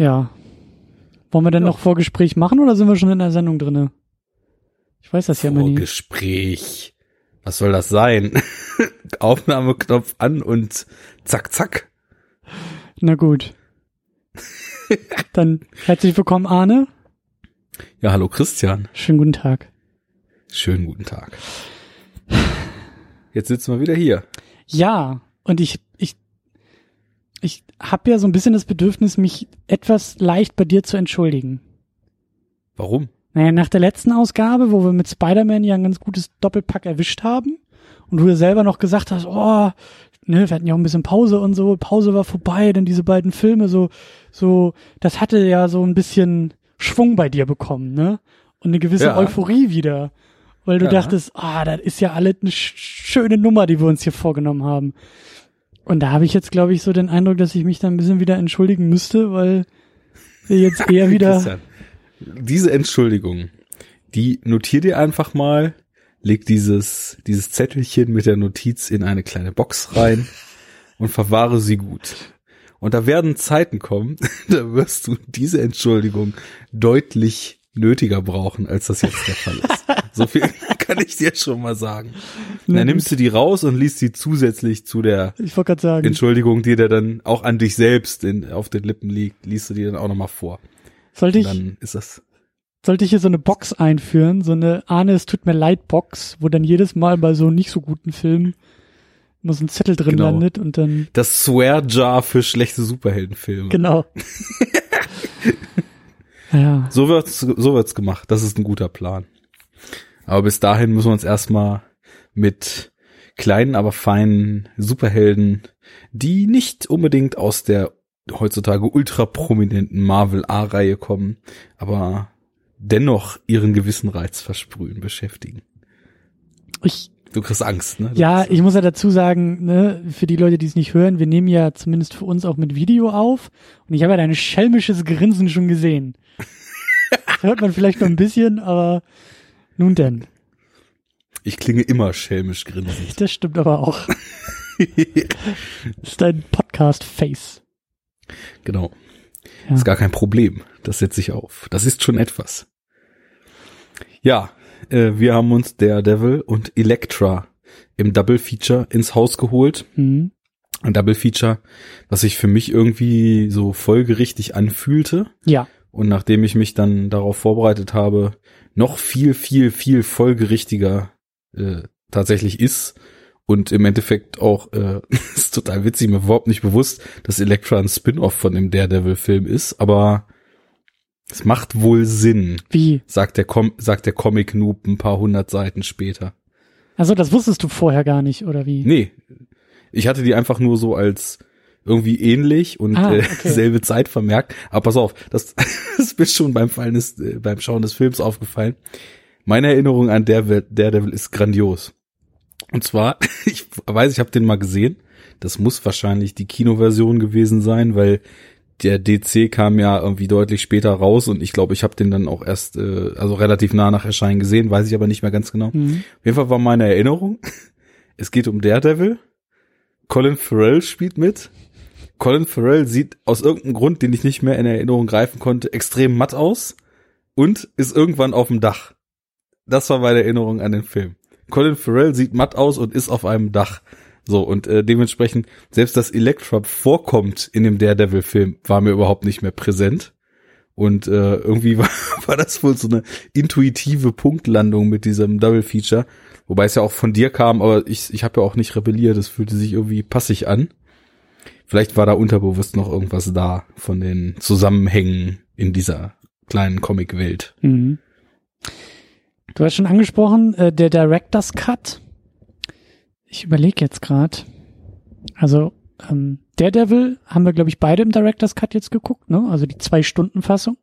Ja. Wollen wir denn Ja. noch Vorgespräch machen oder sind wir schon in der Sendung drinne? Ich weiß das ja immer nie. Vorgespräch. Was soll das sein? Aufnahmeknopf an und zack, zack. Na gut. Dann herzlich willkommen, Arne. Ja, hallo Christian. Schönen guten Tag. Schönen guten Tag. Jetzt sitzen wir wieder hier. Ja, und ich, ich, habe ja so ein bisschen das Bedürfnis, mich etwas leicht bei dir zu entschuldigen. Warum? Naja, nach der letzten Ausgabe, wo wir mit Spider-Man ja ein ganz gutes Doppelpack erwischt haben und du ja selber noch gesagt hast, oh, ne, wir hatten ja auch ein bisschen Pause und so, Pause war vorbei, denn diese beiden Filme so, so, das hatte ja so ein bisschen Schwung bei dir bekommen, ne? Und eine gewisse Ja. Euphorie wieder. Weil du Ja. dachtest, ah, das ist ja alle eine sch schöne Nummer, die wir uns hier vorgenommen haben. Und da habe ich jetzt, glaube ich, so den Eindruck, dass ich mich da ein bisschen wieder entschuldigen müsste, weil wir jetzt eher wieder. Diese Entschuldigung, die notier dir einfach mal, leg dieses, dieses Zettelchen mit der Notiz in eine kleine Box rein und verwahre sie gut. Und da werden Zeiten kommen, da wirst du diese Entschuldigung deutlich nötiger brauchen, als das jetzt der Fall ist. So viel kann ich dir schon mal sagen. Dann nimmst du die raus und liest sie zusätzlich zu der Ich sagen. Entschuldigung, die dir dann auch an dich selbst in, auf den Lippen liegt, liest du die dann auch nochmal vor. Sollte ich, Dann ist das, sollte ich hier so eine Box einführen, so eine Ahne, es tut mir leid Box, wo dann jedes Mal bei so nicht so guten Filmen immer so ein Zettel drin Genau. landet und dann, das Swear Jar für schlechte Superheldenfilme. genau. ja, So wird's, so wird's gemacht. Das ist ein guter Plan. Aber bis dahin müssen wir uns erstmal mit kleinen, aber feinen Superhelden, die nicht unbedingt aus der heutzutage ultra prominenten Marvel A-Reihe kommen, aber dennoch ihren gewissen Reiz versprühen, beschäftigen. ich, Du kriegst Angst, ne? ja, Das- ich muss ja dazu sagen, ne, für die Leute, die es nicht hören, wir nehmen ja zumindest für uns auch mit Video auf und ich habe ja dein schelmisches Grinsen schon gesehen. Das hört man vielleicht noch ein bisschen, aber nun denn. ich klinge immer schelmisch grinsend. Das stimmt aber auch. Das ist dein Podcast-Face. Genau. Ja. Ist gar kein Problem. Das setze ich auf. Das ist schon etwas. Ja, äh, wir haben uns Daredevil und Elektra im Double Feature ins Haus geholt. Mhm. Ein Double Feature, was sich für mich irgendwie so folgerichtig anfühlte. Ja. Und nachdem ich mich dann darauf vorbereitet habe, noch viel, viel, viel folgerichtiger äh, tatsächlich ist. Und im Endeffekt auch, äh, ist total witzig, mir überhaupt nicht bewusst, dass Elektra ein Spin-off von dem Daredevil-Film ist, aber es macht wohl Sinn, Wie? sagt der, Com sagt der Comic-Noob ein paar hundert Seiten später. Also das wusstest du vorher gar nicht, oder wie? Nee, ich hatte die einfach nur so als irgendwie ähnlich und Ah, äh, okay. selbe Zeit vermerkt. Aber pass auf, das, das ist mir schon beim Fallen des, äh, beim Schauen des Films aufgefallen. Meine Erinnerung an Daredevil, Daredevil ist grandios. Und zwar, ich weiß, ich habe den mal gesehen. Das muss wahrscheinlich die Kinoversion gewesen sein, weil der DC kam ja irgendwie deutlich später raus und ich glaube, ich habe den dann auch erst, äh, also relativ nah nach Erscheinen gesehen, weiß ich aber nicht mehr ganz genau. Mhm. Auf jeden Fall war meine Erinnerung, es geht um Daredevil. Colin Farrell spielt mit. Colin Farrell sieht aus irgendeinem Grund, den ich nicht mehr in Erinnerung greifen konnte, extrem matt aus und ist irgendwann auf dem Dach. Das war meine Erinnerung an den Film. Colin Farrell sieht matt aus und ist auf einem Dach. So, und äh, dementsprechend, selbst dass Elektra vorkommt in dem Daredevil-Film, war mir überhaupt nicht mehr präsent. Und äh, irgendwie war, war das wohl so eine intuitive Punktlandung mit diesem Double Feature. Wobei es ja auch von dir kam, aber ich, ich habe ja auch nicht rebelliert. Es fühlte sich irgendwie passig an. Vielleicht war da unterbewusst noch irgendwas da von den Zusammenhängen in dieser kleinen Comic-Welt. Mhm. Du hast schon angesprochen, äh, der Director's Cut. Ich überlege jetzt gerade. Also ähm, Daredevil haben wir, glaube ich, beide im Director's Cut jetzt geguckt, ne? Also die Zwei-Stunden-Fassung.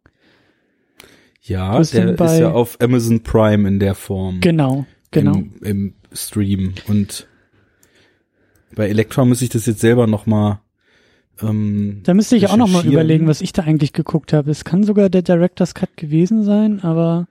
Ja, der bei- ist ja auf Amazon Prime in der Form. Genau, genau. Im, Im Stream. Und bei Elektra muss ich das jetzt selber noch mal ähm, Da müsste ich auch noch mal recherchieren. überlegen, was ich da eigentlich geguckt habe. Es kann sogar der Director's Cut gewesen sein, aber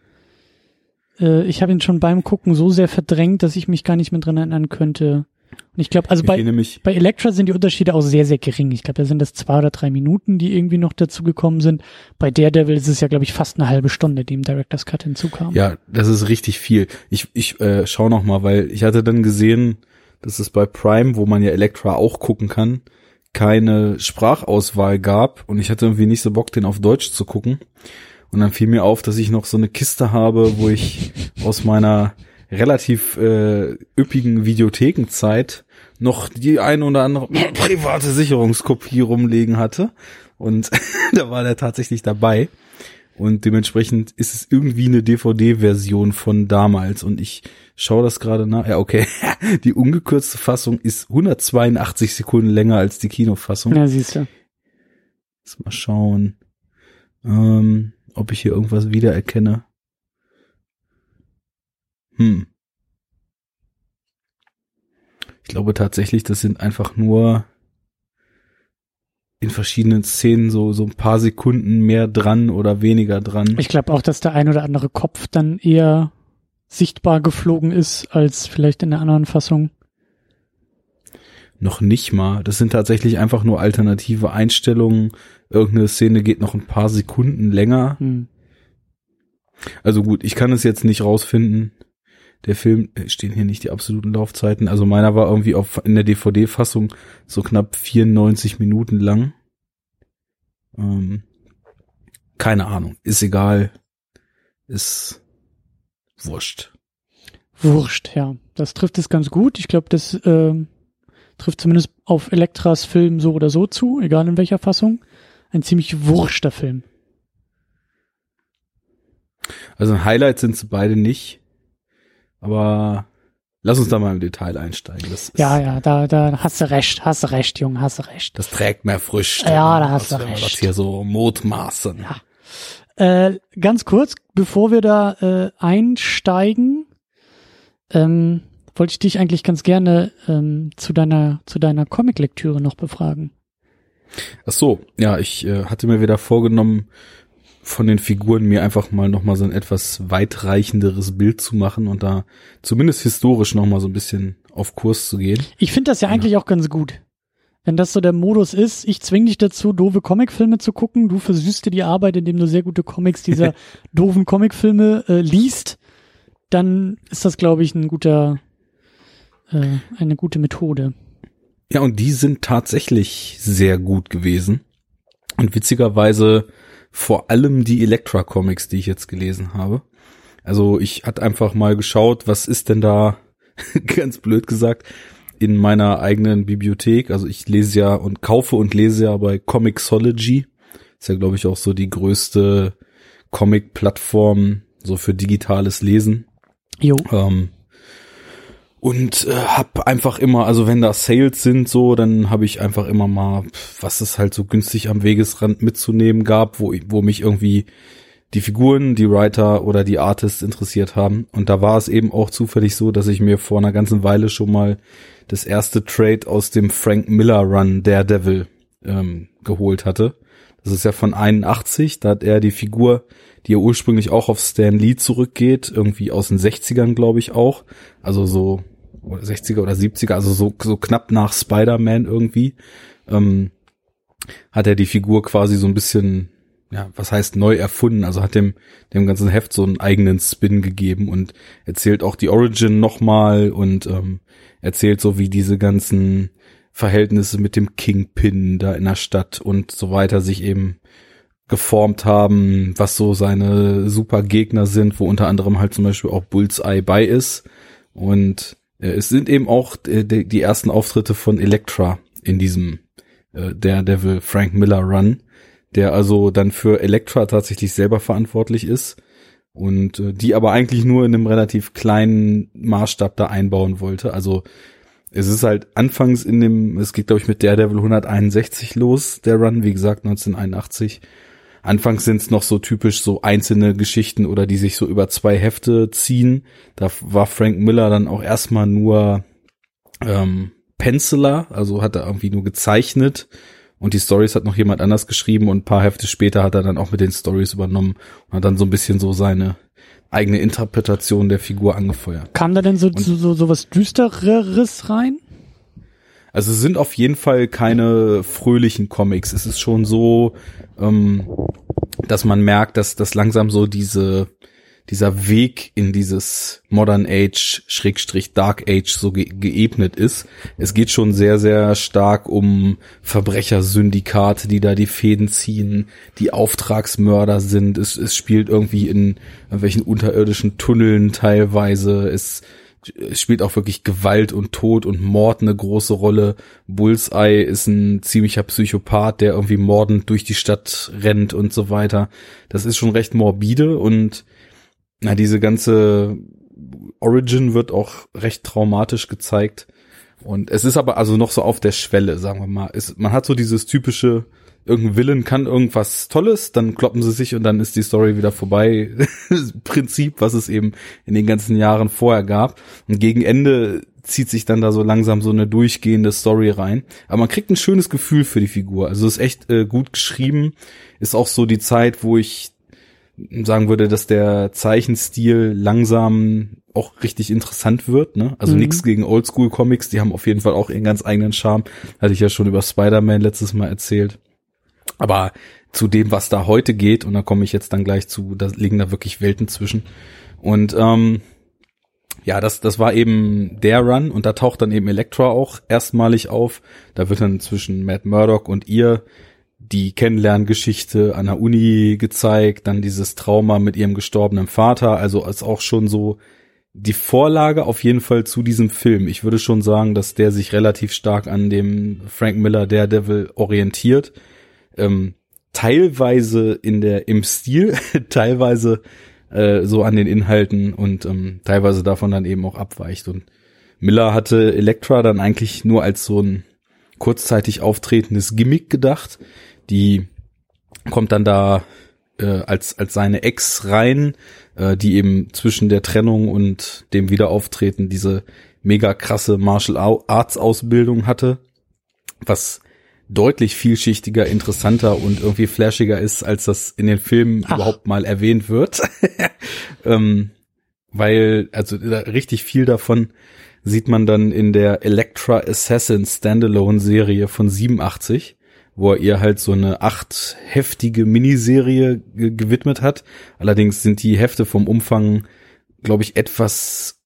äh, ich habe ihn schon beim Gucken so sehr verdrängt, dass ich mich gar nicht mehr dran erinnern könnte, Und ich glaube, also Ich bei, bei Elektra sind die Unterschiede auch sehr, sehr gering. Ich glaube, da sind das zwei oder drei Minuten, die irgendwie noch dazu gekommen sind. Bei Daredevil ist es ja, glaube ich, fast eine halbe Stunde, die im Director's Cut hinzukam. ja, das ist richtig viel. Ich, ich äh, schau noch mal, weil ich hatte dann gesehen, dass es bei Prime, wo man ja Elektra auch gucken kann, keine Sprachauswahl gab und ich hatte irgendwie nicht so Bock, den auf Deutsch zu gucken. Und dann fiel mir auf, dass ich noch so eine Kiste habe, wo ich aus meiner relativ äh, üppigen Videothekenzeit noch die ein oder andere private Sicherungskopie rumlegen hatte. Und da war der tatsächlich dabei. Und dementsprechend ist es irgendwie eine DVD-Version von damals. Und ich schaue das gerade nach. Ja, okay. Die ungekürzte Fassung ist 182 Sekunden länger als die Kinofassung. Ja, siehst du. Jetzt mal schauen, ähm, ob ich hier irgendwas wiedererkenne. Hm. Ich glaube tatsächlich, das sind einfach nur in verschiedenen Szenen so, so ein paar Sekunden mehr dran oder weniger dran. Ich glaube auch, dass der ein oder andere Kopf dann eher sichtbar geflogen ist als vielleicht in der anderen Fassung. Noch nicht mal. Das sind tatsächlich einfach nur alternative Einstellungen. Irgendeine Szene geht noch ein paar Sekunden länger. Hm. Also gut, ich kann es jetzt nicht rausfinden. Der Film, äh, stehen hier nicht die absoluten Laufzeiten. Also meiner war irgendwie auf, in der DVD-Fassung so knapp 94 Minuten lang. Ähm, keine Ahnung. Ist egal. Ist wurscht. Wurscht, ja. Das trifft es ganz gut. Ich glaube, das ähm, trifft zumindest auf Elektras Film so oder so zu, egal in welcher Fassung. Ein ziemlich wurschter Film. Also ein Highlight sind sie beide nicht. Aber lass uns da mal im Detail einsteigen. Das ist, Ja, ja, da, da hast du recht, hast du recht, Junge, hast du recht. Das trägt mehr Früchte. Ja, da hast du recht. Das hier so mutmaßen. Ja. Äh, ganz kurz, bevor wir da äh, einsteigen, ähm, wollte ich dich eigentlich ganz gerne ähm, zu deiner zu deiner Comic-Lektüre noch befragen. Ach so, ja, ich äh, hatte mir wieder vorgenommen, von den Figuren mir einfach mal noch mal so ein etwas weitreichenderes Bild zu machen und da zumindest historisch noch mal so ein bisschen auf Kurs zu gehen. Ich finde das ja eigentlich auch ganz gut. Wenn das so der Modus ist, ich zwing dich dazu, doofe Comicfilme zu gucken, du versüßt dir die Arbeit, indem du sehr gute Comics dieser doofen Comicfilme äh, liest, dann ist das, glaube ich, ein guter, äh, eine gute Methode. Ja, und die sind tatsächlich sehr gut gewesen. Und witzigerweise vor allem die Elektra-Comics, die ich jetzt gelesen habe. Also ich hatte einfach mal geschaut, was ist denn da, ganz blöd gesagt, in meiner eigenen Bibliothek. Also ich lese ja und kaufe und lese ja bei Comixology. Ist ja, glaube ich, auch so die größte Comic-Plattform so für digitales Lesen. Jo. Ähm, und äh, hab einfach immer, also wenn da Sales sind so, dann habe ich einfach immer mal, was es halt so günstig am Wegesrand mitzunehmen gab, wo, wo mich irgendwie die Figuren, die Writer oder die Artists interessiert haben. Und da war es eben auch zufällig so, dass ich mir vor einer ganzen Weile schon mal das erste Trade aus dem Frank Miller Run Daredevil ähm, geholt hatte. Das ist ja von 81, da hat er die Figur, die ja ursprünglich auch auf Stan Lee zurückgeht, irgendwie aus den 60ern, glaube ich auch. Also so oder 60er oder 70er, also so, so knapp nach Spider-Man irgendwie, ähm, hat er die Figur quasi so ein bisschen, ja, was heißt neu erfunden, also hat dem, dem ganzen Heft so einen eigenen Spin gegeben und erzählt auch die Origin nochmal und ähm, erzählt so, wie diese ganzen Verhältnisse mit dem Kingpin da in der Stadt und so weiter sich eben geformt haben, was so seine super Gegner sind, wo unter anderem halt zum Beispiel auch Bullseye bei ist. Und äh, es sind eben auch äh, die, die ersten Auftritte von Elektra in diesem äh, Daredevil Frank Miller Run, der also dann für Elektra tatsächlich selber verantwortlich ist und äh, die aber eigentlich nur in einem relativ kleinen Maßstab da einbauen wollte. Also es ist halt anfangs in dem, es geht glaube ich mit Daredevil 161 los, der Run, wie gesagt 1981. Anfangs sind es noch so typisch so einzelne Geschichten oder die sich so über zwei Hefte ziehen. Da war Frank Miller dann auch erstmal nur ähm, Penciler, also hat er irgendwie nur gezeichnet und die Stories hat noch jemand anders geschrieben und ein paar Hefte später hat er dann auch mit den Stories übernommen und hat dann so ein bisschen so seine eigene Interpretation der Figur angefeuert. Kam da denn so, so, so, so was Düstereres rein? Also es sind auf jeden Fall keine fröhlichen Comics. Es ist schon so, ähm, dass man merkt, dass das langsam so diese dieser Weg in dieses Modern Age Schrägstrich Dark Age so ge geebnet ist. Es geht schon sehr, sehr stark um Verbrechersyndikate, die da die Fäden ziehen, die Auftragsmörder sind. Es, es spielt irgendwie in irgendwelchen unterirdischen Tunneln teilweise. Es, es spielt auch wirklich Gewalt und Tod und Mord eine große Rolle. Bullseye ist ein ziemlicher Psychopath, der irgendwie mordend durch die Stadt rennt und so weiter. Das ist schon recht morbide und na, diese ganze Origin wird auch recht traumatisch gezeigt. Und es ist aber also noch so auf der Schwelle, sagen wir mal. Es, man hat so dieses typische, irgendein Villain kann irgendwas Tolles, dann kloppen sie sich und dann ist die Story wieder vorbei. Prinzip, was es eben in den ganzen Jahren vorher gab. Und gegen Ende zieht sich dann da so langsam so eine durchgehende Story rein. Aber man kriegt ein schönes Gefühl für die Figur. Also ist echt äh, gut geschrieben. Ist auch so die Zeit, wo ich sagen würde, dass der Zeichenstil langsam auch richtig interessant wird. Ne? Also mhm. nichts gegen Oldschool-Comics, die haben auf jeden Fall auch ihren ganz eigenen Charme. Hatte ich ja schon über Spider-Man letztes Mal erzählt. Aber zu dem, was da heute geht, und da komme ich jetzt dann gleich zu, da liegen da wirklich Welten zwischen. Und ähm, ja, das, das war eben der Run und da taucht dann eben Elektra auch erstmalig auf. Da wird dann zwischen Matt Murdock und ihr die Kennenlerngeschichte an der Uni gezeigt, dann dieses Trauma mit ihrem gestorbenen Vater, also als auch schon so die Vorlage auf jeden Fall zu diesem Film. Ich würde schon sagen, dass der sich relativ stark an dem Frank Miller Daredevil orientiert. Ähm, teilweise in der im Stil, teilweise äh, so an den Inhalten und ähm, teilweise davon dann eben auch abweicht. Und Miller hatte Elektra dann eigentlich nur als so ein kurzzeitig auftretendes Gimmick gedacht. Die kommt dann da äh, als als seine Ex rein, äh, die eben zwischen der Trennung und dem Wiederauftreten diese mega krasse Martial Arts Ausbildung hatte, was deutlich vielschichtiger, interessanter und irgendwie flashiger ist, als das in den Filmen Ach. überhaupt mal erwähnt wird. ähm, weil, also richtig viel davon sieht man dann in der Electra Assassin Standalone Serie von 87, wo er ihr halt so eine acht heftige Miniserie gewidmet hat. Allerdings sind die Hefte vom Umfang, glaube ich, etwas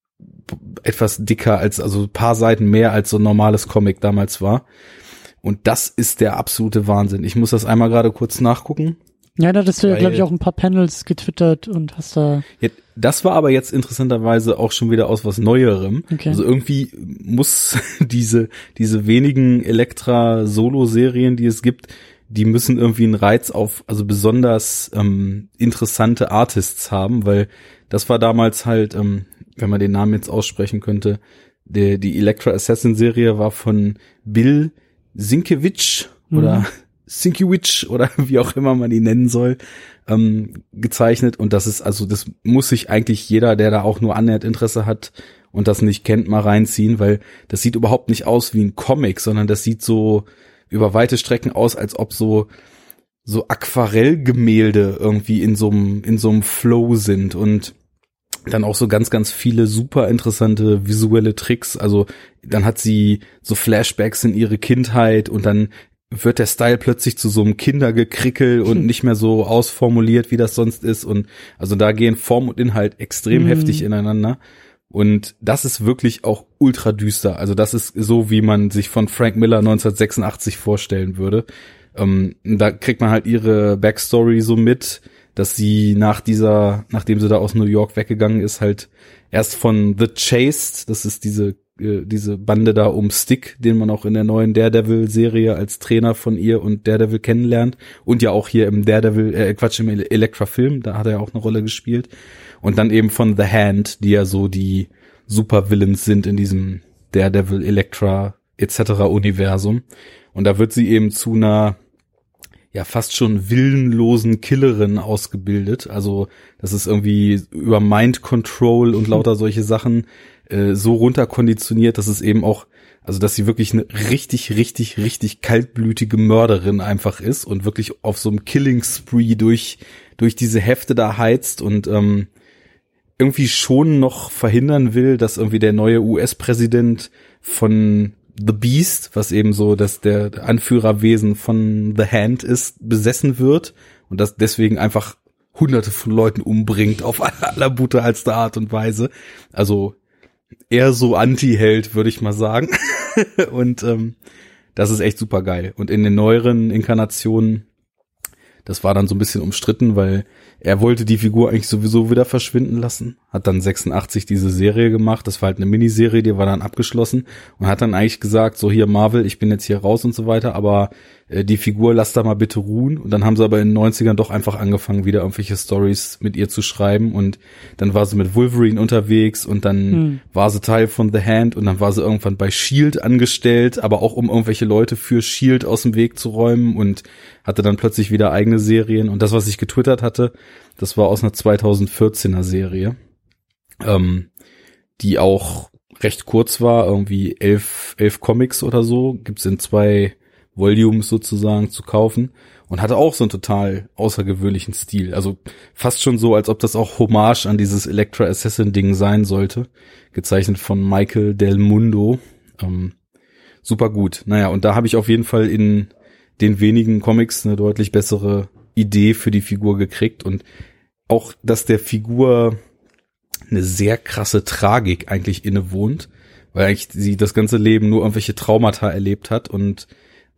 etwas dicker als also paar Seiten mehr als so ein normales Comic damals war. Und das ist der absolute Wahnsinn. Ich muss das einmal gerade kurz nachgucken. Ja, da hast du ja, glaube ich, auch ein paar Panels getwittert und hast da. Ja, das war aber jetzt interessanterweise auch schon wieder aus was Neuerem. Okay. Also irgendwie muss diese, diese wenigen Elektra-Solo-Serien, die es gibt, die müssen irgendwie einen Reiz auf, also besonders ähm, interessante Artists haben, weil das war damals halt, ähm, wenn man den Namen jetzt aussprechen könnte, der, die Electra Assassin Serie war von Bill Sinkewitsch mhm. Oder Sinkiewicz oder wie auch immer man ihn nennen soll, ähm, gezeichnet. Und das ist, also das muss sich eigentlich jeder, der da auch nur annähernd Interesse hat und das nicht kennt, mal reinziehen, weil das sieht überhaupt nicht aus wie ein Comic, sondern das sieht so über weite Strecken aus, als ob so so Aquarellgemälde irgendwie in so einem in so einem Flow sind und dann auch so ganz, ganz viele super interessante visuelle Tricks. Also dann hat sie so Flashbacks in ihre Kindheit und dann wird der Style plötzlich zu so einem Kindergekrickel und nicht mehr so ausformuliert, wie das sonst ist. Und also da gehen Form und Inhalt extrem mhm. heftig ineinander. Und das ist wirklich auch ultra düster. Also das ist so, wie man sich von Frank Miller 1986 vorstellen würde. Ähm, da kriegt man halt ihre Backstory so mit dass sie nach dieser, nachdem sie da aus New York weggegangen ist, halt erst von The Chased, das ist diese äh, diese Bande da um Stick, den man auch in der neuen Daredevil-Serie als Trainer von ihr und Daredevil kennenlernt und ja auch hier im Daredevil, äh, Quatsch, im Elektra-Film, da hat er auch eine Rolle gespielt und dann eben von The Hand, die ja so die Supervillains sind in diesem Daredevil, Elektra etc. Universum und da wird sie eben zu einer ja fast schon willenlosen Killerin ausgebildet. Also das ist irgendwie über Mind Control und lauter solche Sachen äh, so runterkonditioniert, dass es eben auch, also dass sie wirklich eine richtig, richtig, richtig kaltblütige Mörderin einfach ist und wirklich auf so einem Killing Spree durch durch diese Hefte da heizt und ähm, irgendwie schon noch verhindern will, dass irgendwie der neue US-Präsident von The Beast, was eben so, dass der Anführerwesen von The Hand ist, besessen wird und das deswegen einfach hunderte von Leuten umbringt auf allerbruthalste Art und Weise. Also eher so Anti-Held, würde ich mal sagen. und ähm, das ist echt super geil. Und in den neueren Inkarnationen, das war dann so ein bisschen umstritten, weil er wollte die Figur eigentlich sowieso wieder verschwinden lassen, hat dann 86 diese Serie gemacht, das war halt eine Miniserie, die war dann abgeschlossen und hat dann eigentlich gesagt, so hier Marvel, ich bin jetzt hier raus und so weiter, aber äh, die Figur lasst da mal bitte ruhen. Und dann haben sie aber in den 90ern doch einfach angefangen, wieder irgendwelche Stories mit ihr zu schreiben. Und dann war sie mit Wolverine unterwegs und dann hm. war sie Teil von The Hand und dann war sie irgendwann bei Shield angestellt, aber auch um irgendwelche Leute für Shield aus dem Weg zu räumen und hatte dann plötzlich wieder eigene Serien. Und das, was ich getwittert hatte, das war aus einer 2014er Serie, ähm, die auch recht kurz war, irgendwie elf, elf Comics oder so, gibt's in zwei Volumes sozusagen zu kaufen und hatte auch so einen total außergewöhnlichen Stil. Also fast schon so, als ob das auch Hommage an dieses Electra Assassin Ding sein sollte. Gezeichnet von Michael Del Mundo. Ähm, super gut. Naja, und da habe ich auf jeden Fall in den wenigen Comics eine deutlich bessere Idee für die Figur gekriegt und auch, dass der Figur eine sehr krasse Tragik eigentlich innewohnt, weil eigentlich sie das ganze Leben nur irgendwelche Traumata erlebt hat und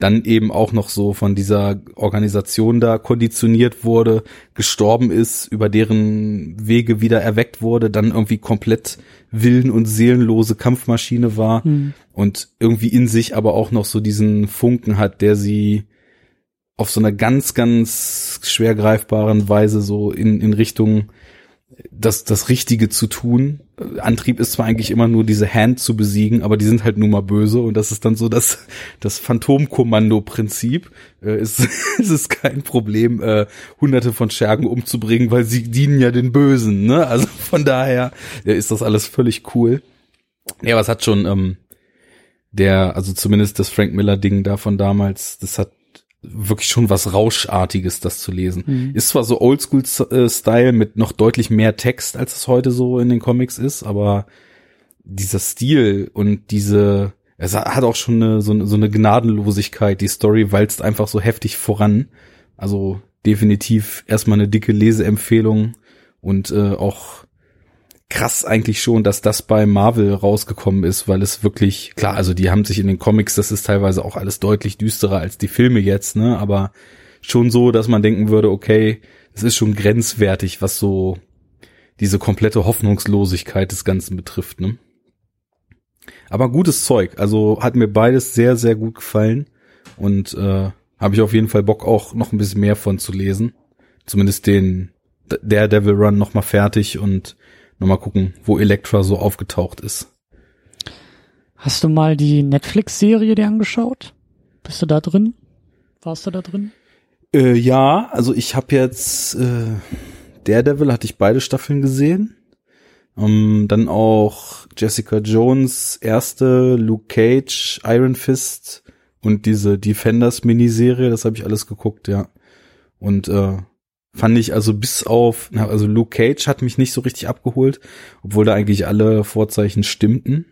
dann eben auch noch so von dieser Organisation da konditioniert wurde, gestorben ist, über deren Wege wieder erweckt wurde, dann irgendwie komplett willen- und seelenlose Kampfmaschine war mhm. und irgendwie in sich aber auch noch so diesen Funken hat, der sie auf so einer ganz, ganz schwer greifbaren Weise so in, in Richtung das, das Richtige zu tun. Antrieb ist zwar eigentlich immer nur diese Hand zu besiegen, aber die sind halt nun mal böse und das ist dann so das, das Phantomkommando-Prinzip. Äh, es, es ist kein Problem, äh, hunderte von Schergen umzubringen, weil sie dienen ja den Bösen, ne? Also von daher ja, ist das alles völlig cool. Ja, was hat schon, ähm, der, also zumindest das Frank Miller Ding da von damals, das hat wirklich schon was Rauschartiges, das zu lesen. Mhm. Ist zwar so Oldschool-Style mit noch deutlich mehr Text, als es heute so in den Comics ist, aber dieser Stil und diese, es hat auch schon eine, so, eine, so eine Gnadenlosigkeit. Die Story walzt einfach so heftig voran. Also definitiv erstmal eine dicke Leseempfehlung und äh, auch krass eigentlich schon, dass das bei Marvel rausgekommen ist, weil es wirklich, klar, also die haben sich in den Comics, das ist teilweise auch alles deutlich düsterer als die Filme jetzt, ne, aber schon so, dass man denken würde, okay, es ist schon grenzwertig, was so diese komplette Hoffnungslosigkeit des Ganzen betrifft, ne. Aber gutes Zeug, also hat mir beides sehr, sehr gut gefallen und äh, habe ich auf jeden Fall Bock auch noch ein bisschen mehr von zu lesen. Zumindest den Daredevil Run noch mal fertig und Nochmal gucken, wo Elektra so aufgetaucht ist. Hast du mal die Netflix-Serie dir angeschaut? Bist du da drin? Warst du da drin? Äh, ja, also ich habe jetzt äh, Daredevil hatte ich beide Staffeln gesehen. Um, ähm, dann auch Jessica Jones erste, Luke Cage, Iron Fist und diese Defenders Miniserie, das habe ich alles geguckt, ja. Und äh, fand ich also bis auf, also Luke Cage hat mich nicht so richtig abgeholt, obwohl da eigentlich alle Vorzeichen stimmten.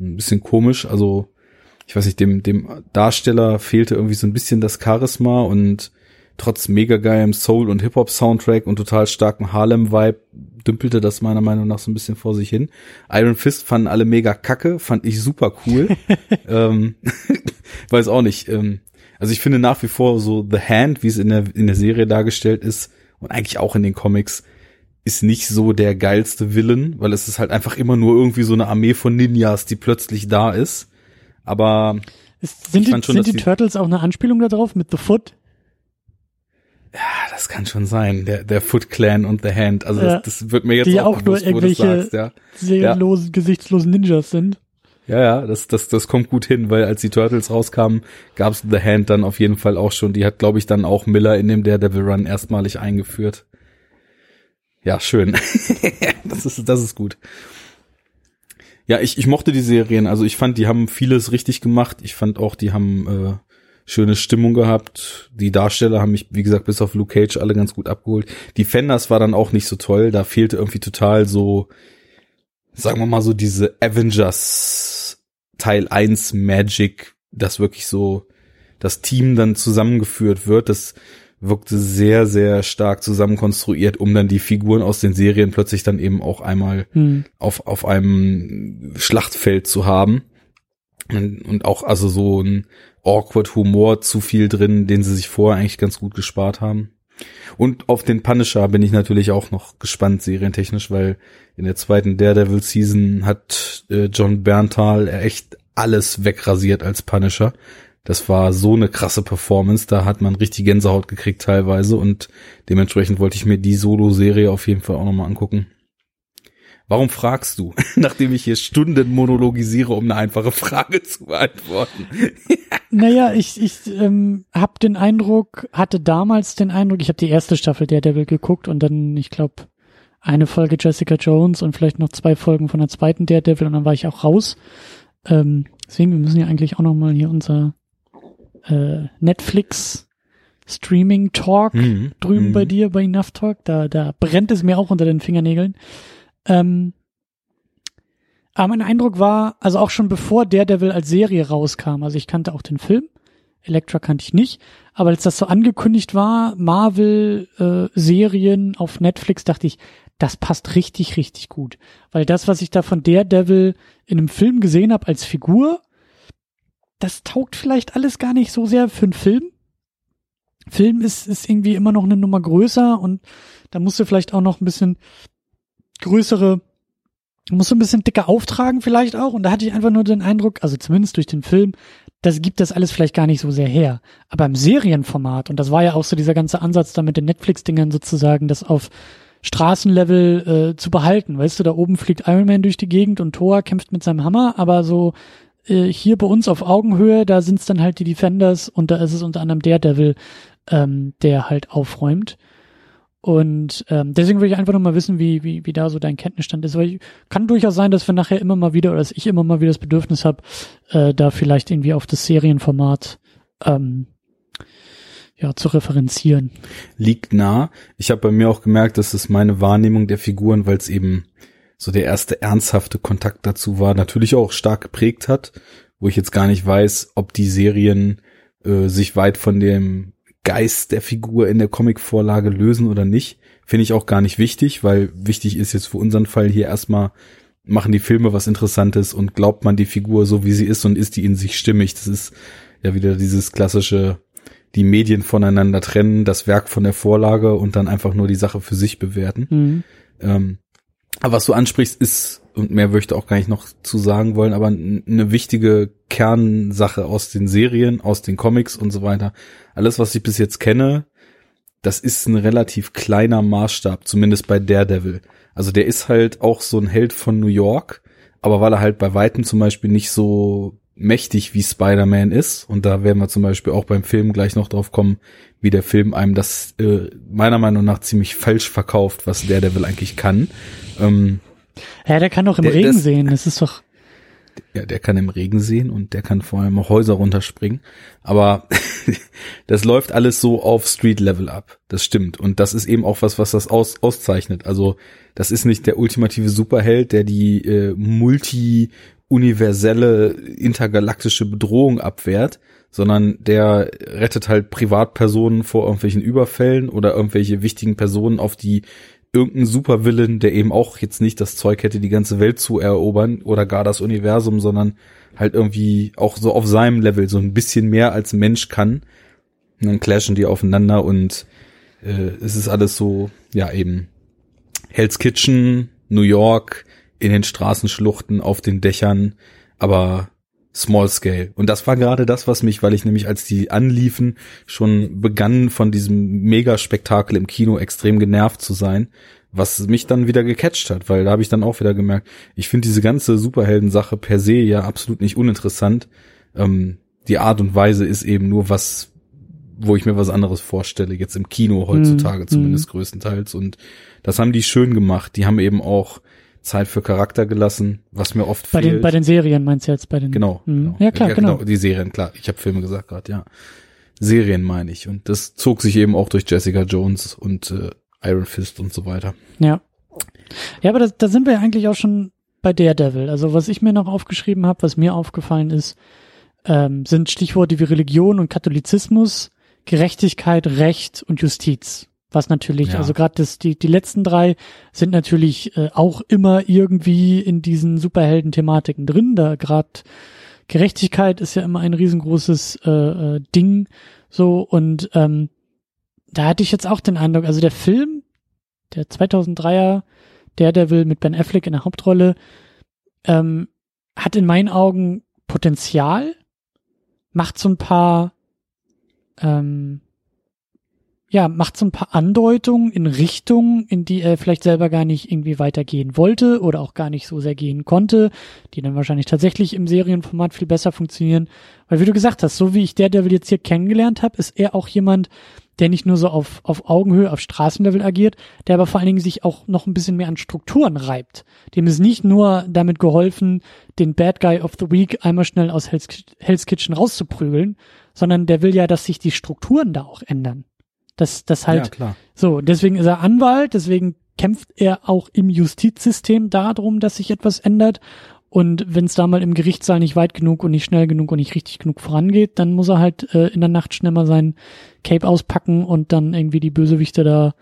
Ein bisschen komisch, also ich weiß nicht, dem, dem Darsteller fehlte irgendwie so ein bisschen das Charisma und trotz mega geilem Soul- und Hip-Hop-Soundtrack und total starkem Harlem-Vibe dümpelte das meiner Meinung nach so ein bisschen vor sich hin. Iron Fist fanden alle mega kacke, fand ich super cool. ähm, weiß auch nicht. Ähm, also ich finde nach wie vor so The Hand, wie es in der, in der Serie dargestellt ist, und eigentlich auch in den Comics ist nicht so der geilste Villain, weil es ist halt einfach immer nur irgendwie so eine Armee von Ninjas, die plötzlich da ist. Aber ist, sind, die, schon, sind die, die Turtles auch eine Anspielung darauf mit The Foot? Ja, das kann schon sein. Der, der Foot Clan und The Hand. Also ja, das, das wird mir jetzt die auch, auch bewusst, nur irgendwelche sagst, ja. seelenlosen, ja. gesichtslosen Ninjas sind. Ja, ja, das, das, das kommt gut hin, weil als die Turtles rauskamen, gab's The Hand dann auf jeden Fall auch schon. Die hat, glaube ich, dann auch Miller in dem Daredevil Run erstmalig eingeführt. Ja, schön. das ist, das ist gut. Ja, ich, ich mochte die Serien. Also ich fand, die haben vieles richtig gemacht. Ich fand auch, die haben äh, schöne Stimmung gehabt. Die Darsteller haben mich, wie gesagt, bis auf Luke Cage alle ganz gut abgeholt. Die Fenders war dann auch nicht so toll. Da fehlte irgendwie total so sagen wir mal so diese Avengers Teil 1 Magic, das wirklich so das Team dann zusammengeführt wird. Das wirkte sehr, sehr stark zusammenkonstruiert, um dann die Figuren aus den Serien plötzlich dann eben auch einmal hm. auf, auf einem Schlachtfeld zu haben. Und, und auch also so ein awkward Humor zu viel drin, den sie sich vorher eigentlich ganz gut gespart haben. Und auf den Punisher bin ich natürlich auch noch gespannt, serientechnisch, weil in der zweiten Daredevil Season hat äh, John Berntal echt alles wegrasiert als Punisher. Das war so eine krasse Performance, da hat man richtig Gänsehaut gekriegt teilweise und dementsprechend wollte ich mir die Solo-Serie auf jeden Fall auch nochmal angucken. Warum fragst du, nachdem ich hier Stunden monologisiere, um eine einfache Frage zu beantworten? naja, ich, ich ähm, habe den Eindruck, hatte damals den Eindruck, ich habe die erste Staffel der Devil geguckt und dann, ich glaube, eine Folge Jessica Jones und vielleicht noch zwei Folgen von der zweiten Daredevil und dann war ich auch raus. Ähm, deswegen, wir müssen ja eigentlich auch nochmal hier unser äh, Netflix Streaming Talk mhm. drüben mhm. bei dir, bei Enough Talk. Da, da brennt es mir auch unter den Fingernägeln. Ähm, aber mein Eindruck war, also auch schon bevor Daredevil als Serie rauskam, also ich kannte auch den Film, Elektra kannte ich nicht, aber als das so angekündigt war, Marvel-Serien äh, auf Netflix, dachte ich, das passt richtig, richtig gut. Weil das, was ich da von Daredevil in einem Film gesehen habe als Figur, das taugt vielleicht alles gar nicht so sehr für einen Film. Film ist, ist irgendwie immer noch eine Nummer größer und da musst du vielleicht auch noch ein bisschen größere, musst du ein bisschen dicker auftragen vielleicht auch. Und da hatte ich einfach nur den Eindruck, also zumindest durch den Film, das gibt das alles vielleicht gar nicht so sehr her. Aber im Serienformat, und das war ja auch so dieser ganze Ansatz da mit den Netflix-Dingern sozusagen, das auf Straßenlevel äh, zu behalten. Weißt du, da oben fliegt Iron Man durch die Gegend und Thor kämpft mit seinem Hammer, aber so äh, hier bei uns auf Augenhöhe, da sind es dann halt die Defenders und da ist es unter anderem der Devil, ähm, der halt aufräumt. Und ähm, deswegen will ich einfach nur mal wissen, wie, wie, wie da so dein Kenntnisstand ist. Weil ich, kann durchaus sein, dass wir nachher immer mal wieder, oder dass ich immer mal wieder das Bedürfnis habe, äh, da vielleicht irgendwie auf das Serienformat ähm, ja, zu referenzieren. Liegt nah. Ich habe bei mir auch gemerkt, dass es meine Wahrnehmung der Figuren, weil es eben so der erste ernsthafte Kontakt dazu war, natürlich auch stark geprägt hat, wo ich jetzt gar nicht weiß, ob die Serien äh, sich weit von dem Geist der Figur in der Comicvorlage lösen oder nicht. Finde ich auch gar nicht wichtig, weil wichtig ist jetzt für unseren Fall hier erstmal, machen die Filme was Interessantes und glaubt man die Figur so, wie sie ist und ist die in sich stimmig. Das ist ja wieder dieses klassische, die Medien voneinander trennen, das Werk von der Vorlage und dann einfach nur die Sache für sich bewerten. Mhm. Ähm, aber was du ansprichst, ist, und mehr möchte auch gar nicht noch zu sagen wollen, aber eine wichtige Kernsache aus den Serien, aus den Comics und so weiter. Alles, was ich bis jetzt kenne, das ist ein relativ kleiner Maßstab, zumindest bei Daredevil. Also der ist halt auch so ein Held von New York, aber weil er halt bei Weitem zum Beispiel nicht so mächtig wie Spider-Man ist, und da werden wir zum Beispiel auch beim Film gleich noch drauf kommen, wie der Film einem das äh, meiner Meinung nach ziemlich falsch verkauft, was Daredevil eigentlich kann. Ähm, ja, der kann doch im der, Regen das, sehen, das ist doch. Ja, der kann im Regen sehen und der kann vor allem auch Häuser runterspringen. Aber das läuft alles so auf Street Level ab. Das stimmt. Und das ist eben auch was, was das aus, auszeichnet. Also, das ist nicht der ultimative Superheld, der die äh, multi-universelle intergalaktische Bedrohung abwehrt, sondern der rettet halt Privatpersonen vor irgendwelchen Überfällen oder irgendwelche wichtigen Personen, auf die irgendein Supervillain, der eben auch jetzt nicht das Zeug hätte, die ganze Welt zu erobern oder gar das Universum, sondern halt irgendwie auch so auf seinem Level so ein bisschen mehr als Mensch kann. Und dann clashen die aufeinander und äh, es ist alles so, ja eben Hell's Kitchen, New York, in den Straßenschluchten, auf den Dächern, aber Small Scale. Und das war gerade das, was mich, weil ich nämlich als die anliefen, schon begann von diesem Megaspektakel im Kino extrem genervt zu sein, was mich dann wieder gecatcht hat, weil da habe ich dann auch wieder gemerkt, ich finde diese ganze Superhelden-Sache per se ja absolut nicht uninteressant. Ähm, die Art und Weise ist eben nur was, wo ich mir was anderes vorstelle, jetzt im Kino heutzutage mm, zumindest mm. größtenteils. Und das haben die schön gemacht. Die haben eben auch Zeit für Charakter gelassen, was mir oft bei fehlt. Den, bei den Serien meinst du jetzt? Bei den, genau, mhm. genau. Ja, klar, ja, genau. genau. Die Serien, klar. Ich habe Filme gesagt gerade, ja. Serien meine ich. Und das zog sich eben auch durch Jessica Jones und äh, Iron Fist und so weiter. Ja. Ja, aber da, da sind wir ja eigentlich auch schon bei Daredevil. Also was ich mir noch aufgeschrieben habe, was mir aufgefallen ist, ähm, sind Stichworte wie Religion und Katholizismus, Gerechtigkeit, Recht und Justiz. Was natürlich, Ja. also gerade die, die letzten drei sind natürlich äh, auch immer irgendwie in diesen Superhelden-Thematiken drin. Da gerade Gerechtigkeit ist ja immer ein riesengroßes äh, äh, Ding. So, und ähm, da hatte ich jetzt auch den Eindruck, also der Film, der 2003er Daredevil mit Ben Affleck in der Hauptrolle, ähm, hat in meinen Augen Potenzial, macht so ein paar, ähm, ja, macht so ein paar Andeutungen in Richtungen, in die er vielleicht selber gar nicht irgendwie weitergehen wollte oder auch gar nicht so sehr gehen konnte, die dann wahrscheinlich tatsächlich im Serienformat viel besser funktionieren. Weil wie du gesagt hast, so wie ich Daredevil jetzt hier kennengelernt habe, ist er auch jemand, der nicht nur so auf, auf Augenhöhe, auf Straßenlevel agiert, der aber vor allen Dingen sich auch noch ein bisschen mehr an Strukturen reibt. Dem ist nicht nur damit geholfen, den Bad Guy of the Week einmal schnell aus Hell's, Hell's Kitchen rauszuprügeln, sondern der will ja, dass sich die Strukturen da auch ändern. Dass, dass halt ja, klar. so, deswegen ist er Anwalt, deswegen kämpft er auch im Justizsystem darum, dass sich etwas ändert. Und wenn es da mal im Gerichtssaal nicht weit genug und nicht schnell genug und nicht richtig genug vorangeht, dann muss er halt äh, in der Nacht schnell mal sein Cape auspacken und dann irgendwie die Bösewichte da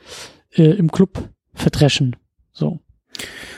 äh, im Club verdreschen. So.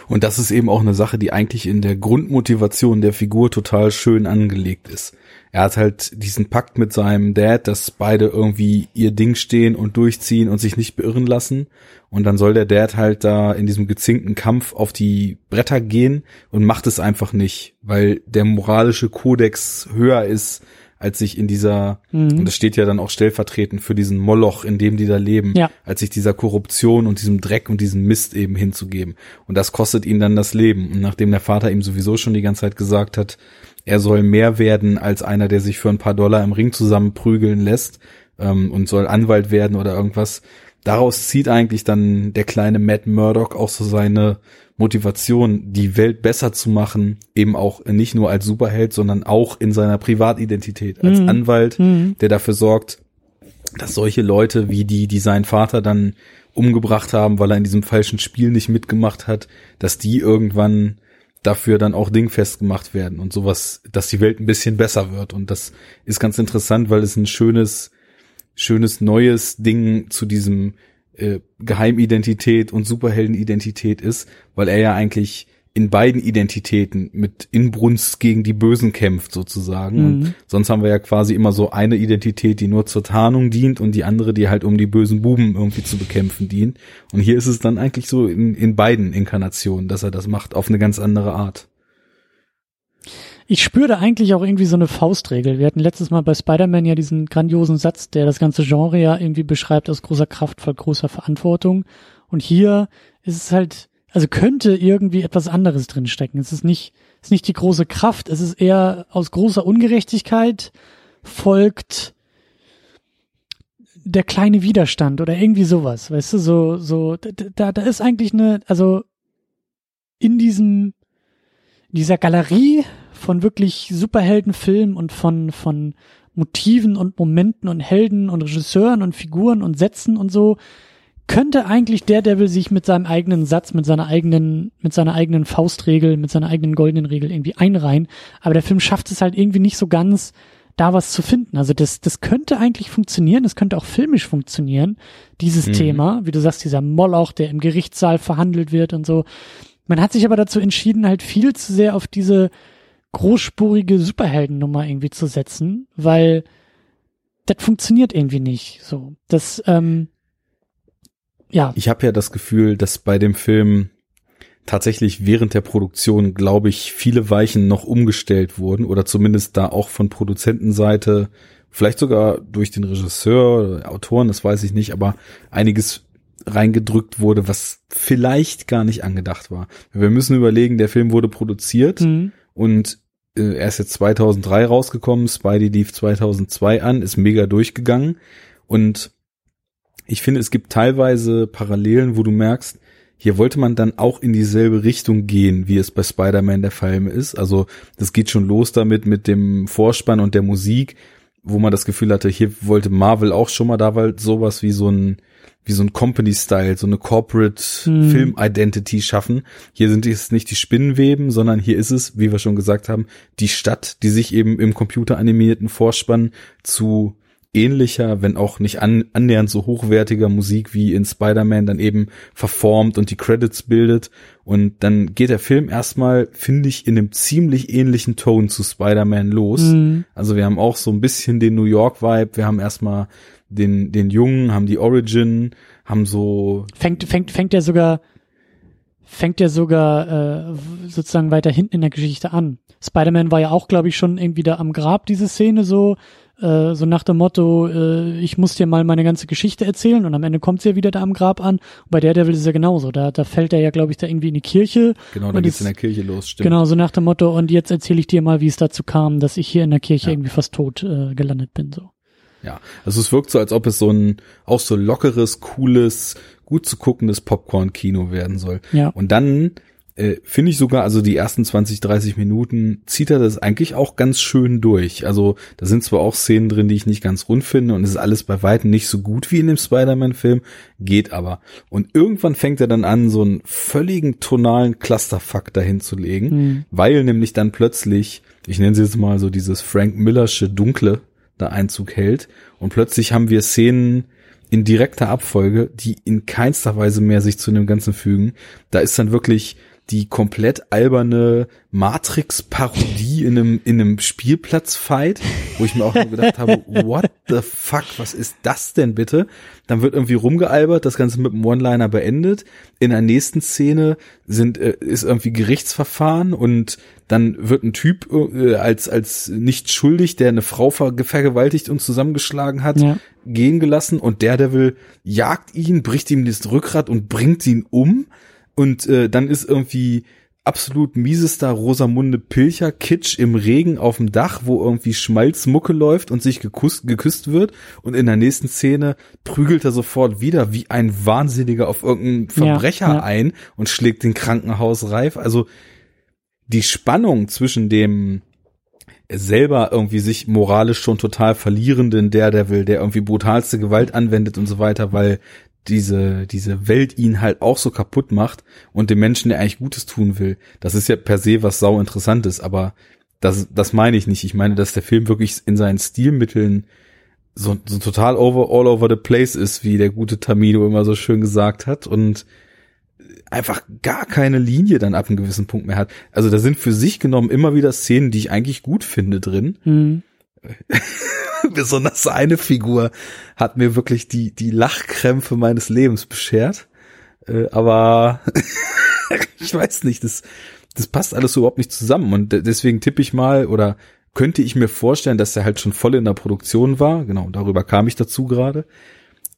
Und das ist eben auch eine Sache, die eigentlich in der Grundmotivation der Figur total schön angelegt ist. Er hat halt diesen Pakt mit seinem Dad, dass beide irgendwie ihr Ding stehen und durchziehen und sich nicht beirren lassen. Und dann soll der Dad halt da in diesem gezinkten Kampf auf die Bretter gehen und macht es einfach nicht, weil der moralische Kodex höher ist, als sich in dieser, Mhm. und das steht ja dann auch stellvertretend für diesen Moloch, in dem die da leben, Ja. als sich dieser Korruption und diesem Dreck und diesem Mist eben hinzugeben. Und das kostet ihn dann das Leben. Und nachdem der Vater ihm sowieso schon die ganze Zeit gesagt hat, er soll mehr werden als einer, der sich für ein paar Dollar im Ring zusammenprügeln lässt ähm, und soll Anwalt werden oder irgendwas. Daraus zieht eigentlich dann der kleine Matt Murdock auch so seine Motivation, die Welt besser zu machen, eben auch nicht nur als Superheld, sondern auch in seiner Privatidentität als Mhm. Anwalt, Mhm. der dafür sorgt, dass solche Leute wie die, die seinen Vater dann umgebracht haben, weil er in diesem falschen Spiel nicht mitgemacht hat, dass die irgendwann dafür dann auch dingfest gemacht werden und sowas, dass die Welt ein bisschen besser wird. Und das ist ganz interessant, weil es ein schönes, schönes neues Ding zu diesem äh, Geheimidentität und Superheldenidentität ist, weil er ja eigentlich in beiden Identitäten mit Inbrunst gegen die Bösen kämpft sozusagen. Mhm. Und sonst haben wir ja quasi immer so eine Identität, die nur zur Tarnung dient und die andere, die halt um die bösen Buben irgendwie zu bekämpfen dient. Und hier ist es dann eigentlich so in, in beiden Inkarnationen, dass er das macht, auf eine ganz andere Art. Ich spüre da eigentlich auch irgendwie so eine Faustregel. Wir hatten letztes Mal bei Spider-Man ja diesen grandiosen Satz, der das ganze Genre ja irgendwie beschreibt, aus großer Kraft voll großer Verantwortung. Und hier ist es halt, also könnte irgendwie etwas anderes drinstecken. Es ist nicht, es ist nicht die große Kraft, es ist eher aus großer Ungerechtigkeit folgt der kleine Widerstand oder irgendwie sowas, weißt du, so, so, da, da ist eigentlich eine, also in diesem, dieser Galerie von wirklich Superheldenfilmen und von, von Motiven und Momenten und Helden und Regisseuren und Figuren und Sätzen und so, könnte eigentlich Daredevil sich mit seinem eigenen Satz, mit seiner eigenen, mit seiner eigenen Faustregel, mit seiner eigenen goldenen Regel irgendwie einreihen. Aber der Film schafft es halt irgendwie nicht so ganz, da was zu finden. Also das, das könnte eigentlich funktionieren, das könnte auch filmisch funktionieren, dieses Mhm. Thema, wie du sagst, dieser Moloch, der im Gerichtssaal verhandelt wird und so. Man hat sich aber dazu entschieden, halt viel zu sehr auf diese großspurige Superheldennummer irgendwie zu setzen, weil das funktioniert irgendwie nicht. So, das, ähm, ja, Ich habe ja das Gefühl, dass bei dem Film tatsächlich während der Produktion, glaube ich, viele Weichen noch umgestellt wurden oder zumindest da auch von Produzentenseite, vielleicht sogar durch den Regisseur oder Autoren, das weiß ich nicht, aber einiges reingedrückt wurde, was vielleicht gar nicht angedacht war. Wir müssen überlegen, der Film wurde produziert mhm. Und äh, er ist jetzt 2003 rausgekommen, Spidey lief 2002 an, ist mega durchgegangen und ich finde, es gibt teilweise Parallelen, wo du merkst, hier wollte man dann auch in dieselbe Richtung gehen, wie es bei Spider-Man der Fall ist. Also das geht schon los damit mit dem Vorspann und der Musik, wo man das Gefühl hatte, hier wollte Marvel auch schon mal da weil sowas wie so ein wie so ein Company-Style, so eine Corporate Hm. Schaffen. Hier sind es nicht die Spinnenweben, sondern hier ist es, wie wir schon gesagt haben, die Stadt, die sich eben im computeranimierten Vorspann zu ähnlicher, wenn auch nicht an, annähernd so hochwertiger Musik wie in Spider-Man dann eben verformt und die Credits bildet. Und dann geht der Film erstmal, finde ich, in einem ziemlich ähnlichen Ton zu Spider-Man los. Mhm. Also wir haben auch so ein bisschen den New York-Vibe. Wir haben erstmal den, den Jungen, haben die Origin, haben so, Fängt, fängt, fängt er sogar, fängt er sogar äh, sozusagen weiter hinten in der Geschichte an. Spider-Man war ja auch, glaube ich, schon irgendwie da am Grab, diese Szene so, äh, so nach dem Motto, äh, ich muss dir mal meine ganze Geschichte erzählen und am Ende kommt sie ja wieder da am Grab an. Und bei Daredevil ist es ja genauso. Da, da fällt er ja, glaube ich, da irgendwie in die Kirche. genau, da geht's in der Kirche los, stimmt. Genau, so nach dem Motto, und jetzt erzähle ich dir mal, wie es dazu kam, dass ich hier in der Kirche Ja. irgendwie fast tot äh, gelandet bin. So. Ja, also es wirkt so, als ob es so ein auch so lockeres, cooles, gut zu guckendes Popcorn-Kino werden soll. Ja. Und dann äh, finde ich sogar, also die ersten 20, 30 Minuten zieht er das eigentlich auch ganz schön durch. Also da sind zwar auch Szenen drin, die ich nicht ganz rund finde und es ist alles bei weitem nicht so gut wie in dem Spider-Man-Film, geht aber. Und irgendwann fängt er dann an, so einen völligen tonalen Clusterfuck dahin zu legen, Mhm. weil nämlich dann plötzlich, ich nenne sie jetzt mal so dieses Frank Millersche Dunkle da Einzug hält und plötzlich haben wir Szenen in direkter Abfolge, die in keinster Weise mehr sich zu dem Ganzen fügen. Da ist dann wirklich die komplett alberne Matrix-Parodie in einem, in einem Spielplatz-Fight, wo ich mir auch nur gedacht habe, what the fuck, was ist das denn bitte? Dann wird irgendwie rumgealbert, das Ganze mit einem One-Liner beendet. In der nächsten Szene sind, äh, ist irgendwie Gerichtsverfahren und dann wird ein Typ äh, als, als nicht schuldig, der eine Frau ver vergewaltigt und zusammengeschlagen hat, Ja. gehen gelassen und Daredevil jagt ihn, bricht ihm das Rückgrat und bringt ihn um und äh, dann ist irgendwie absolut miesester Rosamunde Pilcher Kitsch im Regen auf dem Dach, wo irgendwie Schmalzmucke läuft und sich geküsst, geküsst wird und in der nächsten Szene prügelt er sofort wieder wie ein Wahnsinniger auf irgendeinen Verbrecher Ja, ja. ein und schlägt den Krankenhaus reif. Also die Spannung zwischen dem selber irgendwie sich moralisch schon total verlierenden Daredevil, der irgendwie brutalste Gewalt anwendet und so weiter, weil diese, diese Welt ihn halt auch so kaputt macht und dem Menschen, der eigentlich Gutes tun will. Das ist ja per se was sau interessantes, aber das, das meine ich nicht. Ich meine, dass der Film wirklich in seinen Stilmitteln so, so total over, all over the place ist, wie der gute Tamino immer so schön gesagt hat und einfach gar keine Linie dann ab einem gewissen Punkt mehr hat. Also da sind für sich genommen immer wieder Szenen, die ich eigentlich gut finde drin. Mhm. Besonders eine Figur hat mir wirklich die, die Lachkrämpfe meines Lebens beschert. Äh, aber ich weiß nicht, das, das passt alles überhaupt nicht zusammen. Und de- deswegen tippe ich mal oder könnte ich mir vorstellen, dass er halt schon voll in der Produktion war. Genau, darüber kam ich dazu gerade.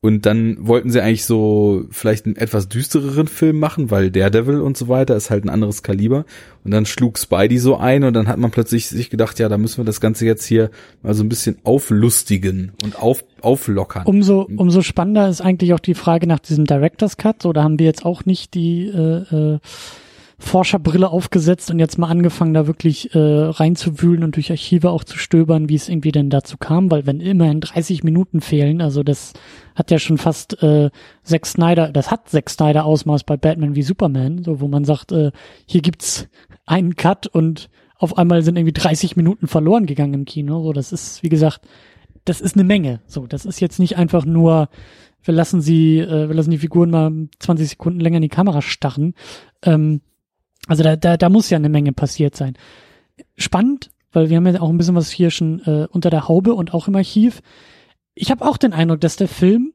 Und dann wollten sie eigentlich so vielleicht einen etwas düstereren Film machen, weil Daredevil und so weiter ist halt ein anderes Kaliber. Und dann schlug Spidey so ein und dann hat man plötzlich sich gedacht, ja, da müssen wir das Ganze jetzt hier mal so ein bisschen auflustigen und auf, auflockern. Umso, umso spannender ist eigentlich auch die Frage nach diesem Director's Cut. So, da haben wir jetzt auch nicht die äh, äh, Forscherbrille aufgesetzt und jetzt mal angefangen, da wirklich äh, reinzuwühlen und durch Archive auch zu stöbern, wie es irgendwie denn dazu kam, weil wenn immerhin 30 Minuten fehlen, also das hat ja schon fast äh, Zack Snyder, das hat Zack Snyder Ausmaß bei Batman wie Superman, so wo man sagt, äh, hier gibt's einen Cut und auf einmal sind irgendwie 30 Minuten verloren gegangen im Kino. So, das ist, wie gesagt, das ist eine Menge. So, das ist jetzt nicht einfach nur, wir lassen sie, äh, wir lassen die Figuren mal 20 Sekunden länger in die Kamera starren. Ähm, also da, da, da muss ja eine Menge passiert sein. Spannend, weil wir haben ja auch ein bisschen was hier schon äh, unter der Haube und auch im Archiv. Ich habe auch den Eindruck, dass der Film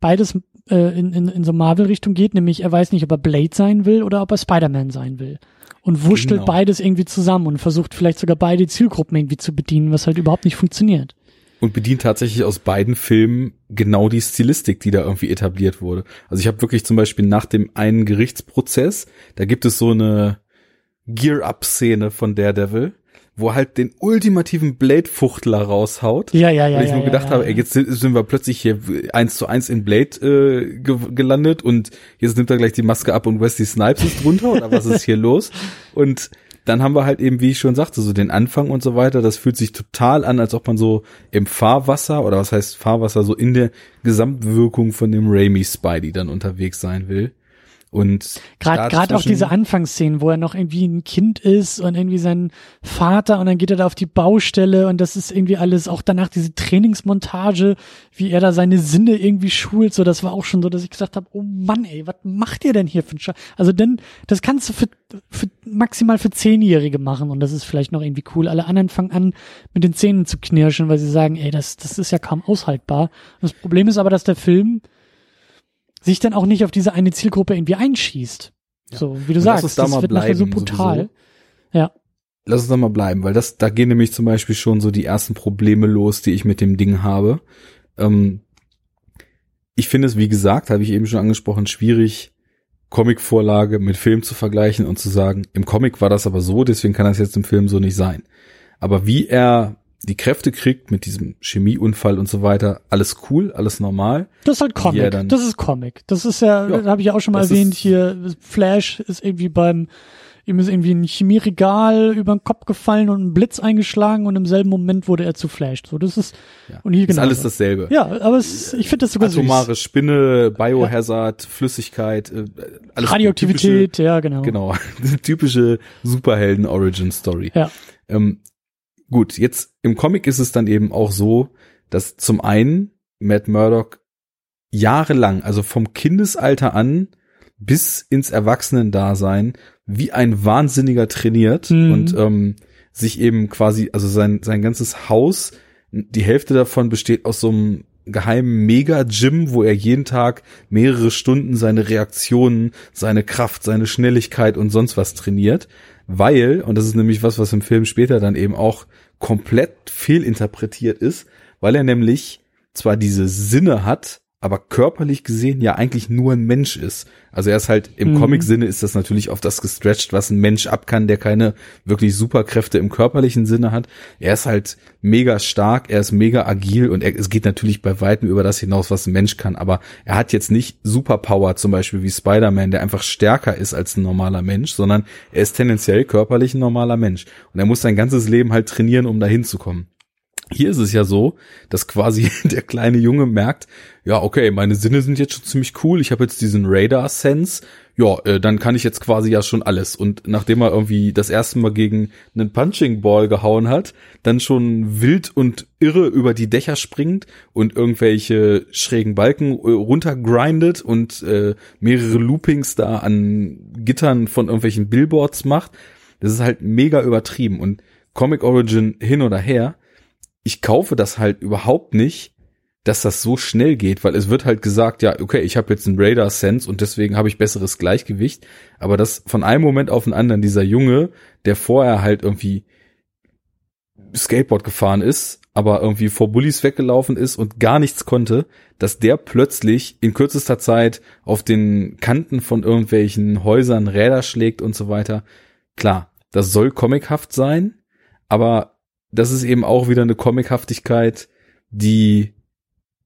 beides äh, in, in, in so Marvel-Richtung geht, nämlich er weiß nicht, ob er Blade sein will oder ob er Spider-Man sein will. Und wurschtelt Genau. beides irgendwie zusammen und versucht vielleicht sogar beide Zielgruppen irgendwie zu bedienen, was halt überhaupt nicht funktioniert. Und bedient tatsächlich aus beiden Filmen genau die Stilistik, die da irgendwie etabliert wurde. Also ich habe wirklich zum Beispiel nach dem einen Gerichtsprozess, da gibt es so eine Gear-Up-Szene von Daredevil, wo er halt den ultimativen Blade-Fuchtler raushaut. Ja, ja, ja. Weil ich ja, nur ja, gedacht ja, habe, ja. ey, jetzt sind, sind wir plötzlich hier eins zu eins in Blade äh, ge gelandet und jetzt nimmt er gleich die Maske ab und Wesley Snipes ist drunter oder was ist hier los? Und dann haben wir halt eben, wie ich schon sagte, so den Anfang und so weiter. Das fühlt sich total an, als ob man so im Fahrwasser oder was heißt Fahrwasser, so in der Gesamtwirkung von dem Raimi Spidey dann unterwegs sein will. Und gerade auch diese Anfangsszenen, wo er noch irgendwie ein Kind ist und irgendwie sein Vater und dann geht er da auf die Baustelle und das ist irgendwie alles auch danach diese Trainingsmontage, wie er da seine Sinne irgendwie schult, so das war auch schon so, dass ich gesagt habe, oh Mann, ey, was macht ihr denn hier für ein Scheiß? Also denn das kannst du für, für maximal für Zehnjährige machen und das ist vielleicht noch irgendwie cool. Alle anderen fangen an mit den Zähnen zu knirschen, weil sie sagen, ey, das das ist ja kaum aushaltbar. Und das Problem ist aber, dass der Film sich dann auch nicht auf diese eine Zielgruppe irgendwie einschießt. Ja. So, wie du Und sagst, da das wird nachher so brutal. Sowieso. Ja. Lass uns da mal bleiben, weil das, da gehen nämlich zum Beispiel schon so die ersten Probleme los, die ich mit dem Ding habe. Ähm, ich finde es, wie gesagt, habe ich eben schon angesprochen, schwierig, Comicvorlage mit Film zu vergleichen und zu sagen, im Comic war das aber so, deswegen kann das jetzt im Film so nicht sein. Aber wie er die Kräfte kriegt mit diesem Chemieunfall und so weiter, alles cool, alles normal. Das ist halt Comic. das ist Comic. Das ist ja, ja habe ich ja auch schon mal erwähnt, hier Flash ist irgendwie beim ihm ist irgendwie ein Chemieregal über den Kopf gefallen und ein Blitz eingeschlagen und im selben Moment wurde er zu Flash. So, das ist ja, und hier genau. Ist alles dasselbe. Ja, aber es, ich finde das sogar Atomare süß. Spinne, Biohazard, ja. Flüssigkeit, äh, alles Radioaktivität, typische, ja genau. Genau, typische Superhelden Origin Story. Ja. Ähm, gut, jetzt im Comic ist es dann eben auch so, dass zum einen Matt Murdock jahrelang, also vom Kindesalter an bis ins Erwachsenendasein, wie ein Wahnsinniger trainiert mhm. und ähm, sich eben quasi, also sein, sein ganzes Haus, die Hälfte davon besteht aus so einem geheimen Mega-Gym, wo er jeden Tag mehrere Stunden seine Reaktionen, seine Kraft, seine Schnelligkeit und sonst was trainiert weil, und das ist nämlich was, was im Film später dann eben auch komplett fehlinterpretiert ist, weil er nämlich zwar diese Sinne hat, aber körperlich gesehen ja eigentlich nur ein Mensch ist. Also er ist halt im mhm. Comic-Sinne ist das natürlich auf das gestretched, was ein Mensch ab kann, der keine wirklich Superkräfte im körperlichen Sinne hat. Er ist halt mega stark, er ist mega agil und er, es geht natürlich bei weitem über das hinaus, was ein Mensch kann. Aber er hat jetzt nicht Superpower zum Beispiel wie Spider-Man, der einfach stärker ist als ein normaler Mensch, sondern er ist tendenziell körperlich ein normaler Mensch. Und er muss sein ganzes Leben halt trainieren, um dahin zu kommen. Hier ist es ja so, dass quasi der kleine Junge merkt, ja, okay, meine Sinne sind jetzt schon ziemlich cool, ich habe jetzt diesen Radar-Sense, ja, äh, dann kann ich jetzt quasi ja schon alles. Und nachdem er irgendwie das erste Mal gegen einen Punching Ball gehauen hat, dann schon wild und irre über die Dächer springt und irgendwelche schrägen Balken äh, runtergrindet und äh, mehrere Loopings da an Gittern von irgendwelchen Billboards macht, das ist halt mega übertrieben. Und Comic Origin hin oder her, ich kaufe das halt überhaupt nicht, dass das so schnell geht, weil es wird halt gesagt, ja, okay, ich habe jetzt einen Radar Sense und deswegen habe ich besseres Gleichgewicht, aber das von einem Moment auf den anderen dieser Junge, der vorher halt irgendwie Skateboard gefahren ist, aber irgendwie vor Bullies weggelaufen ist und gar nichts konnte, dass der plötzlich in kürzester Zeit auf den Kanten von irgendwelchen Häusern Räder schlägt und so weiter. Klar, das soll comichaft sein, aber das ist eben auch wieder eine Comichaftigkeit, die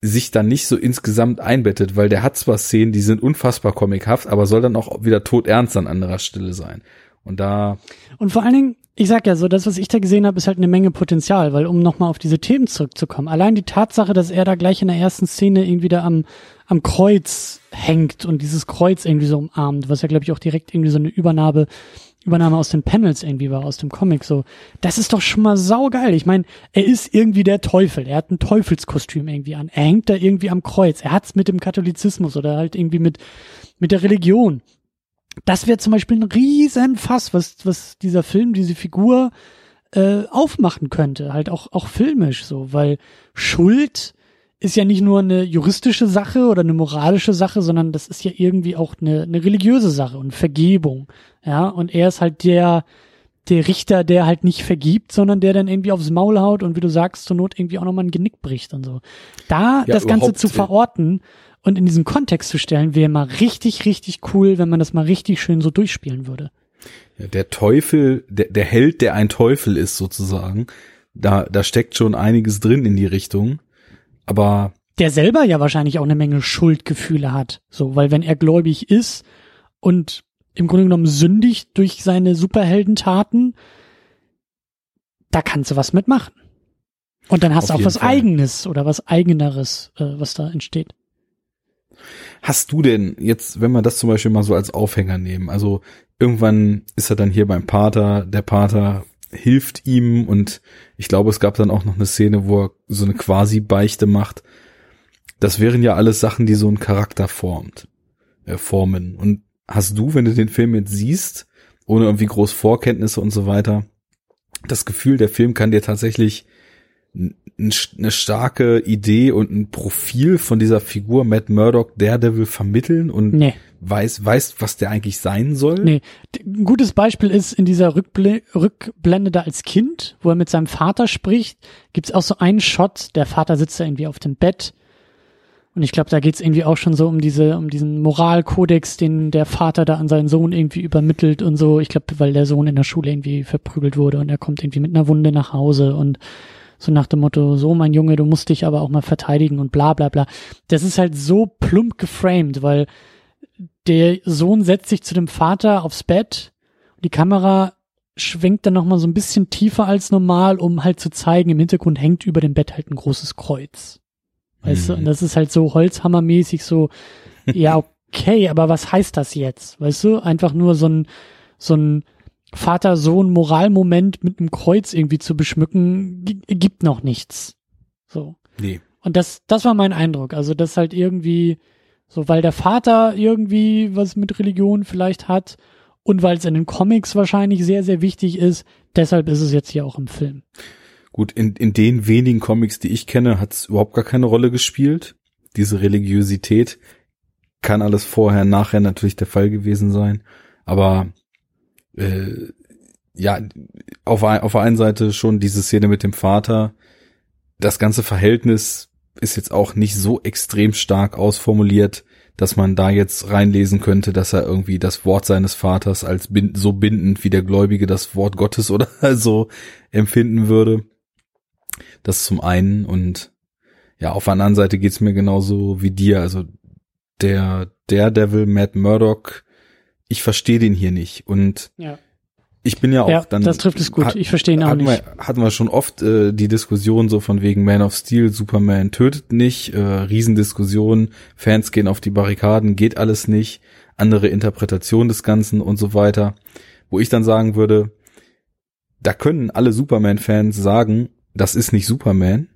sich dann nicht so insgesamt einbettet, weil der hat zwar Szenen, die sind unfassbar comichaft, aber soll dann auch wieder todernst an anderer Stelle sein. Und da. Und vor allen Dingen, ich sag ja so, das, was ich da gesehen habe, ist halt eine Menge Potenzial, weil um nochmal auf diese Themen zurückzukommen, allein die Tatsache, dass er da gleich in der ersten Szene irgendwie da am, am Kreuz hängt und dieses Kreuz irgendwie so umarmt, was ja, glaube ich, auch direkt irgendwie so eine Übernahme Übernahme aus den Panels irgendwie war, aus dem Comic so. Das ist doch schon mal saugeil. Ich meine, er ist irgendwie der Teufel. Er hat ein Teufelskostüm irgendwie an. Er hängt da irgendwie am Kreuz. Er hat's mit dem Katholizismus oder halt irgendwie mit, mit der Religion. Das wäre zum Beispiel ein Riesenfass, was, was dieser Film, diese Figur äh, aufmachen könnte. Halt auch, auch filmisch so, weil Schuld ist ja nicht nur eine juristische Sache oder eine moralische Sache, sondern das ist ja irgendwie auch eine, eine religiöse Sache und Vergebung. Ja, und er ist halt der, der Richter, der halt nicht vergibt, sondern der dann irgendwie aufs Maul haut und wie du sagst, zur Not irgendwie auch nochmal ein Genick bricht und so. Da ja, das Ganze zu verorten und in diesen Kontext zu stellen, wäre mal richtig, richtig cool, wenn man das mal richtig schön so durchspielen würde. Ja, der Teufel, der, der Held, der ein Teufel ist sozusagen, da, da steckt schon einiges drin in die Richtung. Aber der selber ja wahrscheinlich auch eine Menge Schuldgefühle hat. So, weil wenn er gläubig ist und im Grunde genommen sündigt durch seine Superheldentaten, da kannst du was mitmachen. Und dann hast Auf du auch was Fall. Eigenes oder was Eigeneres, äh, was da entsteht. Hast du denn jetzt, wenn wir das zum Beispiel mal so als Aufhänger nehmen, also irgendwann ist er dann hier beim Pater, der Pater hilft ihm und ich glaube, es gab dann auch noch eine Szene, wo er so eine Quasi-Beichte macht. Das wären ja alles Sachen, die so einen Charakter formt, äh, formen. Und hast du, wenn du den Film jetzt siehst, ohne irgendwie groß Vorkenntnisse und so weiter, das Gefühl, der Film kann dir tatsächlich eine starke Idee und ein Profil von dieser Figur Matt Murdock Daredevil vermitteln und Nee. Weiß, weiß, was der eigentlich sein soll? Nee. Ein gutes Beispiel ist in dieser Rückble Rückblende da als Kind, wo er mit seinem Vater spricht, gibt's auch so einen Shot, der Vater sitzt da irgendwie auf dem Bett. Und ich glaube, da geht's irgendwie auch schon so um diese, um diesen Moralkodex, den der Vater da an seinen Sohn irgendwie übermittelt und so. Ich glaube, weil der Sohn in der Schule irgendwie verprügelt wurde und er kommt irgendwie mit einer Wunde nach Hause und so nach dem Motto, so mein Junge, du musst dich aber auch mal verteidigen und bla bla bla. Das ist halt so plump geframed, weil der Sohn setzt sich zu dem Vater aufs Bett und die Kamera schwenkt dann nochmal so ein bisschen tiefer als normal, um halt zu zeigen, im Hintergrund hängt über dem Bett halt ein großes Kreuz. Weißt du, Mhm. und das ist halt so holzhammermäßig so, ja, okay, aber was heißt das jetzt? Weißt du, einfach nur so ein, so ein Vater-Sohn-Moralmoment mit einem Kreuz irgendwie zu beschmücken, gi- gibt noch nichts. So. Nee. Und das, das war mein Eindruck. Also, das halt irgendwie, so, weil der Vater irgendwie was mit Religion vielleicht hat und weil es in den Comics wahrscheinlich sehr, sehr wichtig ist, deshalb ist es jetzt hier auch im Film. Gut, in, in den wenigen Comics, die ich kenne, hat es überhaupt gar keine Rolle gespielt. Diese Religiosität kann alles vorher, nachher natürlich der Fall gewesen sein. Aber äh, ja, auf, auf der einen Seite schon diese Szene mit dem Vater. Das ganze Verhältnis ist jetzt auch nicht so extrem stark ausformuliert, dass man da jetzt reinlesen könnte, dass er irgendwie das Wort seines Vaters als bind, so bindend wie der Gläubige das Wort Gottes oder so empfinden würde. Das zum einen und ja, auf der anderen Seite geht's mir genauso wie dir. Also der Daredevil Matt Murdock, ich verstehe den hier nicht und Ja. Ich bin ja auch Ja, dann das trifft es gut. hat- Ich verstehe ihn auch hatten nicht. Wir, hatten wir schon oft äh, die Diskussion so von wegen Man of Steel, Superman tötet nicht, äh, Riesendiskussion, Fans gehen auf die Barrikaden, geht alles nicht, andere Interpretation des Ganzen und so weiter. Wo ich dann sagen würde, da können alle Superman-Fans sagen, das ist nicht Superman.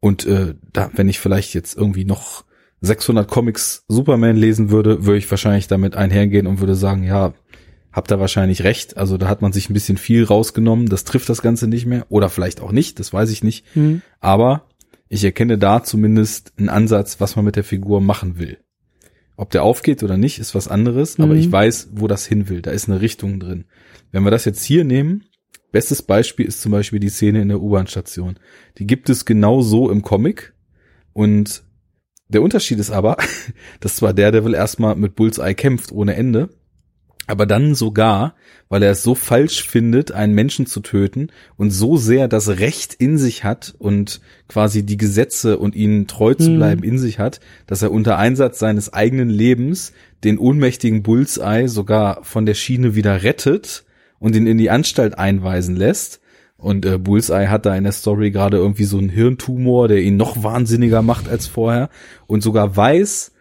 Und äh, da, wenn ich vielleicht jetzt irgendwie noch 600 Comics Superman lesen würde, würde ich wahrscheinlich damit einhergehen und würde sagen, ja, habt ihr wahrscheinlich recht. Also da hat man sich ein bisschen viel rausgenommen. Das trifft das Ganze nicht mehr. Oder vielleicht auch nicht. Das weiß ich nicht. Hm. Aber ich erkenne da zumindest einen Ansatz, was man mit der Figur machen will. Ob der aufgeht oder nicht, ist was anderes. Aber Mhm. ich weiß, wo das hin will. Da ist eine Richtung drin. Wenn wir das jetzt hier nehmen, bestes Beispiel ist zum Beispiel die Szene in der U-Bahn-Station. Die gibt es genau so im Comic. Und der Unterschied ist aber, dass zwar Daredevil erstmal mit Bullseye kämpft ohne Ende, aber dann sogar, weil er es so falsch findet, einen Menschen zu töten und so sehr das Recht in sich hat und quasi die Gesetze und ihnen treu zu Mhm. bleiben in sich hat, dass er unter Einsatz seines eigenen Lebens den ohnmächtigen Bullseye sogar von der Schiene wieder rettet und ihn in die Anstalt einweisen lässt. Und äh, Bullseye hat da in der Story gerade irgendwie so einen Hirntumor, der ihn noch wahnsinniger macht als vorher und sogar weiß,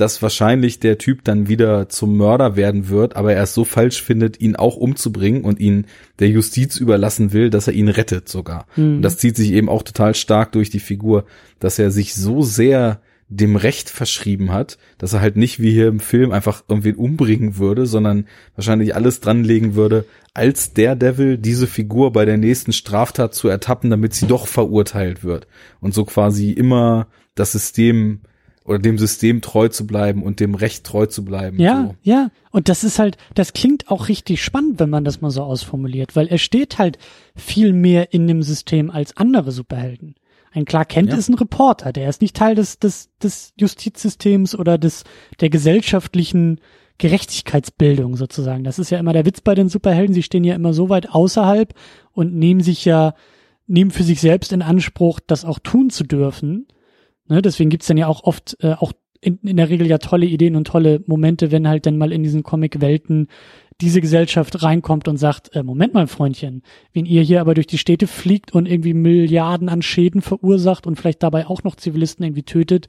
dass wahrscheinlich der Typ dann wieder zum Mörder werden wird, aber er es so falsch findet, ihn auch umzubringen und ihn der Justiz überlassen will, dass er ihn rettet sogar. Mhm. Und das zieht sich eben auch total stark durch die Figur, dass er sich so sehr dem Recht verschrieben hat, dass er halt nicht wie hier im Film einfach irgendwen umbringen würde, sondern wahrscheinlich alles dranlegen würde, als der Devil diese Figur bei der nächsten Straftat zu ertappen, damit sie doch verurteilt wird. Und so quasi immer das System oder dem System treu zu bleiben und dem Recht treu zu bleiben. Ja, So. ja. Und das ist halt, das klingt auch richtig spannend, wenn man das mal so ausformuliert, weil er steht halt viel mehr in dem System als andere Superhelden. Ein Clark Kent Ja. ist ein Reporter, der ist nicht Teil des, des, des Justizsystems oder des, der gesellschaftlichen Gerechtigkeitsbildung sozusagen. Das ist ja immer der Witz bei den Superhelden. Sie stehen ja immer so weit außerhalb und nehmen sich ja, nehmen für sich selbst in Anspruch, das auch tun zu dürfen. Ne, deswegen gibt's dann ja auch oft äh, auch in, in der Regel ja tolle Ideen und tolle Momente, wenn halt dann mal in diesen Comic-Welten diese Gesellschaft reinkommt und sagt, äh, Moment mal, Freundchen, wenn ihr hier aber durch die Städte fliegt und irgendwie Milliarden an Schäden verursacht und vielleicht dabei auch noch Zivilisten irgendwie tötet,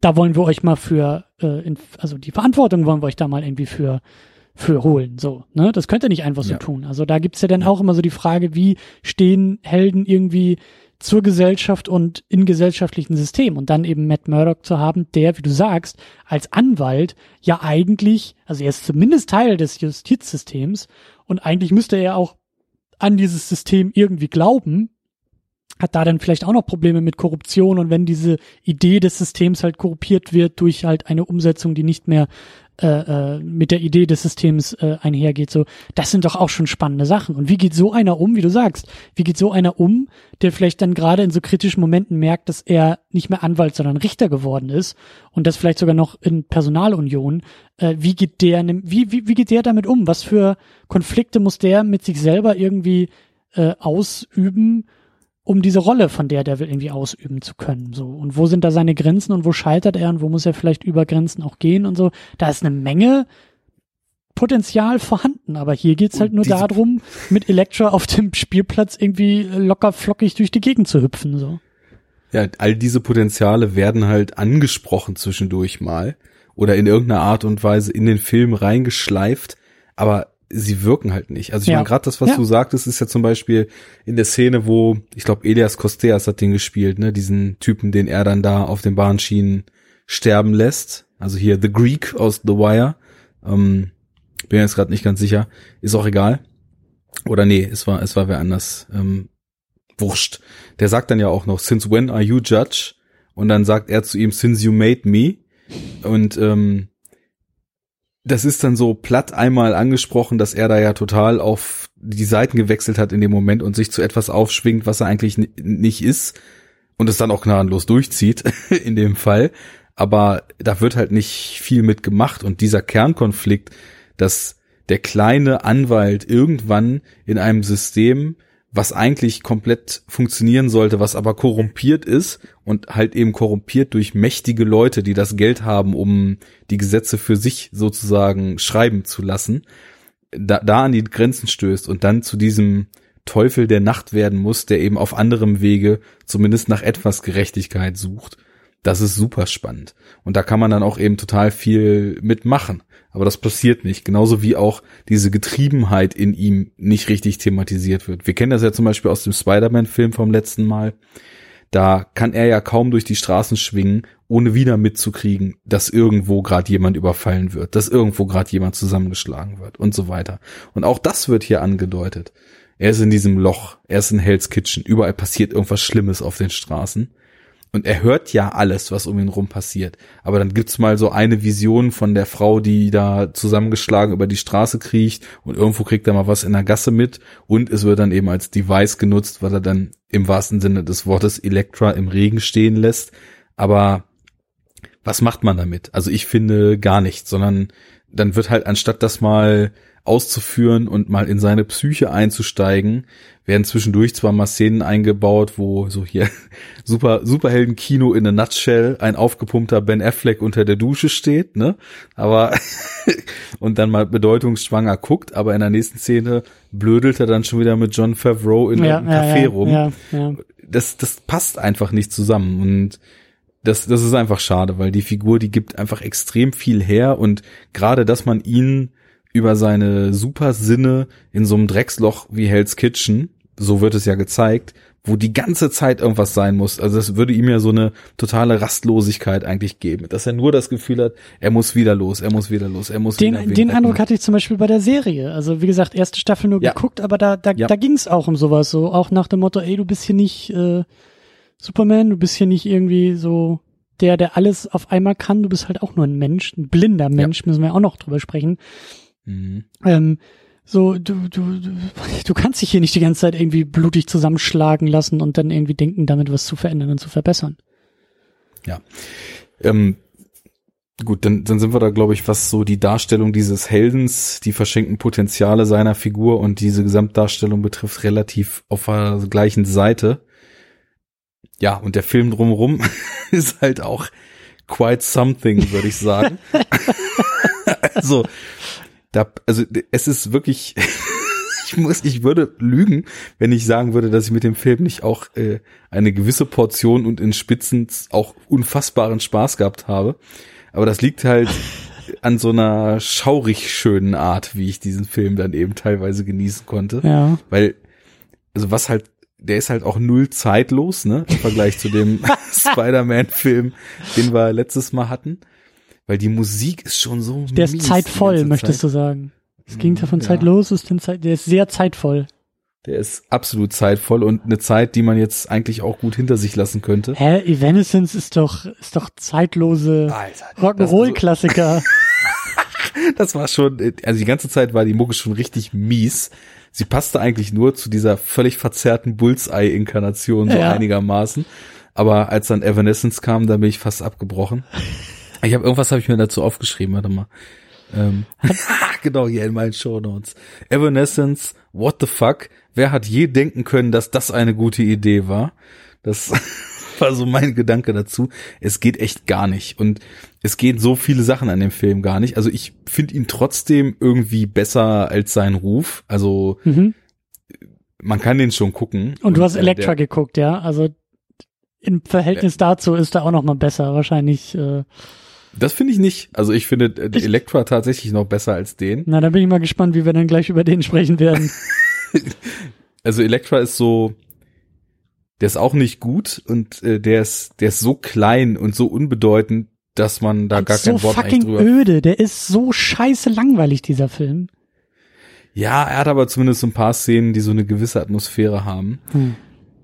da wollen wir euch mal für, äh, in, also die Verantwortung wollen wir euch da mal irgendwie für für holen. So, ne? Das könnt ihr nicht einfach so Ja. tun. Also da gibt's ja dann auch immer so die Frage, wie stehen Helden irgendwie zur Gesellschaft und in gesellschaftlichen Systemen und dann eben Matt Murdock zu haben, der, wie du sagst, als Anwalt ja eigentlich, also er ist zumindest Teil des Justizsystems und eigentlich müsste er auch an dieses System irgendwie glauben, hat da dann vielleicht auch noch Probleme mit Korruption und wenn diese Idee des Systems halt korruptiert wird durch halt eine Umsetzung, die nicht mehr äh, äh, mit der Idee des Systems äh, einhergeht, so, das sind doch auch schon spannende Sachen. Und wie geht so einer um, wie du sagst, wie geht so einer um, der vielleicht dann gerade in so kritischen Momenten merkt, dass er nicht mehr Anwalt, sondern Richter geworden ist und das vielleicht sogar noch in Personalunion, äh, wie geht der, wie, wie, wie geht der damit um? Was für Konflikte muss der mit sich selber irgendwie äh, ausüben, um diese Rolle, von der der will, irgendwie ausüben zu können. So. Und wo sind da seine Grenzen und wo scheitert er und wo muss er vielleicht über Grenzen auch gehen und so. Da ist eine Menge Potenzial vorhanden, aber hier geht's halt Und nur darum, mit Elektra auf dem Spielplatz irgendwie locker flockig durch die Gegend zu hüpfen. So. Ja, all diese Potenziale werden halt angesprochen zwischendurch mal oder in irgendeiner Art und Weise in den Film reingeschleift, aber sie wirken halt nicht. Also ich Ja. meine, gerade das, was Ja. du sagtest, ist ja zum Beispiel in der Szene, wo, ich glaube, Elias Kosteas hat den gespielt, ne, diesen Typen, den er dann da auf den Bahnschienen sterben lässt. Also hier The Greek aus The Wire. Ähm, bin jetzt gerade nicht ganz sicher. Ist auch egal. Oder nee, es war, es war wer anders. Ähm, wurscht. Der sagt dann ja auch noch, since when are you judge? Und dann sagt er zu ihm, since you made me. Und ähm, das ist dann so platt einmal angesprochen, dass er da ja total auf die Seiten gewechselt hat in dem Moment und sich zu etwas aufschwingt, was er eigentlich ni- nicht ist und es dann auch gnadenlos durchzieht in dem Fall. Aber da wird halt nicht viel mit gemacht und dieser Kernkonflikt, dass der kleine Anwalt irgendwann in einem System, was eigentlich komplett funktionieren sollte, was aber korrumpiert ist und halt eben korrumpiert durch mächtige Leute, die das Geld haben, um die Gesetze für sich sozusagen schreiben zu lassen, da, da an die Grenzen stößt und dann zu diesem Teufel der Nacht werden muss, der eben auf anderem Wege zumindest nach etwas Gerechtigkeit sucht. Das ist super spannend. Und da kann man dann auch eben total viel mitmachen. Aber das passiert nicht. Genauso wie auch diese Getriebenheit in ihm nicht richtig thematisiert wird. Wir kennen das ja zum Beispiel aus dem Spider-Man-Film vom letzten Mal. Da kann er ja kaum durch die Straßen schwingen, ohne wieder mitzukriegen, dass irgendwo gerade jemand überfallen wird, dass irgendwo gerade jemand zusammengeschlagen wird und so weiter. Und auch das wird hier angedeutet. Er ist in diesem Loch, er ist in Hell's Kitchen, überall passiert irgendwas Schlimmes auf den Straßen. Und er hört ja alles, was um ihn rum passiert. Aber dann gibt's mal so eine Vision von der Frau, die da zusammengeschlagen über die Straße kriecht und irgendwo kriegt er mal was in der Gasse mit und es wird dann eben als Device genutzt, weil er dann im wahrsten Sinne des Wortes Elektra im Regen stehen lässt. Aber was macht man damit? Also ich finde gar nichts, sondern dann wird halt anstatt das mal auszuführen und mal in seine Psyche einzusteigen, werden zwischendurch zwar mal Szenen eingebaut, wo so hier super Superhelden-Kino in a nutshell ein aufgepumpter Ben Affleck unter der Dusche steht, ne? Aber und dann mal bedeutungsschwanger guckt, aber in der nächsten Szene blödelt er dann schon wieder mit John Favreau in Ja, einem ja, Café ja, rum ja, ja. das, das passt einfach nicht zusammen und das, das ist einfach schade, weil die Figur, die gibt einfach extrem viel her und gerade, dass man ihn über seine Supersinne in so einem Drecksloch wie Hell's Kitchen, so wird es ja gezeigt, wo die ganze Zeit irgendwas sein muss. Also das würde ihm ja so eine totale Rastlosigkeit eigentlich geben, dass er nur das Gefühl hat, er muss wieder los, er muss wieder los, er muss wieder Den, wen den. Eindruck hatte ich zum Beispiel bei der Serie. Also wie gesagt, erste Staffel nur Ja. geguckt, aber da, da, Ja. da ging es auch um sowas. So auch nach dem Motto, ey, du bist hier nicht äh, Superman, du bist hier nicht irgendwie so der, der alles auf einmal kann. Du bist halt auch nur ein Mensch, ein blinder Mensch, müssen wir auch noch drüber sprechen. Mhm. Ähm, so, du, du, du, kannst dich hier nicht die ganze Zeit irgendwie blutig zusammenschlagen lassen und dann irgendwie denken, damit was zu verändern und zu verbessern. Ähm, gut, dann, dann sind wir da, glaube ich, was so die Darstellung dieses Heldens, die verschenkten Potenziale seiner Figur und diese Gesamtdarstellung betrifft, relativ auf der gleichen Seite. Ja, und der Film drumherum ist halt auch quite something, würde ich sagen. also, da, also es ist wirklich, ich muss, ich würde lügen, wenn ich sagen würde, dass ich mit dem Film nicht auch äh, eine gewisse Portion und in Spitzen auch unfassbaren Spaß gehabt habe. Aber das liegt halt an so einer schaurig schönen Art, wie ich diesen Film dann eben teilweise genießen konnte. Ja. Weil, also was halt, der ist halt auch null zeitlos, ne, im Vergleich zu dem Spider-Man-Film, den wir letztes Mal hatten. Weil die Musik ist schon so. Der ist zeitvoll, möchtest Zeit. du sagen. Das Gegenteil von Ja. zeitlos ist den Zeit, der ist sehr zeitvoll. Der ist absolut zeitvoll und eine Zeit, die man jetzt eigentlich auch gut hinter sich lassen könnte. Hä, Evanescence ist doch, ist doch zeitlose Rock'n'Roll-Klassiker. Das war schon, also die ganze Zeit war die Mucke schon richtig mies. Sie passte eigentlich nur zu dieser völlig verzerrten Bullseye-Inkarnation so Ja. einigermaßen. Aber als dann Evanescence kam, da bin ich fast abgebrochen. Ich habe irgendwas habe ich mir dazu aufgeschrieben, warte mal. Ähm, genau, hier in meinen Shownotes. Evanescence, what the fuck? Wer hat je denken können, dass das eine gute Idee war? Das war so mein Gedanke dazu. Es geht echt gar nicht. Und es gehen so viele Sachen an dem Film gar nicht. Also ich finde ihn trotzdem irgendwie besser als sein Ruf. Also Mhm. man kann den schon gucken. Und du hast äh, Elektra geguckt, ja? Also im Verhältnis dazu ist er auch noch mal besser. Wahrscheinlich, äh, Das finde ich nicht. Also ich finde äh, Ich- Elektra tatsächlich noch besser als den. na, da bin ich mal gespannt, wie wir dann gleich über den sprechen werden. Also Elektra ist so, der ist auch nicht gut und äh, der ist, der ist so klein und so unbedeutend, dass man da gar so kein Wort eigentlich fucking drüber. öde. Der ist so scheiße langweilig, dieser Film. Ja, er hat aber zumindest so ein paar Szenen, die so eine gewisse Atmosphäre haben. Hm.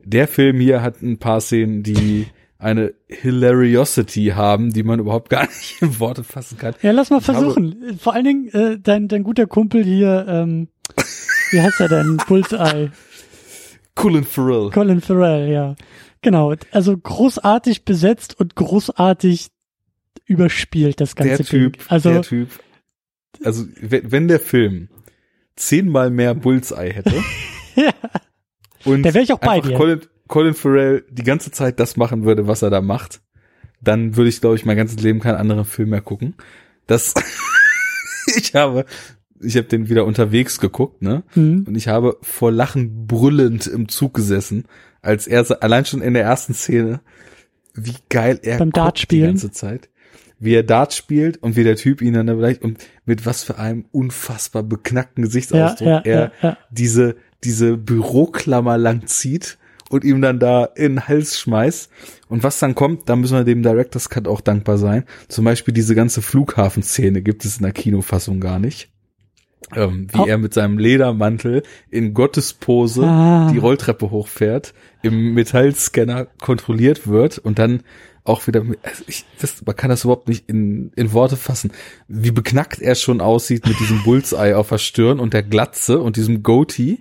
Der Film hier hat ein paar Szenen, die eine Hilariosity haben, die man überhaupt gar nicht in Worte fassen kann. Ja, lass mal Ich habe- versuchen. Vor allen Dingen, äh, dein, dein guter Kumpel hier, ähm, wie heißt er denn? Bullseye. Colin Farrell. Colin Farrell, ja. Genau. Also großartig besetzt und großartig überspielt, das ganze Der Typ, Ding. Also, der Typ. Also, wenn, der Film zehnmal mehr Bullseye hätte ja. und Da wär ich auch bei dir. Colin, Colin Farrell die ganze Zeit das machen würde, was er da macht, dann würde ich, glaube ich, mein ganzes Leben keinen anderen Film mehr gucken. Das, ich habe, ich habe den wieder unterwegs geguckt, ne? Hm. Und ich habe vor Lachen brüllend im Zug gesessen, als er allein schon in der ersten Szene, wie geil er Beim guckt die Dartspielen? ganze Zeit. Wie er Dart spielt und wie der Typ ihn dann da vielleicht und mit was für einem unfassbar beknackten Gesichtsausdruck ja, er ja, ja. diese, diese Büroklammer lang zieht und ihm dann da in den Hals schmeißt. Und was dann kommt, da müssen wir dem Director's Cut auch dankbar sein. Zum Beispiel diese ganze Flughafenszene gibt es in der Kinofassung gar nicht. Ähm, wie Oh. er mit seinem Ledermantel in Gottespose Ah. die Rolltreppe hochfährt, im Metallscanner kontrolliert wird und dann auch wieder, also ich, das, man kann das überhaupt nicht in, in Worte fassen, wie beknackt er schon aussieht mit diesem Bullseye auf der Stirn und der Glatze und diesem Goatee.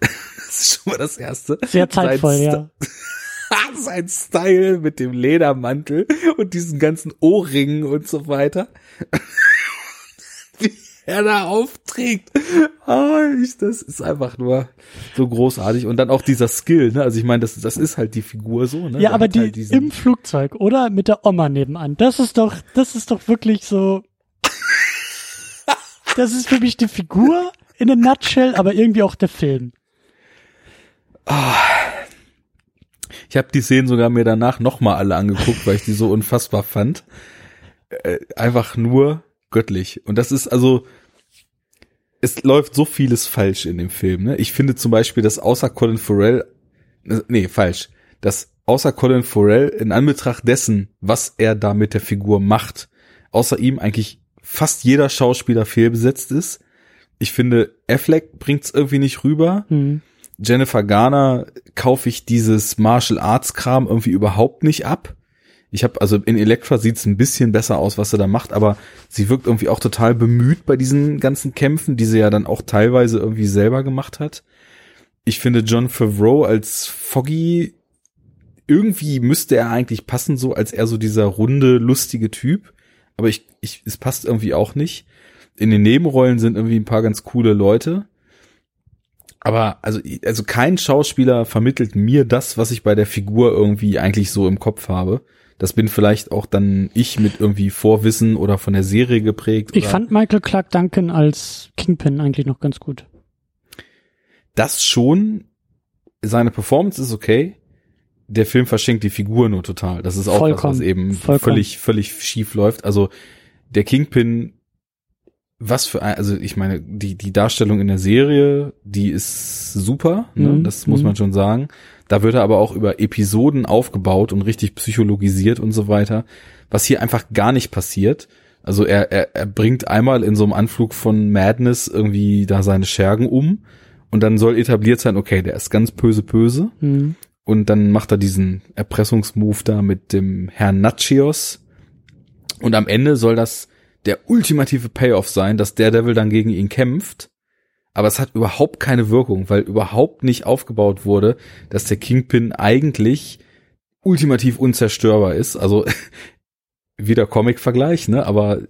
Das ist schon mal das Erste. Sehr zeitvoll, Sein ja. Sein Style mit dem Ledermantel und diesen ganzen Ohrringen und so weiter. Wie er da aufträgt. Ah, ich, das ist einfach nur so großartig. Und dann auch dieser Skill, ne? Also ich meine, das, das ist halt die Figur so, ne? Ja, Der aber die halt im Flugzeug, oder? Mit der Oma nebenan. Das ist doch, das ist doch wirklich so. Das ist für mich die Figur in a nutshell, aber irgendwie auch der Film. Ich habe die Szenen sogar mir danach nochmal alle angeguckt, weil ich die so unfassbar fand. Äh, einfach nur göttlich. Und das ist also, es läuft so vieles falsch in dem Film. Ne? Ich finde zum Beispiel, dass außer Colin Farrell, äh, nee, falsch, dass außer Colin Farrell in Anbetracht dessen, was er da mit der Figur macht, außer ihm eigentlich fast jeder Schauspieler fehlbesetzt ist. Ich finde, Affleck bringt's irgendwie nicht rüber. Hm. Jennifer Garner kaufe ich dieses Martial Arts Kram irgendwie überhaupt nicht ab. Ich habe also in Elektra sieht's ein bisschen besser aus, was sie da macht, aber sie wirkt irgendwie auch total bemüht bei diesen ganzen Kämpfen, die sie ja dann auch teilweise irgendwie selber gemacht hat. Ich finde John Favreau als Foggy irgendwie müsste er eigentlich passen, so als er so dieser runde, lustige Typ. Aber ich, ich, es passt irgendwie auch nicht. In den Nebenrollen sind irgendwie ein paar ganz coole Leute. Aber also, also kein Schauspieler vermittelt mir das, was ich bei der Figur irgendwie eigentlich so im Kopf habe. Das bin vielleicht auch dann ich mit irgendwie Vorwissen oder von der Serie geprägt. Ich fand Michael Clark Duncan als Kingpin eigentlich noch ganz gut. das schon. Seine Performance ist okay. Der Film verschenkt die Figur nur total. Das ist auch Vollkommen. das, was eben Vollkommen. völlig, völlig schief läuft. Also der Kingpin, was für ein, also ich meine, die, die Darstellung in der Serie, die ist super, ne? Mhm, das muss mhm. man schon sagen. Da wird er aber auch über Episoden aufgebaut und richtig psychologisiert und so weiter, was hier einfach gar nicht passiert. Also er, er, er bringt einmal in so einem Anflug von Madness irgendwie da seine Schergen um und dann soll etabliert sein, okay, der ist ganz böse böse Hm. und dann macht er diesen Erpressungsmove da mit dem Herrn Nachios und am Ende soll das der ultimative Payoff sein, dass Daredevil dann gegen ihn kämpft. Aber es hat überhaupt keine Wirkung, weil überhaupt nicht aufgebaut wurde, dass der Kingpin eigentlich ultimativ unzerstörbar ist. Also wieder Comic-Vergleich, ne? Aber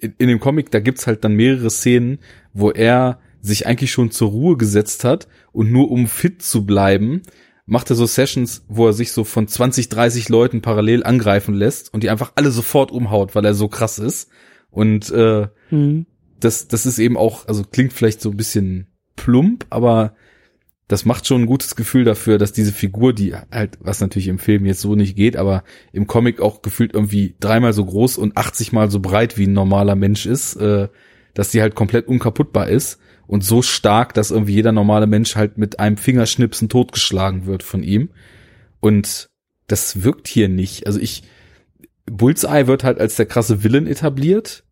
in, in dem Comic, da gibt's halt dann mehrere Szenen, wo er sich eigentlich schon zur Ruhe gesetzt hat und nur um fit zu bleiben, macht er so Sessions, wo er sich so von 20, 30 Leuten parallel angreifen lässt und die einfach alle sofort umhaut, weil er so krass ist. Und äh, Hm. das, das ist eben auch, also klingt vielleicht so ein bisschen plump, aber das macht schon ein gutes Gefühl dafür, dass diese Figur, die halt, was natürlich im Film jetzt so nicht geht, aber im Comic auch gefühlt irgendwie dreimal so groß und 80 mal so breit wie ein normaler Mensch ist, äh, dass die halt komplett unkaputtbar ist und so stark, dass irgendwie jeder normale Mensch halt mit einem Fingerschnipsen totgeschlagen wird von ihm. Und das wirkt hier nicht. Also ich, Bullseye wird halt als der krasse Villain etabliert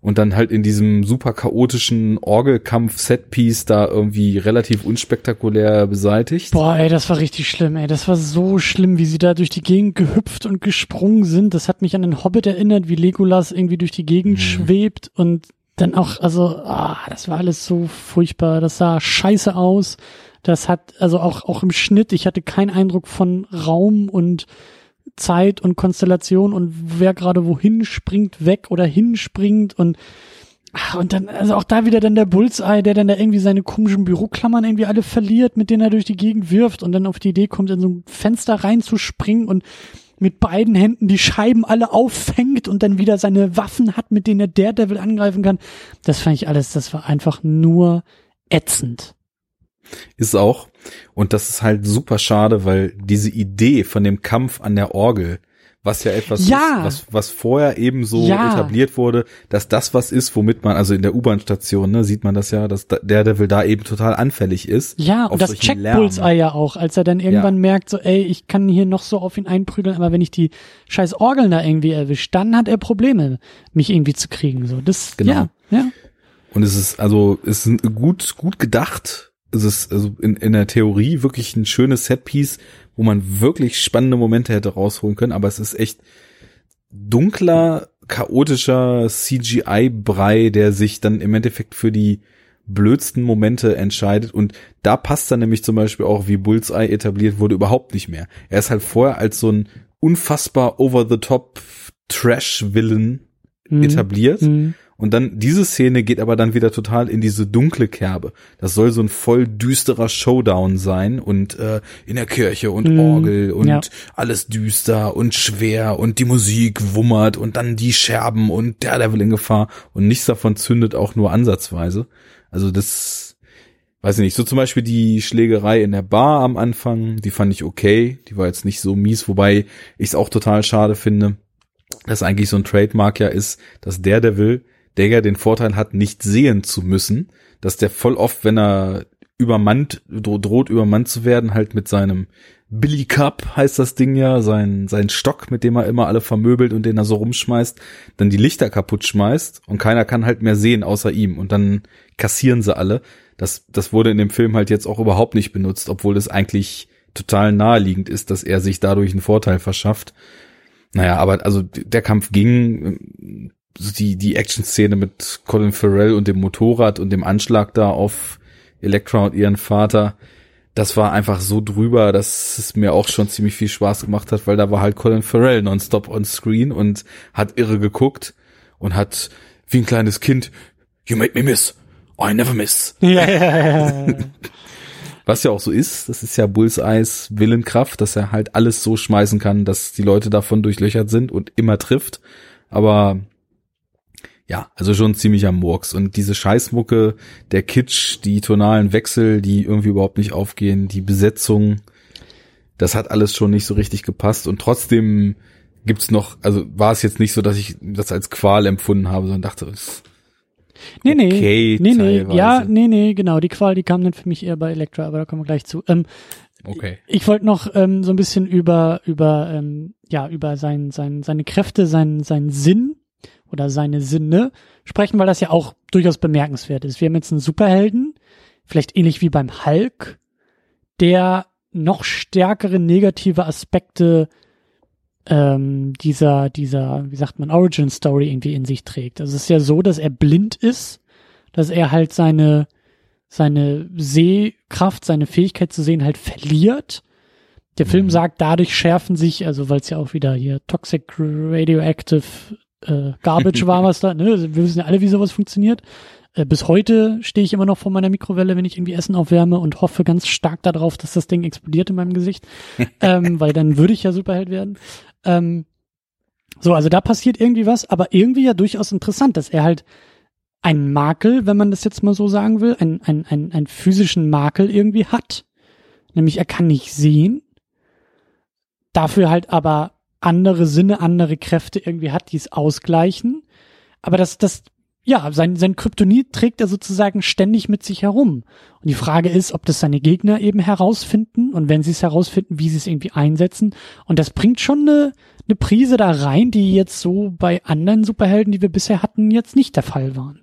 und dann halt in diesem super chaotischen Orgelkampf-Setpiece da irgendwie relativ unspektakulär beseitigt. Boah, ey, das war richtig schlimm, ey. Das war so schlimm, wie sie da durch die Gegend gehüpft und gesprungen sind. Das hat mich an den Hobbit erinnert, wie Legolas irgendwie durch die Gegend Mhm. schwebt und dann auch, also, ah, das war alles so furchtbar. Das sah scheiße aus. Das hat, also auch, auch im Schnitt, ich hatte keinen Eindruck von Raum und Zeit und Konstellation und wer gerade wohin springt, weg oder hinspringt und Ach, und dann, also auch da wieder dann der Bullseye, der dann da irgendwie seine komischen Büroklammern irgendwie alle verliert, mit denen er durch die Gegend wirft und dann auf die Idee kommt, in so ein Fenster reinzuspringen und mit beiden Händen die Scheiben alle auffängt und dann wieder seine Waffen hat, mit denen er Daredevil angreifen kann. Das fand ich alles, das war einfach nur ätzend. Ist auch. Und das ist halt super schade, weil diese Idee von dem Kampf an der Orgel, was ja etwas Ja. ist, was, was vorher eben so Ja. etabliert wurde, dass das was ist, womit man, also in der U-Bahn-Station, ne, sieht man das ja, dass da- Daredevil da eben total anfällig ist. Ja, und das checkt. Bullseye ja auch, als er dann irgendwann merkt, so, ey, ich kann hier noch so auf ihn einprügeln, aber wenn ich die scheiß Orgeln da irgendwie erwische, dann hat er Probleme, mich irgendwie zu kriegen, so. Das, Genau. ja, ja. Und es ist, also, es ist gut, gut gedacht. Es ist, also in, in der Theorie wirklich ein schönes Setpiece, wo man wirklich spannende Momente hätte rausholen können, aber es ist echt dunkler, chaotischer CGI-Brei, der sich dann im Endeffekt für die blödsten Momente entscheidet. Und da passt dann nämlich zum Beispiel auch, wie Bullseye etabliert wurde, überhaupt nicht mehr. Er ist halt vorher als so ein unfassbar over-the-top Trash-Villain Mhm. etabliert. Mhm. Und dann, diese Szene geht aber dann wieder total in diese dunkle Kerbe. Das soll so ein voll düsterer Showdown sein und äh, in der Kirche und Mhm. Orgel und Ja. alles düster und schwer und die Musik wummert und dann die Scherben und der Level in Gefahr und nichts davon zündet auch nur ansatzweise. Also das, weiß ich nicht, so zum Beispiel die Schlägerei in der Bar am Anfang, die fand ich okay, die war jetzt nicht so mies, wobei ich es auch total schade finde, dass eigentlich so ein Trademark ja ist, dass Daredevil, der ja den Vorteil hat, nicht sehen zu müssen, dass der voll oft, wenn er übermannt, dro droht übermannt zu werden, halt mit seinem Billy Cup heißt das Ding ja, sein, sein Stock, mit dem er immer alle vermöbelt und den er so rumschmeißt, dann die Lichter kaputt schmeißt und keiner kann halt mehr sehen außer ihm und dann kassieren sie alle. Das, das wurde in dem Film halt jetzt auch überhaupt nicht benutzt, obwohl es eigentlich total naheliegend ist, dass er sich dadurch einen Vorteil verschafft. Naja, aber also der Kampf ging, die, die Action-Szene mit Colin Farrell und dem Motorrad und dem Anschlag da auf Elektra und ihren Vater, das war einfach so drüber, dass es mir auch schon ziemlich viel Spaß gemacht hat, weil da war halt Colin Farrell nonstop on screen und hat irre geguckt und hat wie ein kleines Kind, you made me miss, I never miss. Ja, ja, ja, ja. Was ja auch so ist, das ist ja Bullseyes Willenkraft, dass er halt alles so schmeißen kann, dass die Leute davon durchlöchert sind und immer trifft. Aber ja, also schon ziemlich am Murks. Und diese Scheißmucke, der Kitsch, die tonalen Wechsel, die irgendwie überhaupt nicht aufgehen, die Besetzung, das hat alles schon nicht so richtig gepasst. Und trotzdem gibt's noch, also war es jetzt nicht so, dass ich das als Qual empfunden habe, sondern dachte, es Nee, nee, okay nee, nee, teilweise. ja, nee, nee, genau, die Qual, die kam dann für mich eher bei Elektra, aber da kommen wir gleich zu. Ähm, Okay. Ich wollte noch ähm, so ein bisschen über über ähm, ja über sein, sein seine Kräfte, sein sein Sinn oder seine Sinne sprechen, weil das ja auch durchaus bemerkenswert ist. Wir haben jetzt einen Superhelden, vielleicht ähnlich wie beim Hulk, der noch stärkere negative Aspekte ähm, dieser dieser wie sagt man Origin Story irgendwie in sich trägt. Also es ist ja so, dass er blind ist, dass er halt seine seine Sehkraft, seine Fähigkeit zu sehen halt verliert. Der Film Mhm. sagt, dadurch schärfen sich, also weil es ja auch wieder hier Toxic Radioactive äh, Garbage war, was da, ne? Also Wir wissen ja alle, wie sowas funktioniert. Äh, bis heute stehe ich immer noch vor meiner Mikrowelle, wenn ich irgendwie Essen aufwärme und hoffe ganz stark darauf, dass das Ding explodiert in meinem Gesicht. ähm, weil dann würde ich ja Superheld werden. Ähm, so, also da passiert irgendwie was, aber irgendwie ja durchaus interessant, dass er halt einen Makel, wenn man das jetzt mal so sagen will, einen, einen, einen, einen physischen Makel irgendwie hat. Nämlich er kann nicht sehen. Dafür halt aber andere Sinne, andere Kräfte irgendwie hat, die es ausgleichen. Aber das, das, ja, sein, sein Kryptonit trägt er sozusagen ständig mit sich herum. Und die Frage ist, ob das seine Gegner eben herausfinden und wenn sie es herausfinden, wie sie es irgendwie einsetzen. Und das bringt schon eine, eine Prise da rein, die jetzt so bei anderen Superhelden, die wir bisher hatten, jetzt nicht der Fall waren.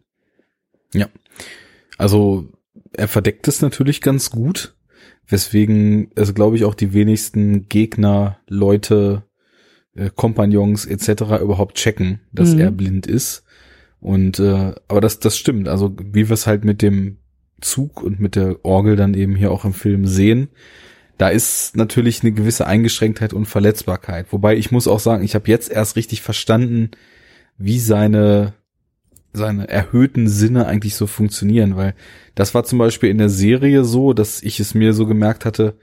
Ja. Also er verdeckt es natürlich ganz gut, weswegen es, glaube ich, auch die wenigsten Gegner, Leute, äh, Kompagnons etc. überhaupt checken, dass Mhm. er blind ist. Und äh, aber das, das stimmt. Also wie wir es halt mit dem Zug und mit der Orgel dann eben hier auch im Film sehen, da ist natürlich eine gewisse Eingeschränktheit und Verletzbarkeit. Wobei ich muss auch sagen, ich habe jetzt erst richtig verstanden, wie seine seine erhöhten Sinne eigentlich so funktionieren, weil das war zum Beispiel in der Serie so, dass ich es mir so gemerkt hatte,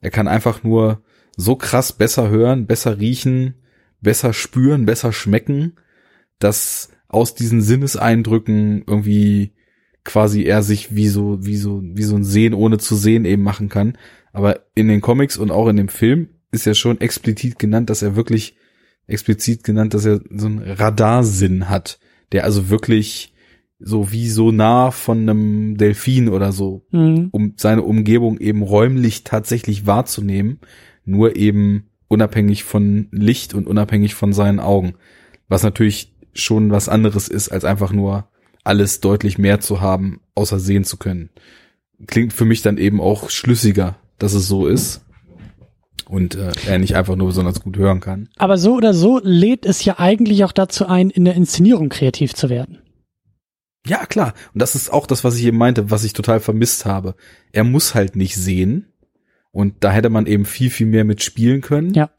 er kann einfach nur so krass besser hören, besser riechen, besser spüren, besser schmecken, dass aus diesen Sinneseindrücken irgendwie quasi er sich wie so, wie so, wie so ein Sehen ohne zu sehen eben machen kann. Aber in den Comics und auch in dem Film ist ja schon explizit genannt, dass er wirklich explizit genannt, dass er so einen Radarsinn hat, der also wirklich so wie so nah von einem Delfin oder so, Mhm. um seine Umgebung eben räumlich tatsächlich wahrzunehmen, nur eben unabhängig von Licht und unabhängig von seinen Augen. Was natürlich schon was anderes ist, als einfach nur alles deutlich mehr zu haben, außer sehen zu können. Klingt für mich dann eben auch schlüssiger, dass es so ist. Und äh, er nicht einfach nur besonders gut hören kann. Aber so oder so lädt es ja eigentlich auch dazu ein, in der Inszenierung kreativ zu werden. Ja, klar. Und das ist auch das, was ich eben meinte, was ich total vermisst habe. Er muss halt nicht sehen. Und da hätte man eben viel, viel mehr mitspielen können. Ja.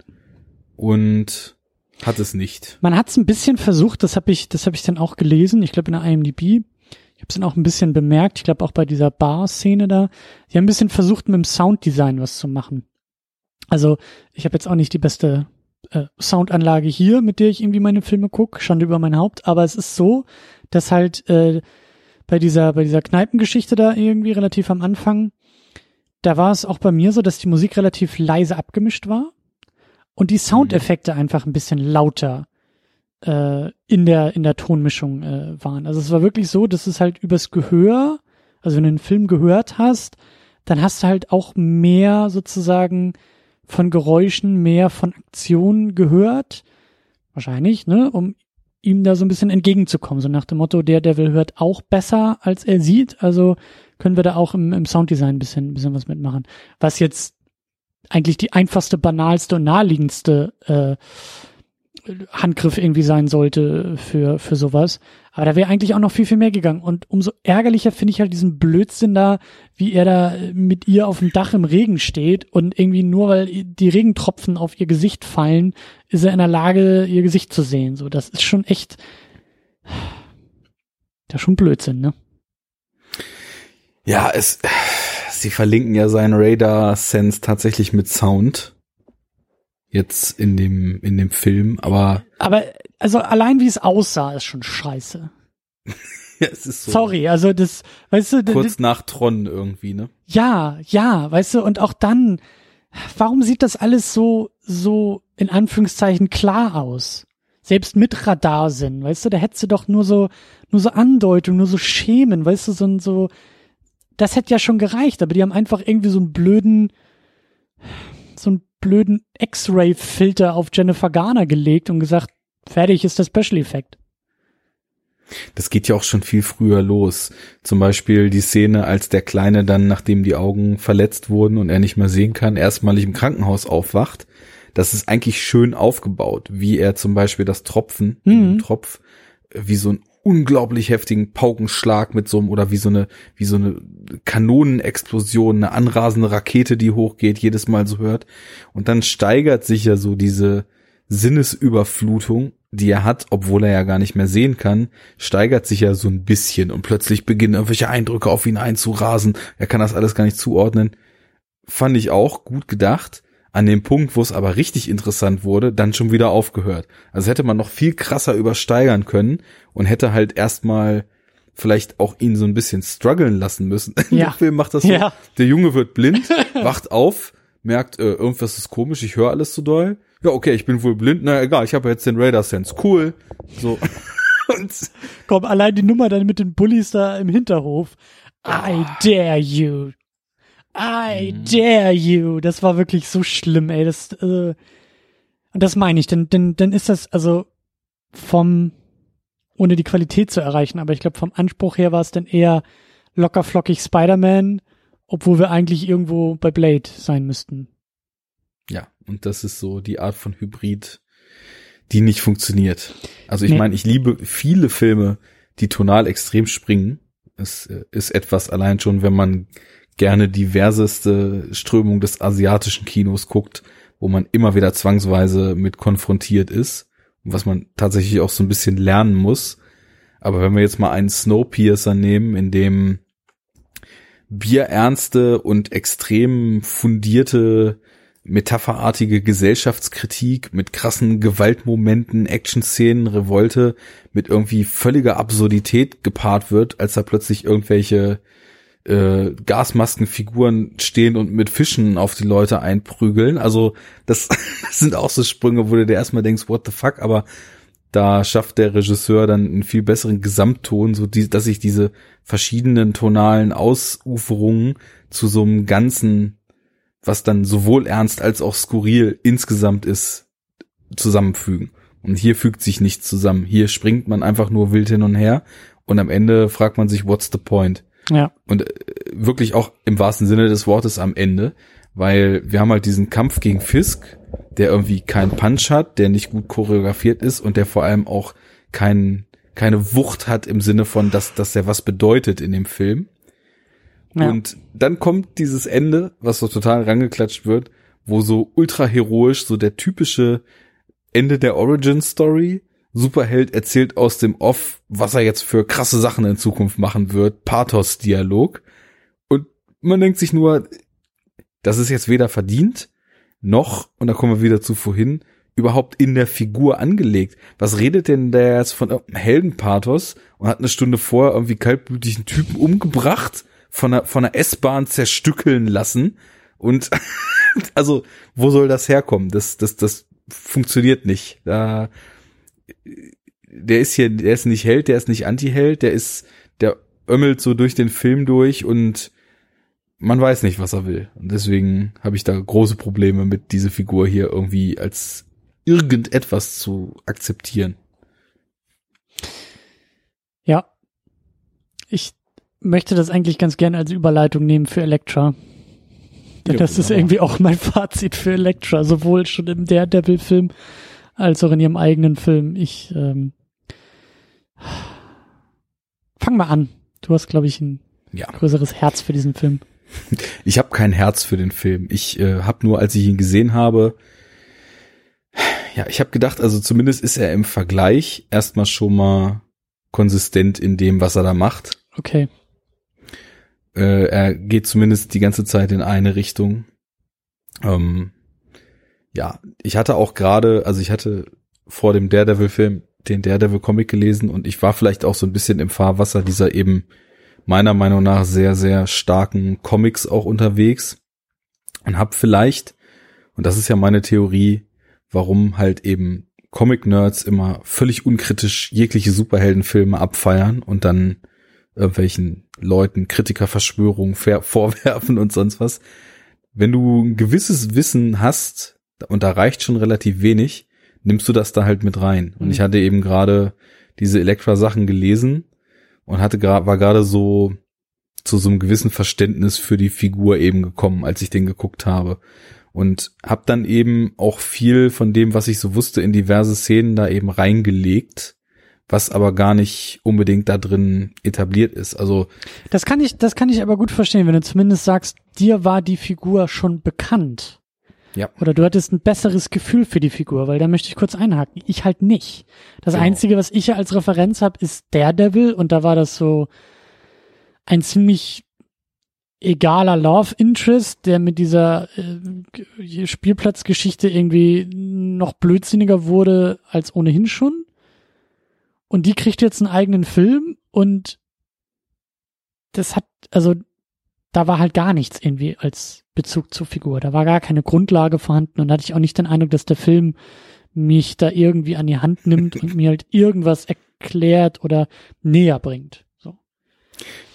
Und hat es nicht. Man hat es ein bisschen versucht, das habe ich, das habe ich dann auch gelesen, ich glaube in der IMDb. Ich habe es dann auch ein bisschen bemerkt, ich glaube auch bei dieser Bar-Szene da. Die haben ein bisschen versucht, mit dem Sounddesign was zu machen. Also ich habe jetzt auch nicht die beste äh, Soundanlage hier, mit der ich irgendwie meine Filme gucke, Schande über mein Haupt, aber es ist so, dass halt äh, bei dieser, bei dieser Kneipengeschichte da irgendwie relativ am Anfang, da war es auch bei mir so, dass die Musik relativ leise abgemischt war und die Soundeffekte einfach ein bisschen lauter äh, in der in der Tonmischung äh, waren. Also es war wirklich so, dass es halt übers Gehör, also wenn du einen Film gehört hast, dann hast du halt auch mehr sozusagen von Geräuschen, mehr von Aktionen gehört, wahrscheinlich, ne, um ihm da so ein bisschen entgegenzukommen, so nach dem Motto, der Devil hört auch besser, als er sieht, also können wir da auch im, im Sounddesign ein bisschen, ein bisschen was mitmachen. Was jetzt eigentlich die einfachste, banalste und naheliegendste äh, Handgriff irgendwie sein sollte für, für sowas. Aber da wäre eigentlich auch noch viel, viel mehr gegangen. Und umso ärgerlicher finde ich halt diesen Blödsinn da, wie er da mit ihr auf dem Dach im Regen steht und irgendwie nur weil die Regentropfen auf ihr Gesicht fallen, ist er in der Lage, ihr Gesicht zu sehen. So, das ist schon echt, das ist schon Blödsinn, ne? Ja, es, sie verlinken ja seinen Radar-Sense tatsächlich mit Sound. Jetzt in dem, in dem Film, aber. Aber, also allein wie es aussah, ist schon scheiße. ja, es ist so. Sorry, also das, weißt du, Kurz das, nach Tron irgendwie, ne? ja, ja, weißt du, und auch dann, warum sieht das alles so, so in Anführungszeichen klar aus? Selbst mit Radarsinn, weißt du, da hättest du doch nur so, nur so Andeutung, nur so Schemen, weißt du, so ein, so, das hätte ja schon gereicht, aber die haben einfach irgendwie so einen blöden, so einen blöden X-Ray-Filter auf Jennifer Garner gelegt und gesagt, fertig ist der Special Effekt. Das geht ja auch schon viel früher los. Zum Beispiel die Szene, als der Kleine dann, nachdem die Augen verletzt wurden und er nicht mehr sehen kann, erstmalig im Krankenhaus aufwacht. Das ist eigentlich schön aufgebaut, wie er zum Beispiel das Tropfen, Mhm. Tropf, wie so einen unglaublich heftigen Paukenschlag mit so einem, oder wie so eine, wie so eine Kanonenexplosion, eine anrasende Rakete, die hochgeht, jedes Mal so hört. Und dann steigert sich ja so diese Sinnesüberflutung, die er hat, obwohl er ja gar nicht mehr sehen kann, steigert sich ja so ein bisschen und plötzlich beginnen irgendwelche Eindrücke auf ihn einzurasen. Er kann das alles gar nicht zuordnen. Fand ich auch gut gedacht. An dem Punkt, wo es aber richtig interessant wurde, dann schon wieder aufgehört. Also hätte man noch viel krasser übersteigern können und hätte halt erstmal vielleicht auch ihn so ein bisschen strugglen lassen müssen. Ja. Der Film macht das so. Ja. Der Junge wird blind, wacht auf, merkt, äh, irgendwas ist komisch, ich höre alles so doll. Ja, okay, ich bin wohl blind, na egal, ich habe jetzt den Radar Sense. Cool. So. Und Komm, allein die Nummer dann mit den Bullies da im Hinterhof. I dare you. I dare you. Das war wirklich so schlimm, ey. Das, äh, und das meine ich, denn, denn, denn ist das, also vom, ohne die Qualität zu erreichen, aber ich glaube, vom Anspruch her war es dann eher locker flockig Spider-Man, obwohl wir eigentlich irgendwo bei Blade sein müssten. ja, und das ist so die Art von Hybrid, die nicht funktioniert. Also ich Nee. meine, ich liebe viele Filme, die tonal extrem springen. Es äh, ist etwas allein schon, wenn man gerne diverseste Strömung des asiatischen Kinos guckt, wo man immer wieder zwangsweise mit konfrontiert ist und was man tatsächlich auch so ein bisschen lernen muss. Aber wenn wir jetzt mal einen Snowpiercer nehmen, in dem bierernste und extrem fundierte metapherartige Gesellschaftskritik mit krassen Gewaltmomenten, Actionszenen, Revolte mit irgendwie völliger Absurdität gepaart wird, als da plötzlich irgendwelche äh, Gasmaskenfiguren stehen und mit Fischen auf die Leute einprügeln. Also das, sind auch so Sprünge, wo du dir erstmal denkst, what the fuck, aber da schafft der Regisseur dann einen viel besseren Gesamtton, so die, dass sich diese verschiedenen tonalen Ausuferungen zu so einem ganzen, was dann sowohl ernst als auch skurril insgesamt ist, zusammenfügen. Und hier fügt sich nichts zusammen. Hier springt man einfach nur wild hin und her und am Ende fragt man sich, what's the point? Ja. Und äh, wirklich auch im wahrsten Sinne des Wortes am Ende, weil wir haben halt diesen Kampf gegen Fisk, der irgendwie keinen Punch hat, der nicht gut choreografiert ist und der vor allem auch kein, keine Wucht hat im Sinne von, dass, dass er was bedeutet in dem Film. ja. Und dann kommt dieses Ende, was so total rangeklatscht wird, wo so ultra heroisch so der typische Ende der Origin Story. Superheld erzählt aus dem Off, was er jetzt für krasse Sachen in Zukunft machen wird. Pathos-Dialog. Und man denkt sich nur, das ist jetzt weder verdient, noch, und da kommen wir wieder zu vorhin, überhaupt in der Figur angelegt. Was redet denn der jetzt von irgendeinem Heldenpathos und hat eine Stunde vorher irgendwie kaltblütig einen Typen umgebracht, von einer, von einer S-Bahn zerstückeln lassen und also, wo soll das herkommen? Das, das, das funktioniert nicht. Da, der ist hier, der ist nicht Held, der ist nicht Anti-Held, der ist, der ömmelt so durch den Film durch und man weiß nicht, was er will. Und deswegen habe ich da große Probleme mit diese Figur hier irgendwie als irgendetwas zu akzeptieren. Ja. Ich möchte das eigentlich ganz gerne als Überleitung nehmen für Elektra. Denn Ja, das ist irgendwie auch mein Fazit für Elektra, sowohl schon im Daredevil-Film als auch in ihrem eigenen Film. Ich ähm, fang mal an. Du hast, glaube ich, ein Ja. größeres Herz für diesen Film. Ich habe kein Herz für den Film. Ich äh, habe nur, als ich ihn gesehen habe, ja, ich habe gedacht, also zumindest ist er im Vergleich erstmal schon mal konsistent in dem, was er da macht. Okay. äh, er geht zumindest die ganze Zeit in eine Richtung. Ähm, ja, ich hatte auch gerade, also ich hatte vor dem Daredevil-Film den Daredevil-Comic gelesen und ich war vielleicht auch so ein bisschen im Fahrwasser dieser eben meiner Meinung nach sehr, sehr starken Comics auch unterwegs und habe vielleicht, und das ist ja meine Theorie, warum halt eben Comic-Nerds immer völlig unkritisch jegliche Superheldenfilme abfeiern und dann irgendwelchen Leuten Kritikerverschwörungen vorwerfen und sonst was. Wenn du ein gewisses Wissen hast, und da reicht schon relativ wenig, nimmst du das da halt mit rein. Und mhm. ich hatte eben gerade diese Elektra-Sachen gelesen und hatte war gerade so zu so einem gewissen Verständnis für die Figur eben gekommen, als ich den geguckt habe. Und habe dann eben auch viel von dem, was ich so wusste, in diverse Szenen da eben reingelegt, was aber gar nicht unbedingt da drin etabliert ist. Also das kann ich, das kann ich aber gut verstehen, wenn du zumindest sagst, dir war die Figur schon bekannt. Ja. Oder du hattest ein besseres Gefühl für die Figur, weil da möchte ich kurz einhaken. Ich halt nicht. Das genau. Einzige, was ich als Referenz habe, ist Daredevil und da war das so ein ziemlich egaler Love Interest, der mit dieser äh, Spielplatzgeschichte irgendwie noch blödsinniger wurde als ohnehin schon. Und die kriegt jetzt einen eigenen Film und das hat, also da war halt gar nichts irgendwie als Bezug zur Figur. Da war gar keine Grundlage vorhanden und hatte ich auch nicht den Eindruck, dass der Film mich da irgendwie an die Hand nimmt und mir halt irgendwas erklärt oder näher bringt. So.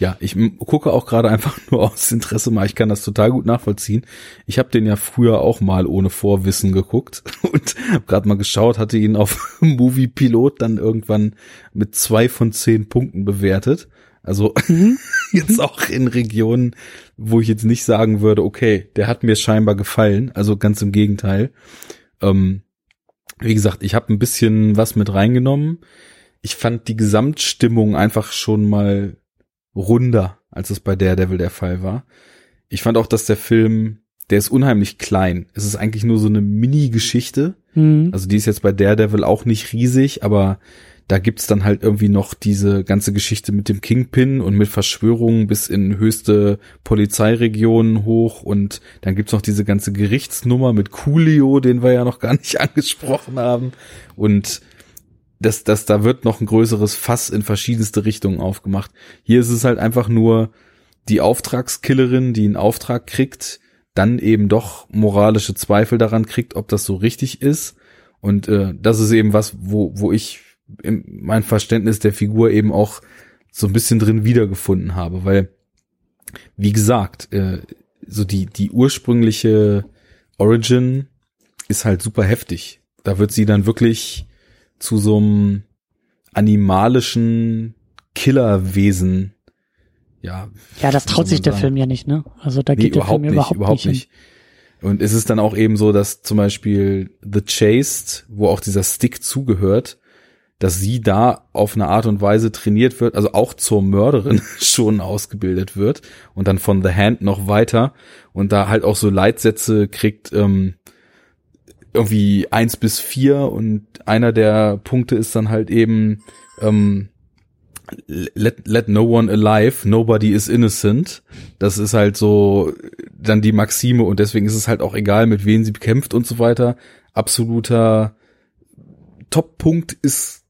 Ja, ich gucke auch gerade einfach nur aus Interesse mal. Ich kann das total gut nachvollziehen. Ich habe den ja früher auch mal ohne Vorwissen geguckt und habe gerade mal geschaut, hatte ihn auf Movie Pilot dann irgendwann mit zwei von zehn Punkten bewertet. Also mhm. jetzt auch in Regionen, wo ich jetzt nicht sagen würde, okay, der hat mir scheinbar gefallen. Also ganz im Gegenteil. Ähm, wie gesagt, ich habe ein bisschen was mit reingenommen. Ich fand die Gesamtstimmung einfach schon mal runder, als es bei Daredevil der Fall war. Ich fand auch, dass der Film, der ist unheimlich klein. Es ist eigentlich nur so eine Mini-Geschichte. Mhm. Also die ist jetzt bei Daredevil auch nicht riesig, aber da gibt's dann halt irgendwie noch diese ganze Geschichte mit dem Kingpin und mit Verschwörungen bis in höchste Polizeiregionen hoch und dann gibt's noch diese ganze Gerichtsnummer mit Coolio, den wir ja noch gar nicht angesprochen haben und das, das, da wird noch ein größeres Fass in verschiedenste Richtungen aufgemacht. Hier ist es halt einfach nur die Auftragskillerin, die einen Auftrag kriegt, dann eben doch moralische Zweifel daran kriegt, ob das so richtig ist. Und äh, das ist eben was, wo, wo ich mein Verständnis der Figur eben auch so ein bisschen drin wiedergefunden habe, weil, wie gesagt, äh, so die, die ursprüngliche Origin ist halt super heftig. Da wird sie dann wirklich zu so einem animalischen Killerwesen. Ja. Ja, das traut sich der Film ja nicht, ne? Also da geht nee, der Film nicht, überhaupt, überhaupt nicht. Und es ist dann auch eben so, dass zum Beispiel The Chased, wo auch dieser Stick zugehört, dass sie da auf eine Art und Weise trainiert wird, also auch zur Mörderin schon ausgebildet wird und dann von The Hand noch weiter und da halt auch so Leitsätze kriegt, ähm, irgendwie eins bis vier und einer der Punkte ist dann halt eben ähm, let, let no one alive, nobody is innocent. Das ist halt so dann die Maxime und deswegen ist es halt auch egal, mit wem sie kämpft und so weiter. Absoluter Top-Punkt ist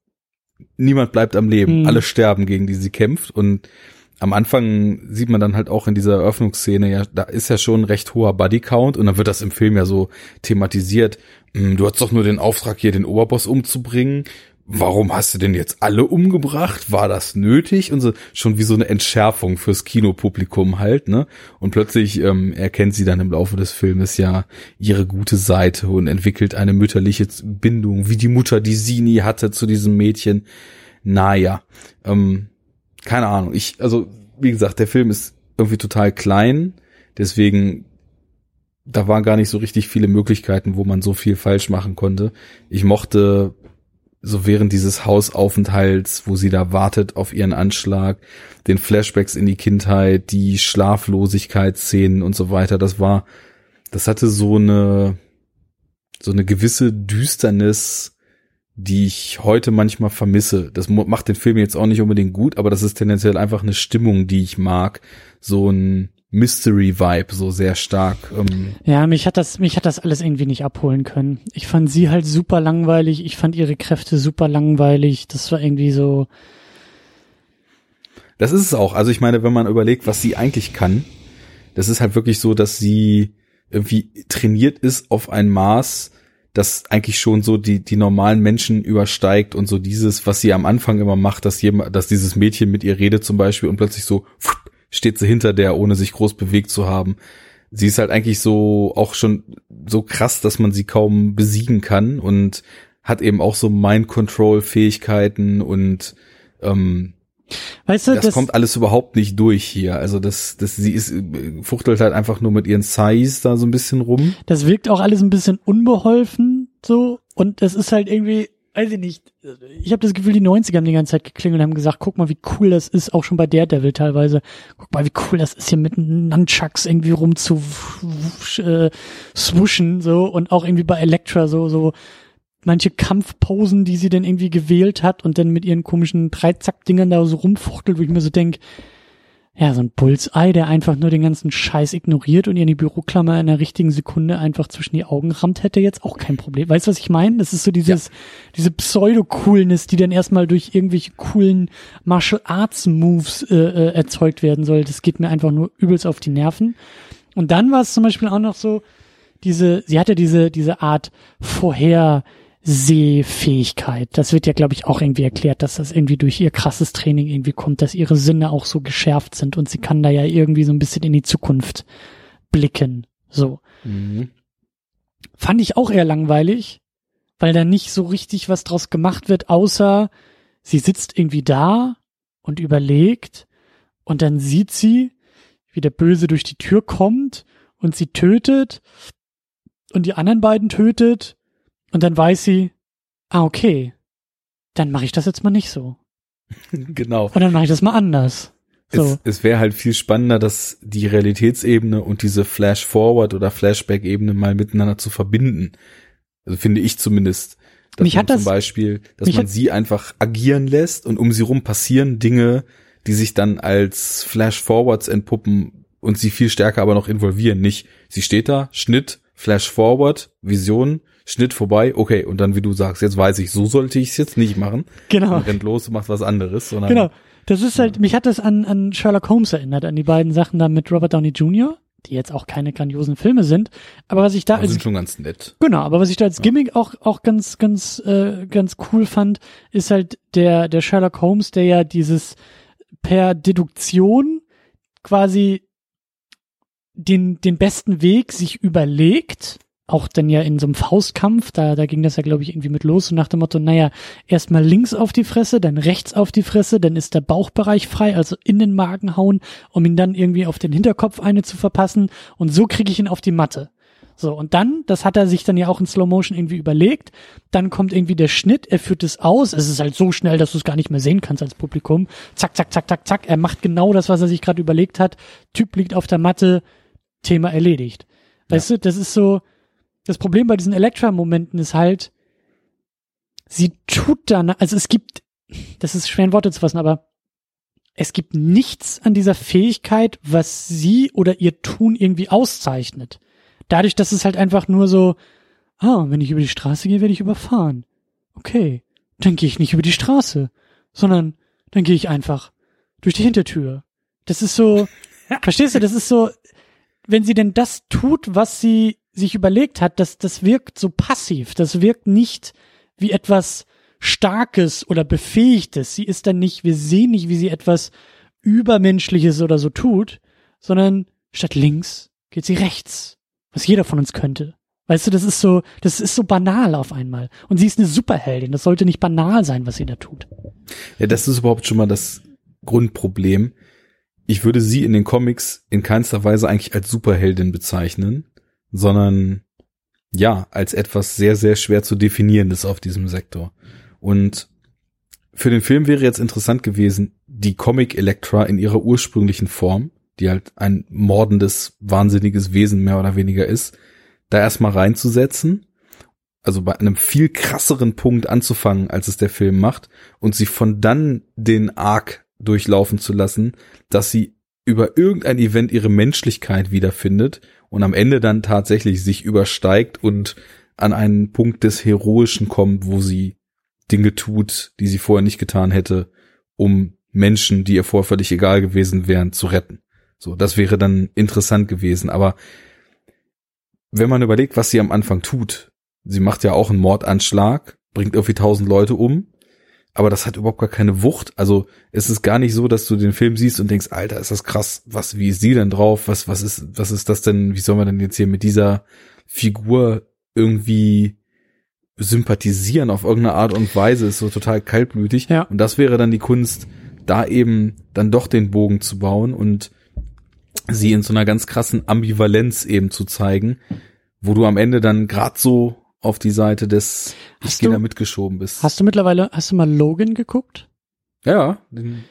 niemand bleibt am Leben. Mhm. Alle sterben, gegen die sie kämpft. Und am Anfang sieht man dann halt auch in dieser Eröffnungsszene, ja, da ist ja schon ein recht hoher Bodycount und dann wird das im Film ja so thematisiert. Hm, du hast doch nur den Auftrag, hier den Oberboss umzubringen warum hast du denn jetzt alle umgebracht? War das nötig? Und so schon wie so eine Entschärfung fürs Kinopublikum halt, ne? Und plötzlich ähm, erkennt sie dann im Laufe des Filmes ja ihre gute Seite und entwickelt eine mütterliche Bindung, wie die Mutter, die sie nie hatte zu diesem Mädchen. Naja, ähm, keine Ahnung. Ich, also, wie gesagt, der Film ist irgendwie total klein, deswegen da waren gar nicht so richtig viele Möglichkeiten, wo man so viel falsch machen konnte. Ich mochte so während dieses Hausaufenthalts, wo sie da wartet auf ihren Anschlag, den Flashbacks in die Kindheit, die Schlaflosigkeitsszenen und so weiter, das war, das hatte so eine, so eine gewisse Düsternis, die ich heute manchmal vermisse. Das macht den Film jetzt auch nicht unbedingt gut, aber das ist tendenziell einfach eine Stimmung, die ich mag. So ein Mystery-Vibe, so sehr stark. Ähm. Ja, mich hat das, mich hat das alles irgendwie nicht abholen können. Ich fand sie halt super langweilig. Ich fand ihre Kräfte super langweilig. Das war irgendwie so. Das ist es auch. Also ich meine, wenn man überlegt, was sie eigentlich kann, das ist halt wirklich so, dass sie irgendwie trainiert ist auf ein Maß, das eigentlich schon so die, die normalen Menschen übersteigt und so dieses, was sie am Anfang immer macht, dass jemand, dass dieses Mädchen mit ihr redet zum Beispiel und plötzlich so steht sie hinter der, ohne sich groß bewegt zu haben. Sie ist halt eigentlich so auch schon so krass, dass man sie kaum besiegen kann und hat eben auch so Mind-Control-Fähigkeiten und ähm, Weißt du, das, das, kommt alles überhaupt nicht durch hier. Also das, das, sie ist, fuchtelt halt einfach nur mit ihren Size da so ein bisschen rum. Das wirkt auch alles ein bisschen unbeholfen, so. Und es ist halt irgendwie, weiß ich nicht, ich habe das Gefühl, die 90er haben die ganze Zeit geklingelt und haben gesagt, guck mal, wie cool das ist, auch schon bei Daredevil teilweise. Guck mal, wie cool das ist, hier mit Nunchucks irgendwie rum zu äh, swooschen, so. Und auch irgendwie bei Elektra so, so manche Kampfposen, die sie denn irgendwie gewählt hat und dann mit ihren komischen Dreizack-Dingern da so rumfuchtelt, wo ich mir so denk, ja, so ein Bullseye, der einfach nur den ganzen Scheiß ignoriert und ihr in die Büroklammer in der richtigen Sekunde einfach zwischen die Augen rammt, hätte jetzt auch kein Problem. Weißt du, was ich meine? Das ist so dieses, ja. diese Pseudo-Coolness, die dann erstmal durch irgendwelche coolen Martial Arts Moves äh, äh, erzeugt werden soll. Das geht mir einfach nur übelst auf die Nerven. Und dann war es zum Beispiel auch noch so, diese, sie hatte diese, diese Art vorher, Sehfähigkeit. Das wird ja, glaube ich, auch irgendwie erklärt, dass das irgendwie durch ihr krasses Training irgendwie kommt, dass ihre Sinne auch so geschärft sind und sie kann da ja irgendwie so ein bisschen in die Zukunft blicken. So. Mhm. Fand ich auch eher langweilig, weil da nicht so richtig was draus gemacht wird, außer sie sitzt irgendwie da und überlegt und dann sieht sie, wie der Böse durch die Tür kommt und sie tötet und die anderen beiden tötet und dann weiß sie, ah, okay, dann mache ich das jetzt mal nicht so. genau. Und dann mache ich das mal anders. So. Es, es wäre halt viel spannender, dass die Realitätsebene und diese Flash-Forward- oder Flashback-Ebene mal miteinander zu verbinden. Also finde ich zumindest. Dass mich man hat das, zum Beispiel, dass man sie einfach agieren lässt und um sie rum passieren Dinge, die sich dann als Flash-Forwards entpuppen und sie viel stärker aber noch involvieren. Nicht, sie steht da, Schnitt, Flash-Forward, Vision, Schnitt vorbei, okay, und dann, wie du sagst, jetzt weiß ich, so sollte ich es jetzt nicht machen. Genau. Und rennt los macht was anderes. Sondern, genau. Das ist halt, ja. mich hat das an, an Sherlock Holmes erinnert, an die beiden Sachen da mit Robert Downey Jr., die jetzt auch keine grandiosen Filme sind, aber was ich da aber als, sind schon ganz nett. Genau, aber was ich da als ja. Gimmick auch auch ganz ganz äh, ganz cool fand, ist halt der der Sherlock Holmes, der ja dieses per Deduktion quasi den den besten Weg sich überlegt auch dann ja in so einem Faustkampf, da, da ging das ja, glaube ich, irgendwie mit los und nach dem Motto, naja, erstmal links auf die Fresse, dann rechts auf die Fresse, dann ist der Bauchbereich frei, also in den Magen hauen, um ihn dann irgendwie auf den Hinterkopf eine zu verpassen und so kriege ich ihn auf die Matte. So, und dann, das hat er sich dann ja auch in Slow Motion irgendwie überlegt, dann kommt irgendwie der Schnitt, er führt es aus, es ist halt so schnell, dass du es gar nicht mehr sehen kannst als Publikum, zack, zack, zack, zack, zack, er macht genau das, was er sich gerade überlegt hat, Typ liegt auf der Matte, Thema erledigt. Weißt ja. du, das ist so, das Problem bei diesen Elektra-Momenten ist halt, sie tut dann, also es gibt, das ist schwer in Worte zu fassen, aber es gibt nichts an dieser Fähigkeit, was sie oder ihr Tun irgendwie auszeichnet. Dadurch, dass es halt einfach nur so, ah, wenn ich über die Straße gehe, werde ich überfahren. Okay, dann gehe ich nicht über die Straße, sondern dann gehe ich einfach durch die Hintertür. Das ist so, verstehst du, das ist so, wenn sie denn das tut, was sie sich überlegt hat, dass das wirkt so passiv, das wirkt nicht wie etwas Starkes oder Befähigtes. Sie ist dann nicht, wir sehen nicht, wie sie etwas Übermenschliches oder so tut, sondern statt links geht sie rechts, was jeder von uns könnte. Weißt du, das ist so, das ist so banal auf einmal. Und sie ist eine Superheldin. Das sollte nicht banal sein, was sie da tut. Ja, das ist überhaupt schon mal das Grundproblem. Ich würde sie in den Comics in keinster Weise eigentlich als Superheldin bezeichnen sondern ja, als etwas sehr, sehr schwer zu definierendes auf diesem Sektor. Und für den Film wäre jetzt interessant gewesen, die Comic Elektra in ihrer ursprünglichen Form, die halt ein mordendes, wahnsinniges Wesen mehr oder weniger ist, da erstmal reinzusetzen also bei einem viel krasseren Punkt anzufangen, als es der Film macht, und sie von dann den Arc durchlaufen zu lassen, dass sie über irgendein Event ihre Menschlichkeit wiederfindet und am Ende dann tatsächlich sich übersteigt und an einen Punkt des Heroischen kommt, wo sie Dinge tut, die sie vorher nicht getan hätte, um Menschen, die ihr vorher völlig egal gewesen wären, zu retten. So, das wäre dann interessant gewesen. Aber wenn man überlegt, was sie am Anfang tut, sie macht ja auch einen Mordanschlag, bringt irgendwie tausend Leute um, aber das hat überhaupt gar keine Wucht. Also es ist gar nicht so, dass du den Film siehst und denkst, Alter, ist das krass, was, wie ist sie denn drauf? Was, was ist, was ist das denn? Wie soll man denn jetzt hier mit dieser Figur irgendwie sympathisieren auf irgendeine Art und Weise? Ist so total kaltblütig. Ja. Und das wäre dann die Kunst, da eben dann doch den Bogen zu bauen und sie in so einer ganz krassen Ambivalenz eben zu zeigen, wo du am Ende dann grad so auf die Seite des ich Hast gehe du- da mitgeschoben bist. Hast du mittlerweile, hast du mal Logan geguckt? ja, den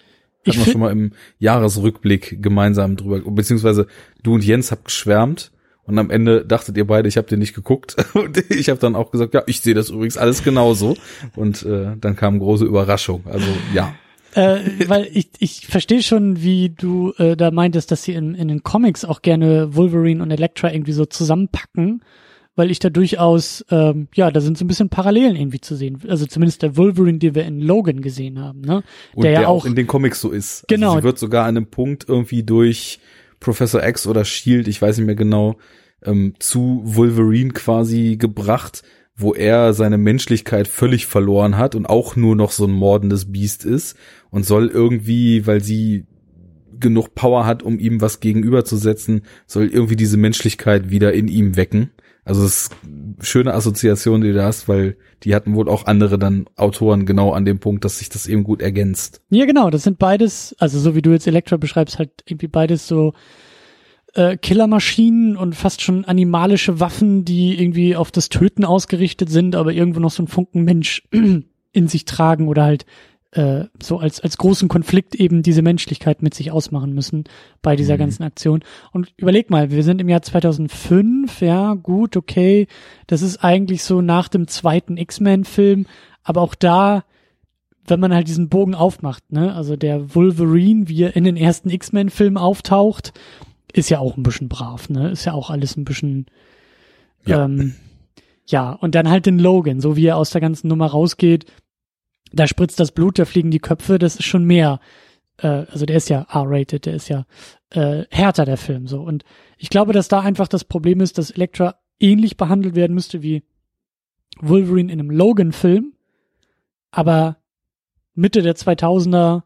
Ich hatten wir schon mal im Jahresrückblick gemeinsam drüber, beziehungsweise du und Jens habt geschwärmt und am Ende dachtet ihr beide, ich habe den nicht geguckt und ich habe dann auch gesagt, ja, ich sehe das übrigens alles genauso und äh, dann kam große Überraschung. Also ja, äh, weil ich, ich verstehe schon, wie du äh, da meintest, dass sie in, in den Comics auch gerne Wolverine und Elektra irgendwie so zusammenpacken, weil ich da durchaus, ähm, ja, da sind so ein bisschen Parallelen irgendwie zu sehen. Also zumindest der Wolverine, den wir in Logan gesehen haben, ne? und der der, ja auch auch, in den Comics so ist. Genau. Also sie wird sogar an einem Punkt irgendwie durch Professor X oder Shield, ich weiß nicht mehr genau, ähm, zu Wolverine quasi gebracht, wo er seine Menschlichkeit völlig verloren hat und auch nur noch so ein mordendes Biest ist und soll irgendwie, weil sie genug Power hat, um ihm was gegenüberzusetzen, soll irgendwie diese Menschlichkeit wieder in ihm wecken. Also es ist eine schöne Assoziation, die du hast, weil die hatten wohl auch andere dann Autoren genau an dem Punkt, dass sich das eben gut ergänzt. ja genau, das sind beides, also so wie du jetzt Elektra beschreibst, halt irgendwie beides so äh, Killermaschinen und fast schon animalische Waffen, die irgendwie auf das Töten ausgerichtet sind, aber irgendwo noch so einen Funken Mensch in sich tragen oder halt äh, so als, als großen Konflikt eben diese Menschlichkeit mit sich ausmachen müssen bei dieser Mhm. ganzen Aktion. Und überleg mal, wir sind im Jahr 2005, ja, gut, okay, das ist eigentlich so nach dem zweiten X-Men-Film, aber auch da, wenn man halt diesen Bogen aufmacht, ne, also der Wolverine, wie er in den ersten X-Men-Filmen auftaucht, ist ja auch ein bisschen brav, ne, ist ja auch alles ein bisschen, Ja. ähm, ja, und dann halt den Logan, so wie er aus der ganzen Nummer rausgeht, da spritzt das Blut, da fliegen die Köpfe, das ist schon mehr. Äh, also der ist ja R-rated, der ist ja äh, härter, der Film so. Und ich glaube, dass da einfach das Problem ist, dass Elektra ähnlich behandelt werden müsste wie Wolverine in einem Logan-Film, aber Mitte der 2000er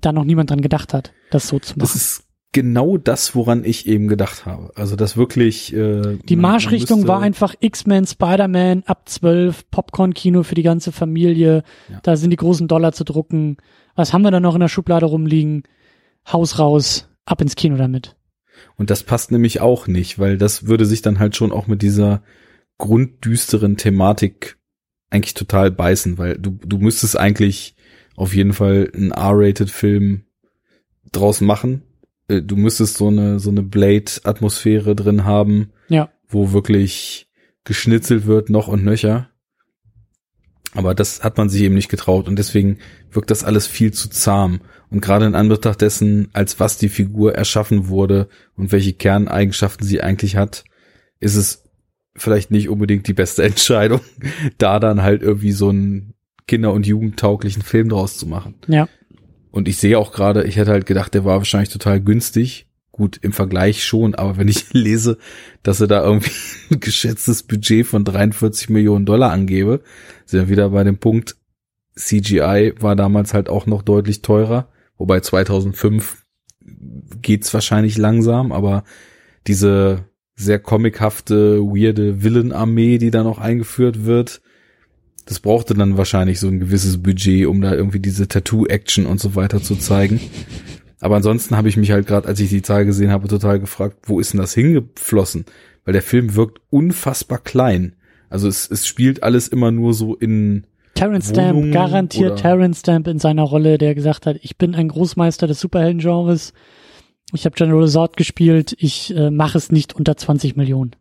da noch niemand dran gedacht hat, das so zu machen. Das ist genau das, woran ich eben gedacht habe. Also das wirklich. Äh, Die Marschrichtung war einfach X-Men, Spider-Man, ab 12, Popcorn-Kino für die ganze Familie. Ja. Da sind die großen Dollar zu drucken. Was haben wir da noch in der Schublade rumliegen? Haus raus, ab ins Kino damit. Und das passt nämlich auch nicht, weil das würde sich dann halt schon auch mit dieser grunddüsteren Thematik eigentlich total beißen, weil du, du müsstest eigentlich auf jeden Fall einen R-Rated-Film draus machen. Äh, Du müsstest so eine, so eine Blade-Atmosphäre drin haben, Ja. wo wirklich geschnitzelt wird, noch und nöcher. Aber das hat man sich eben nicht getraut und deswegen wirkt das alles viel zu zahm. Und gerade in Anbetracht dessen, als was die Figur erschaffen wurde und welche Kerneigenschaften sie eigentlich hat, ist es vielleicht nicht unbedingt die beste Entscheidung, da dann halt irgendwie so einen kinder- und jugendtauglichen Film draus zu machen. Ja. Und ich sehe auch gerade, ich hätte halt gedacht, der war wahrscheinlich total günstig. Gut, im Vergleich schon, aber wenn ich lese, dass er da irgendwie ein geschätztes Budget von 43 Millionen Dollar angebe, sind wir wieder bei dem Punkt, CGI war damals halt auch noch deutlich teurer, wobei 2005 geht's wahrscheinlich langsam, aber diese sehr comichafte, weirde Villain-Armee, die da noch eingeführt wird, das brauchte dann wahrscheinlich so ein gewisses Budget, um da irgendwie diese Tattoo-Action und so weiter zu zeigen. Aber ansonsten habe ich mich halt gerade, als ich die Zahl gesehen habe, total gefragt, wo ist denn das hingeflossen? Weil der Film wirkt unfassbar klein. Also es, es spielt alles immer nur so in Terrence Stamp, garantiert oder- Terrence Stamp in seiner Rolle, der gesagt hat, ich bin ein Großmeister des Superhelden-Genres. Ich habe General Zod gespielt, ich äh, mache es nicht unter 20 Millionen.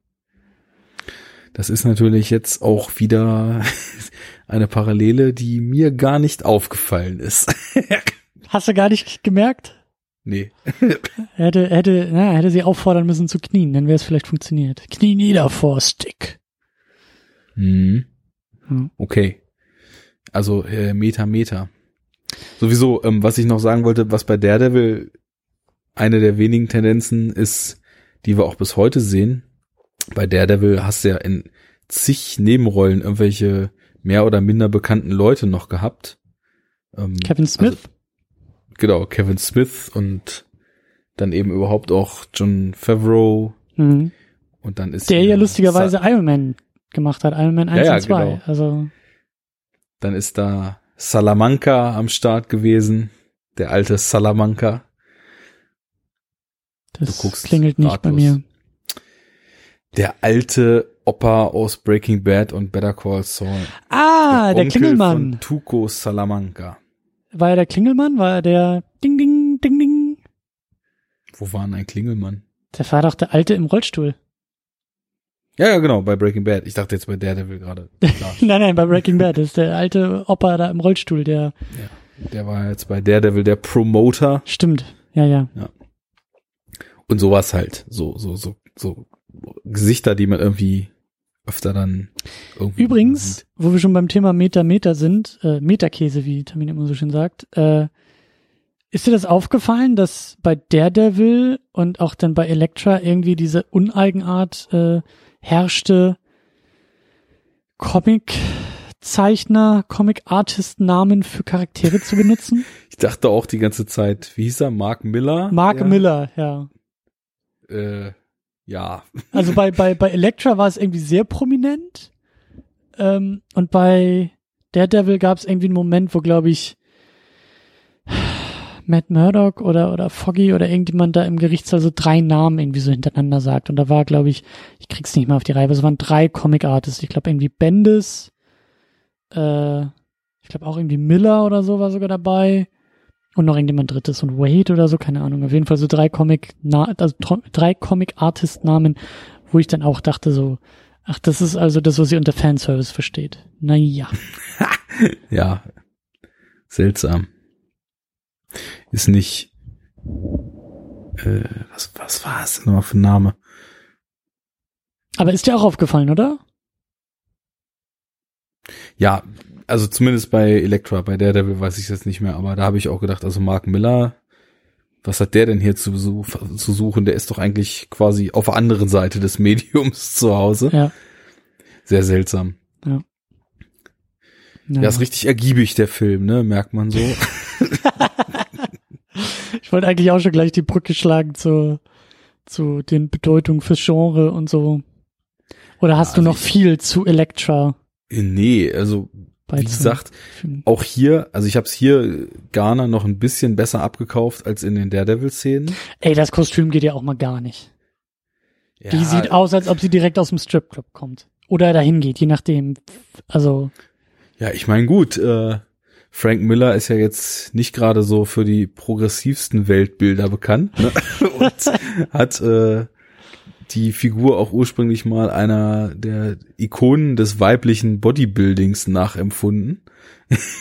Das ist natürlich jetzt auch wieder eine Parallele, die mir gar nicht aufgefallen ist. Hast du gar nicht gemerkt? nee. Er hätte, hätte, na, hätte sie auffordern müssen zu knien, dann wäre es vielleicht funktioniert. Knie nieder vor Stick. Hm. Hm. Okay. Also äh, Meta, Meta. Sowieso, ähm, was ich noch sagen wollte, was bei Daredevil eine der wenigen Tendenzen ist, die wir auch bis heute sehen. Bei Daredevil hast du ja in zig Nebenrollen irgendwelche mehr oder minder bekannten Leute noch gehabt. Ähm, Kevin Smith? Also, genau, Kevin Smith und dann eben überhaupt auch John Favreau mhm. und dann ist Der ja lustigerweise Sa Iron Man gemacht hat. Iron Man 1 Ja, ja, und 2. genau. Also, dann ist da Salamanca am Start gewesen, der alte Salamanca. das Du guckst klingelt nicht bei mir. Der alte Opa aus Breaking Bad und Better Call Saul. Ah, der, Onkel Klingelmann. Von Tuco Salamanca. War er der Klingelmann? War er der Ding, Ding, Ding, Ding? Wo war denn ein Klingelmann? Der war doch der Alte im Rollstuhl. Ja, ja, genau, bei Breaking Bad. Ich dachte jetzt bei Daredevil gerade. Nein, nein, bei Breaking Bad. Das ist der alte Opa da im Rollstuhl, der Der war jetzt bei Daredevil der Promoter stimmt. Ja, ja. und sowas halt. So, so, so, so Gesichter, die man irgendwie öfter dann irgendwie Übrigens, sieht. wo wir schon beim Thema Meter Meter sind, äh, Meterkäse, wie Tamina immer so schön sagt, äh, ist dir das aufgefallen, dass bei Daredevil und auch dann bei Elektra irgendwie diese Uneigenart äh, herrschte, Comic-Zeichner, Comic-Artist-Namen für Charaktere zu benutzen? Ich dachte auch die ganze Zeit, wie hieß er? Mark Miller? Mark Ja. Miller, ja. Äh, ja. Also bei, bei, bei Elektra war es irgendwie sehr prominent. Ähm, und bei Daredevil gab es irgendwie einen Moment, wo, glaube ich, Matt Murdock oder, oder Foggy oder irgendjemand da im Gerichtssaal so drei Namen irgendwie so hintereinander sagt. Und da war, glaube ich, ich krieg's nicht mal auf die Reihe, aber es waren drei Comic-Artists. Ich glaube irgendwie Bendis, äh, ich glaube auch irgendwie Miller oder so war sogar dabei. Und noch irgendjemand drittes und Wade oder so, keine Ahnung. Auf jeden Fall so drei Comic, also drei Comic-Artist-Namen, wo ich dann auch dachte so, ach, das ist also das, was ihr unter Fanservice versteht. Naja. Ja. Seltsam. Ist nicht. Äh, was, was war es denn nochmal für ein Name? Aber ist dir auch aufgefallen, oder? Ja, also zumindest bei Elektra, bei Daredevil weiß ich jetzt nicht mehr, aber da habe ich auch gedacht, also Mark Miller, was hat der denn hier zu, zu suchen? Der ist doch eigentlich quasi auf der anderen Seite des Mediums zu Hause. Ja. Sehr seltsam. Naja. Ja, ist richtig ergiebig, der Film, ne? Merkt man so. Ich wollte eigentlich auch schon gleich die Brücke schlagen zu, zu den Bedeutungen fürs Genre und so. Oder hast Also du noch viel zu Elektra nee, also wie gesagt, auch hier, also ich habe es hier Garner noch ein bisschen besser abgekauft als in den Daredevil-Szenen. Ey, das Kostüm geht ja auch mal gar nicht. Die Ja, sieht aus, als ob sie direkt aus dem Stripclub kommt. Oder dahin geht, je nachdem. Also, Ja, ich meine, gut, äh, Frank Miller ist ja jetzt nicht gerade so für die progressivsten Weltbilder bekannt ne? und hat äh, die Figur auch ursprünglich mal einer der Ikonen des weiblichen Bodybuildings nachempfunden.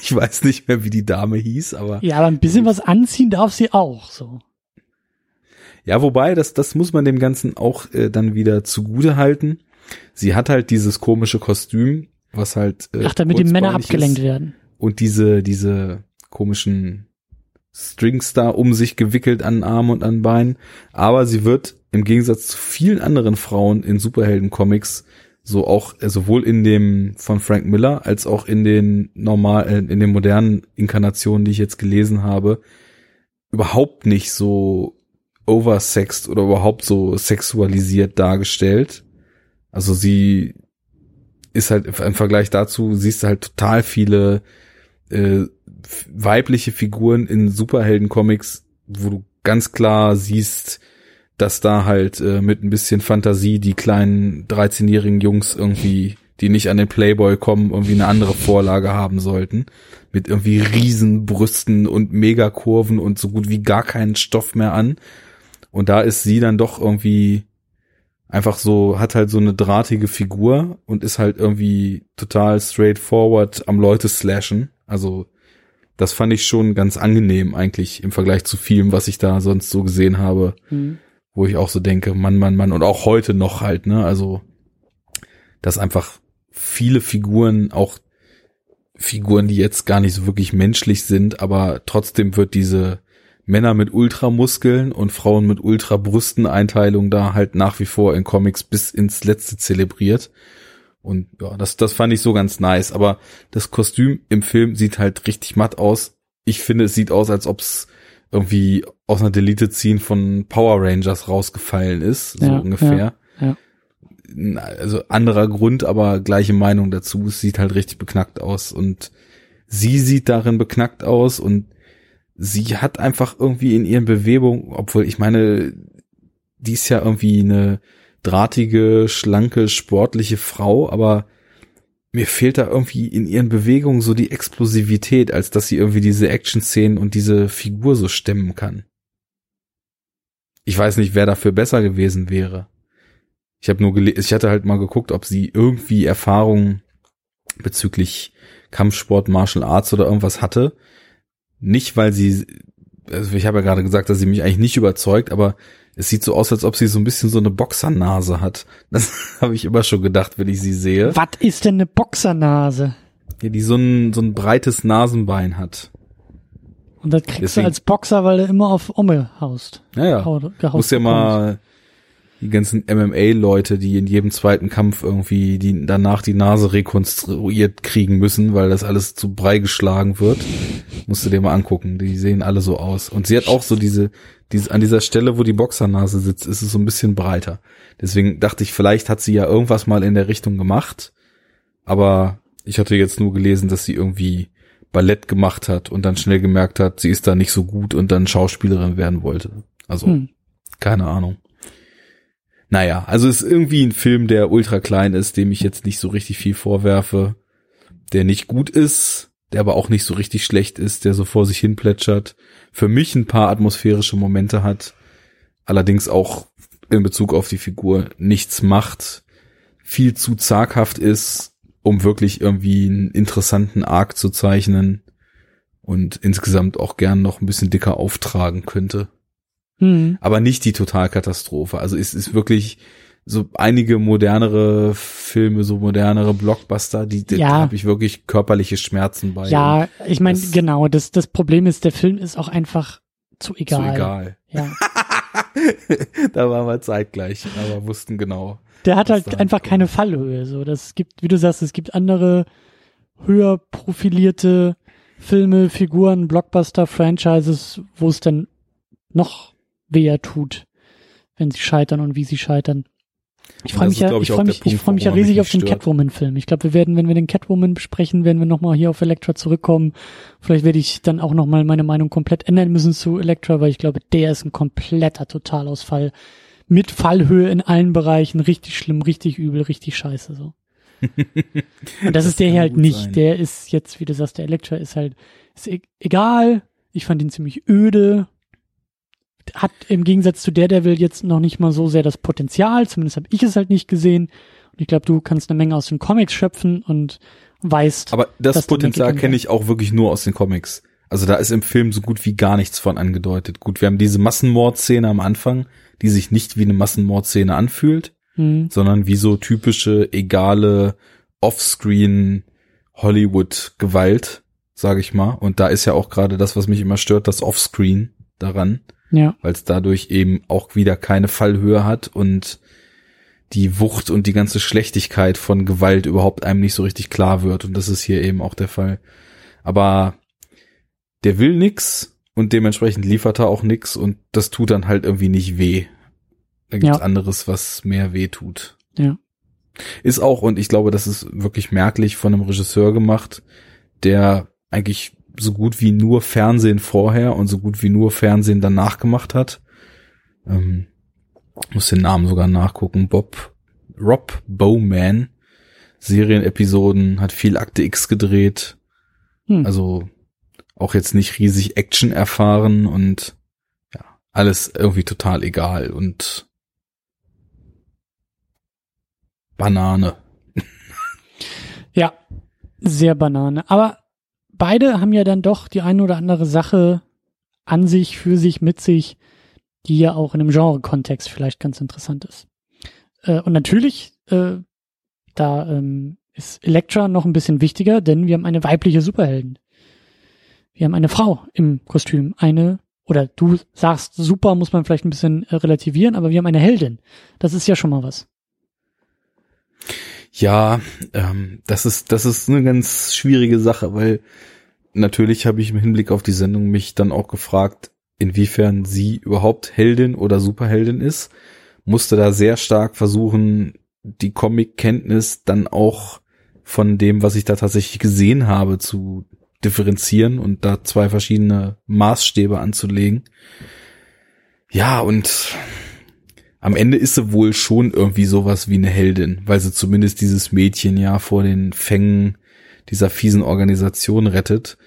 Ich weiß nicht mehr, wie die Dame hieß, aber ja, aber ein bisschen was anziehen darf sie auch, so. Ja, wobei, das, das muss man dem Ganzen auch äh, dann wieder zugute halten. Sie hat halt dieses komische Kostüm, was halt. Äh, Ach, damit die Männer abgelenkt werden. Und diese, diese komischen Strings da um sich gewickelt an Armen und an Beinen. Aber sie wird im Gegensatz zu vielen anderen Frauen in Superhelden-Comics so auch äh, sowohl in dem von Frank Miller als auch in den normal äh, in den modernen Inkarnationen, die ich jetzt gelesen habe, überhaupt nicht so oversext oder überhaupt so sexualisiert dargestellt. Also sie ist halt im Vergleich dazu, siehst du halt total viele äh, weibliche Figuren in Superhelden-Comics, wo du ganz klar siehst, dass da halt äh, mit ein bisschen Fantasie die kleinen 13-jährigen Jungs irgendwie, die nicht an den Playboy kommen, irgendwie eine andere Vorlage haben sollten. Mit irgendwie riesen Brüsten und Megakurven und so gut wie gar keinen Stoff mehr an. Und da ist sie dann doch irgendwie einfach so, hat halt so eine drahtige Figur und ist halt irgendwie total straightforward am Leute slashen. Also das fand ich schon ganz angenehm eigentlich im Vergleich zu vielem, was ich da sonst so gesehen habe, mhm. wo ich auch so denke, Mann, Mann, Mann und auch heute noch halt, ne? Also dass einfach viele Figuren, auch Figuren, die jetzt gar nicht so wirklich menschlich sind, aber trotzdem wird diese Männer mit Ultramuskeln und Frauen mit Ultrabrüsten-Einteilung da halt nach wie vor in Comics bis ins Letzte zelebriert. Und ja, das, das fand ich so ganz nice. Aber das Kostüm im Film sieht halt richtig matt aus. Ich finde, es sieht aus, als ob es irgendwie aus einer Delete-Scene von Power Rangers rausgefallen ist, so ja, ungefähr. Ja, ja. Also anderer Grund, aber gleiche Meinung dazu. Es sieht halt richtig beknackt aus und sie sieht darin beknackt aus und sie hat einfach irgendwie in ihren Bewegungen, obwohl ich meine, die ist ja irgendwie eine drahtige, schlanke, sportliche Frau, aber mir fehlt da irgendwie in ihren Bewegungen so die Explosivität, als dass sie irgendwie diese Action-Szenen und diese Figur so stemmen kann. Ich weiß nicht, wer dafür besser gewesen wäre. Ich habe nur gelesen, ich hatte halt mal geguckt, ob sie irgendwie Erfahrungen bezüglich Kampfsport, Martial Arts oder irgendwas hatte nicht, weil sie, also ich habe ja gerade gesagt, dass sie mich eigentlich nicht überzeugt, aber es sieht so aus, als ob sie so ein bisschen so eine Boxernase hat. Das habe ich immer schon gedacht, wenn ich sie sehe. Was ist denn eine Boxernase? Ja, die so ein, so ein breites Nasenbein hat. Und das kriegst Deswegen, du als Boxer, weil du immer auf Omme haust. Ja, ja. Muss ja mal die ganzen MMA-Leute, die in jedem zweiten Kampf irgendwie die danach die Nase rekonstruiert kriegen müssen, weil das alles zu Brei geschlagen wird. Musst du dir mal angucken. Die sehen alle so aus. Und sie hat auch so diese, diese, an dieser Stelle, wo die Boxernase sitzt, ist es so ein bisschen breiter. Deswegen dachte ich, vielleicht hat sie ja irgendwas mal in der Richtung gemacht. Aber ich hatte jetzt nur gelesen, dass sie irgendwie Ballett gemacht hat und dann schnell gemerkt hat, sie ist da nicht so gut und dann Schauspielerin werden wollte. Also, hm. keine Ahnung. Naja, also es ist irgendwie ein Film, der ultra klein ist, dem ich jetzt nicht so richtig viel vorwerfe, der nicht gut ist, der aber auch nicht so richtig schlecht ist, der so vor sich hin plätschert, für mich ein paar atmosphärische Momente hat, allerdings auch in Bezug auf die Figur nichts macht, viel zu zaghaft ist, um wirklich irgendwie einen interessanten Arc zu zeichnen und insgesamt auch gern noch ein bisschen dicker auftragen könnte. Mhm. Aber nicht die Totalkatastrophe. Also es ist wirklich so einige modernere Filme, so modernere Blockbuster, die, die ja. habe ich wirklich körperliche Schmerzen bei. Ja, ich meine, genau, das, das Problem ist, der Film ist auch einfach zu egal. Zu egal. Ja. da waren wir zeitgleich, aber wussten genau. Der hat halt einfach kommt. keine Fallhöhe. So, das gibt, wie du sagst, es gibt andere höher profilierte Filme, Figuren, Blockbuster, Franchises, wo es dann noch weh tut, wenn sie scheitern und wie sie scheitern. Ich freue mich ja, ich, freue mich, ich freue mich ja riesig auf den Catwoman-Film. Ich glaube, wir werden, wenn wir den Catwoman besprechen, werden wir nochmal hier auf Elektra zurückkommen. Vielleicht werde ich dann auch nochmal meine Meinung komplett ändern müssen zu Elektra, weil ich glaube, der ist ein kompletter Totalausfall. Mit Fallhöhe in allen Bereichen. Richtig schlimm, richtig übel, richtig scheiße, so. und das, das ist der hier halt nicht. Sein. Der ist jetzt, wie du sagst, der Elektra ist halt, ist e egal. Ich fand ihn ziemlich öde hat im Gegensatz zu Daredevil jetzt noch nicht mal so sehr das Potenzial, zumindest habe ich es halt nicht gesehen. Und ich glaube, du kannst eine Menge aus den Comics schöpfen und weißt. Aber das Potenzial kenne ich auch wirklich nur aus den Comics. Also da ist im Film so gut wie gar nichts von angedeutet. Gut, wir haben diese Massenmordszene am Anfang, die sich nicht wie eine Massenmordszene anfühlt, hm. sondern wie so typische, egale, offscreen Hollywood-Gewalt, sage ich mal. Und da ist ja auch gerade das, was mich immer stört, das Offscreen daran. Ja. Weil es dadurch eben auch wieder keine Fallhöhe hat und die Wucht und die ganze Schlechtigkeit von Gewalt überhaupt einem nicht so richtig klar wird. Und das ist hier eben auch der Fall. Aber der will nix und dementsprechend liefert er auch nix und das tut dann halt irgendwie nicht weh. Da gibt's ja. anderes, was mehr weh tut. Ja. Ist auch, und ich glaube, das ist wirklich merklich von einem Regisseur gemacht, der eigentlich so gut wie nur Fernsehen vorher und so gut wie nur Fernsehen danach gemacht hat. Ähm, muss den Namen sogar nachgucken. Bob, Rob Bowman. Serienepisoden, hat viel Akte X gedreht. Hm. Also auch jetzt nicht riesig Action erfahren und ja, alles irgendwie total egal und Banane. Ja, sehr Banane. Aber beide haben ja dann doch die eine oder andere Sache an sich, für sich, mit sich, die ja auch in einem Genre-Kontext vielleicht ganz interessant ist. Äh, und natürlich, äh, da ähm, ist Elektra noch ein bisschen wichtiger, denn wir haben eine weibliche Superheldin. Wir haben eine Frau im Kostüm, eine oder du sagst super, muss man vielleicht ein bisschen äh, relativieren, aber wir haben eine Heldin. Das ist ja schon mal was. Ja, ähm, das ist das ist eine ganz schwierige Sache, weil natürlich habe ich im Hinblick auf die Sendung mich dann auch gefragt, inwiefern sie überhaupt Heldin oder Superheldin ist. Musste da sehr stark versuchen, die Comic-Kenntnis dann auch von dem, was ich da tatsächlich gesehen habe, zu differenzieren und da zwei verschiedene Maßstäbe anzulegen. Ja, und am Ende ist sie wohl schon irgendwie sowas wie eine Heldin, weil sie zumindest dieses Mädchen ja vor den Fängen dieser fiesen Organisation rettet.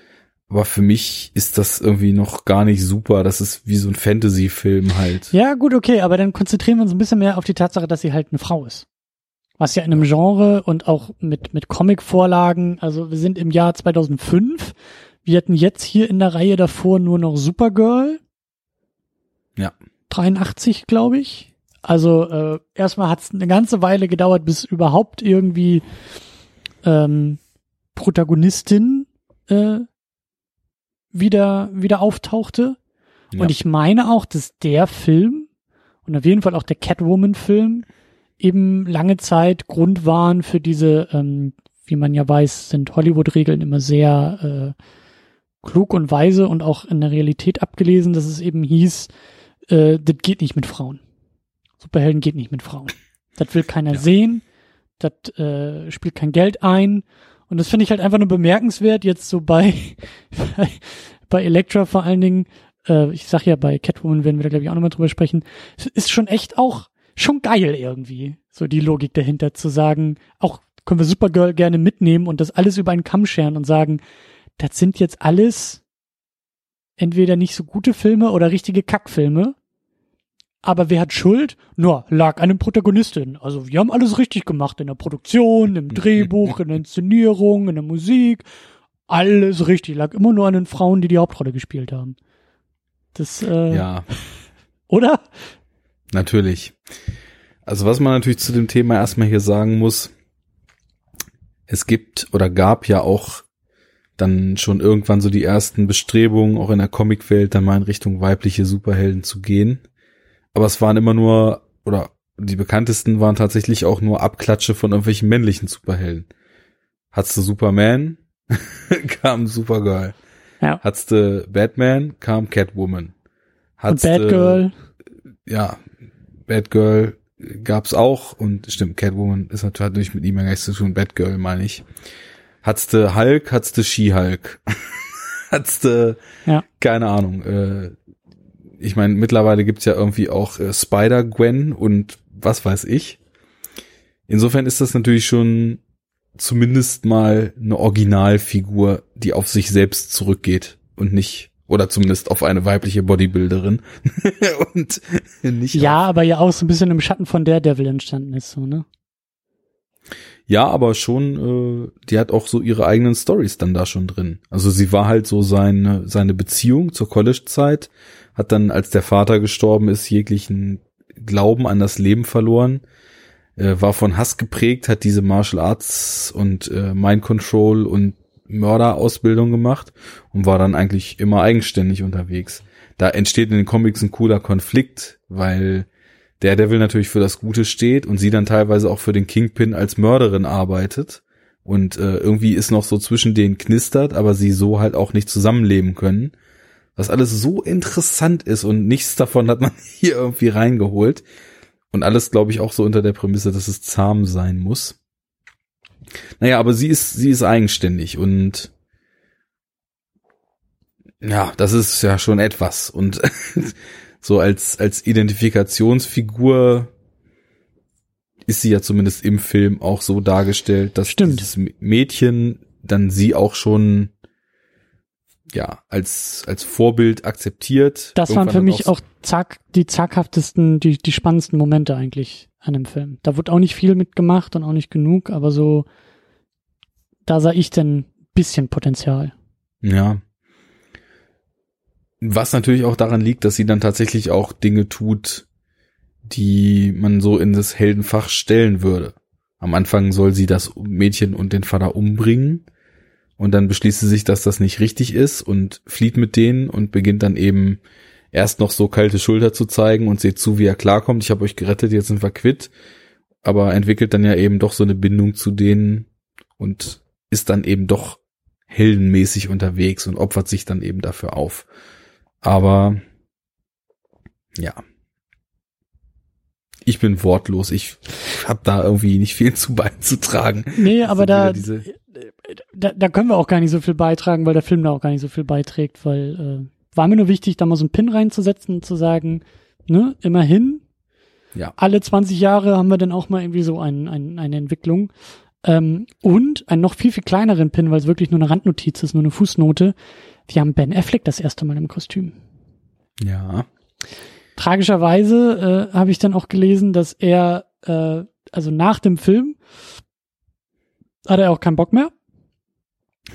Aber für mich ist das irgendwie noch gar nicht super. Das ist wie so ein Fantasy-Film halt. Ja, gut, okay, aber dann konzentrieren wir uns ein bisschen mehr auf die Tatsache, dass sie halt eine Frau ist. Was ja in einem Genre und auch mit, mit Comic-Vorlagen, also wir sind im Jahr 2005. Wir hatten jetzt hier in der Reihe davor nur noch Supergirl. Ja. 83, glaube ich. Also äh, erstmal hat es eine ganze Weile gedauert, bis überhaupt irgendwie ähm, Protagonistin äh, wieder wieder auftauchte. Ja. Und ich meine auch, dass der Film und auf jeden Fall auch der Catwoman-Film eben lange Zeit Grund waren für diese, ähm, wie man ja weiß, sind Hollywood-Regeln immer sehr äh, klug und weise und auch in der Realität abgelesen, dass es eben hieß, äh, das geht nicht mit Frauen. Superhelden geht nicht mit Frauen. Das will keiner Ja. sehen, das äh, spielt kein Geld ein. Und das finde ich halt einfach nur bemerkenswert, jetzt so bei, bei, bei Elektra vor allen Dingen, äh, ich sag ja, bei Catwoman werden wir da glaube ich auch nochmal drüber sprechen, es ist schon echt auch, schon geil irgendwie, so die Logik dahinter zu sagen, auch können wir Supergirl gerne mitnehmen und das alles über einen Kamm scheren und sagen, das sind jetzt alles entweder nicht so gute Filme oder richtige Kackfilme. Aber wer hat Schuld? Nur, lag an den Protagonistin. Also wir haben alles richtig gemacht in der Produktion, im Drehbuch, in der Inszenierung, in der Musik. Alles richtig. Lag immer nur an den Frauen, die die Hauptrolle gespielt haben. Das, äh, Ja, oder? natürlich. Also was man natürlich zu dem Thema erstmal hier sagen muss, es gibt oder gab ja auch dann schon irgendwann so die ersten Bestrebungen, auch in der Comicwelt dann mal in Richtung weibliche Superhelden zu gehen. Aber es waren immer nur, oder die bekanntesten waren tatsächlich auch nur Abklatsche von irgendwelchen männlichen Superhelden. Hattest du Superman, kam Supergirl. Ja. Hattest du Batman, kam Catwoman. Hattest Bad du- Girl. ja, Batgirl gab's auch und stimmt, Catwoman ist natürlich mit ihm ja gar nichts zu tun, Batgirl meine ich. Hattest du Hulk, hattest du She-Hulk. hattest du, Ja. keine Ahnung, äh, ich meine, mittlerweile gibt's ja irgendwie auch äh, Spider-Gwen und was weiß ich. Insofern ist das natürlich schon zumindest mal eine Originalfigur, die auf sich selbst zurückgeht und nicht, oder zumindest auf eine weibliche Bodybuilderin und nicht Ja, aber ja auch so ein bisschen im Schatten von Daredevil entstanden ist, so, ne? Ja, aber schon, äh, die hat auch so ihre eigenen Stories dann da schon drin. Also sie war halt so seine, seine Beziehung zur College-Zeit, hat dann, als der Vater gestorben ist, jeglichen Glauben an das Leben verloren, äh, war von Hass geprägt, hat diese Martial Arts und äh, Mind Control und Mörderausbildung gemacht und war dann eigentlich immer eigenständig unterwegs. Da entsteht in den Comics ein cooler Konflikt, weil Daredevil natürlich für das Gute steht und sie dann teilweise auch für den Kingpin als Mörderin arbeitet. Und äh, irgendwie ist noch so zwischen denen knistert, aber sie so halt auch nicht zusammenleben können. Was alles so interessant ist und nichts davon hat man hier irgendwie reingeholt. Und alles, glaube ich, auch so unter der Prämisse, dass es zahm sein muss. Naja, aber sie ist, sie ist eigenständig und ja, das ist ja schon etwas. Und so als, als Identifikationsfigur ist sie ja zumindest im Film auch so dargestellt, dass Stimmt. dieses Mädchen dann sie auch schon ja, als, als Vorbild akzeptiert. Das waren für Irgendwann mich auch zack, die zaghaftesten, die, die spannendsten Momente eigentlich an dem Film. Da wurde auch nicht viel mitgemacht und auch nicht genug, aber so, da sah ich denn bisschen Potenzial. Ja. Was natürlich auch daran liegt, dass sie dann tatsächlich auch Dinge tut, die man so in das Heldenfach stellen würde. Am Anfang soll sie das Mädchen und den Vater umbringen und dann beschließt sie sich, dass das nicht richtig ist und flieht mit denen und beginnt dann eben erst noch so kalte Schulter zu zeigen und seht zu, wie er klarkommt. Ich habe euch gerettet, jetzt sind wir quitt. Aber entwickelt dann ja eben doch so eine Bindung zu denen und ist dann eben doch heldenmäßig unterwegs und opfert sich dann eben dafür auf. Aber ja. Ich bin wortlos. Ich habe da irgendwie nicht viel zu beizutragen. Nee, aber da, da, da können wir auch gar nicht so viel beitragen, weil der Film da auch gar nicht so viel beiträgt, weil äh, war mir nur wichtig, da mal so einen Pin reinzusetzen und zu sagen, ne, immerhin, ja. alle 20 Jahre haben wir dann auch mal irgendwie so ein, ein, eine Entwicklung. Ähm, und einen noch viel, viel kleineren Pin, weil es wirklich nur eine Randnotiz ist, nur eine Fußnote. Wir haben Ben Affleck das erste Mal im Kostüm. Ja. Tragischerweise äh, habe ich dann auch gelesen, dass er, äh, also nach dem Film, hat er auch keinen Bock mehr.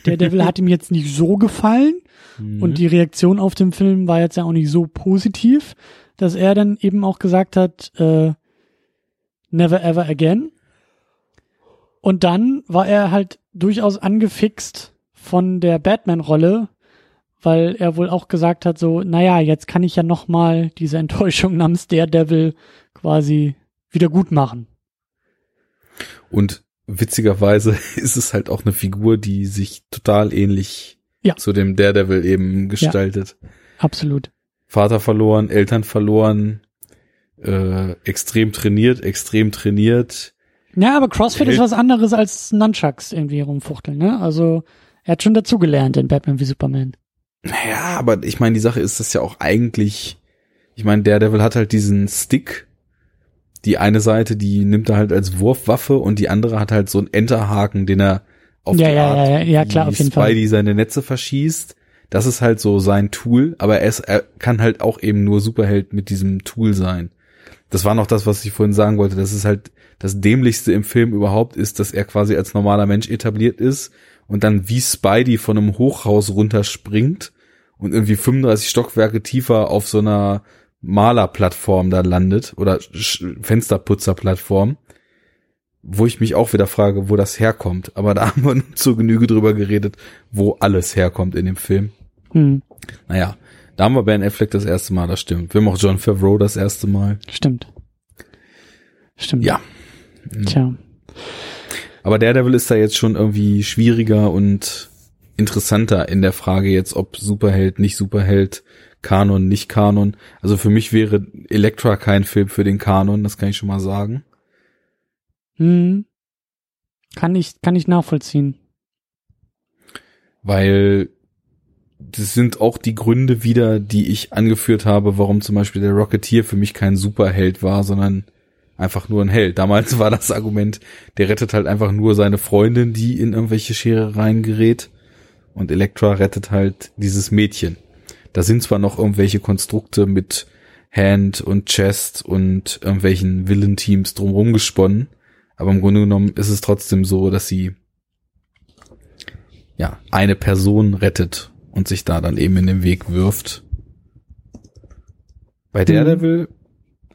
Der Devil hat ihm jetzt nicht so gefallen Mhm. und die Reaktion auf den Film war jetzt ja auch nicht so positiv, dass er dann eben auch gesagt hat, äh, never ever again. Und dann war er halt durchaus angefixt von der Batman-Rolle, weil er wohl auch gesagt hat, so, naja, jetzt kann ich ja nochmal diese Enttäuschung namens Daredevil quasi wieder gut machen. Und witzigerweise ist es halt auch eine Figur, die sich total ähnlich Ja. zu dem Daredevil eben gestaltet. Absolut. Vater verloren, Eltern verloren, äh, extrem trainiert, extrem trainiert. Ja, aber CrossFit Hält- ist was anderes als Nunchucks irgendwie rumfuchteln, ne? Also, er hat schon dazugelernt in Batman wie Superman. Naja, aber ich meine, die Sache ist das ja auch eigentlich, ich meine, Daredevil hat halt diesen Stick. Die eine Seite, die nimmt er halt als Wurfwaffe und die andere hat halt so einen Enterhaken, den er auf Ja, die ja, Art, ja, ja, ja, klar, auf jeden Fall. Spidey seine Netze verschießt. Das ist halt so sein Tool, aber er, ist, er kann halt auch eben nur Superheld mit diesem Tool sein. Das war noch das, was ich vorhin sagen wollte. Das ist halt das dämlichste im Film überhaupt ist, dass er quasi als normaler Mensch etabliert ist und dann wie Spidey von einem Hochhaus runterspringt und irgendwie 35 Stockwerke tiefer auf so einer Malerplattform da landet oder Fensterputzerplattform, wo ich mich auch wieder frage, wo das herkommt. Aber da haben wir nun zur Genüge drüber geredet, wo alles herkommt in dem Film. Hm, Naja, da haben wir Ben Affleck das erste Mal, das stimmt. Wir haben auch John Favreau das erste Mal. stimmt. Stimmt. Ja. Tja. Aber Daredevil ist da jetzt schon irgendwie schwieriger und interessanter in der Frage jetzt, ob Superheld, nicht Superheld, Kanon, nicht Kanon. Also für mich wäre Elektra kein Film für den Kanon, das kann ich schon mal sagen. Hm. Kann ich, kann ich nachvollziehen. Weil das sind auch die Gründe wieder, die ich angeführt habe, warum zum Beispiel der Rocketeer für mich kein Superheld war, sondern einfach nur ein Held. Damals war das Argument, der rettet halt einfach nur seine Freundin, die in irgendwelche Scherereien gerät. Und Elektra rettet halt dieses Mädchen. Da sind zwar noch irgendwelche Konstrukte mit Hand und Chest und irgendwelchen Villain-Teams drumherum gesponnen, aber im Grunde genommen ist es trotzdem so, dass sie ja eine Person rettet und sich da dann eben in den Weg wirft. Bei Daredevil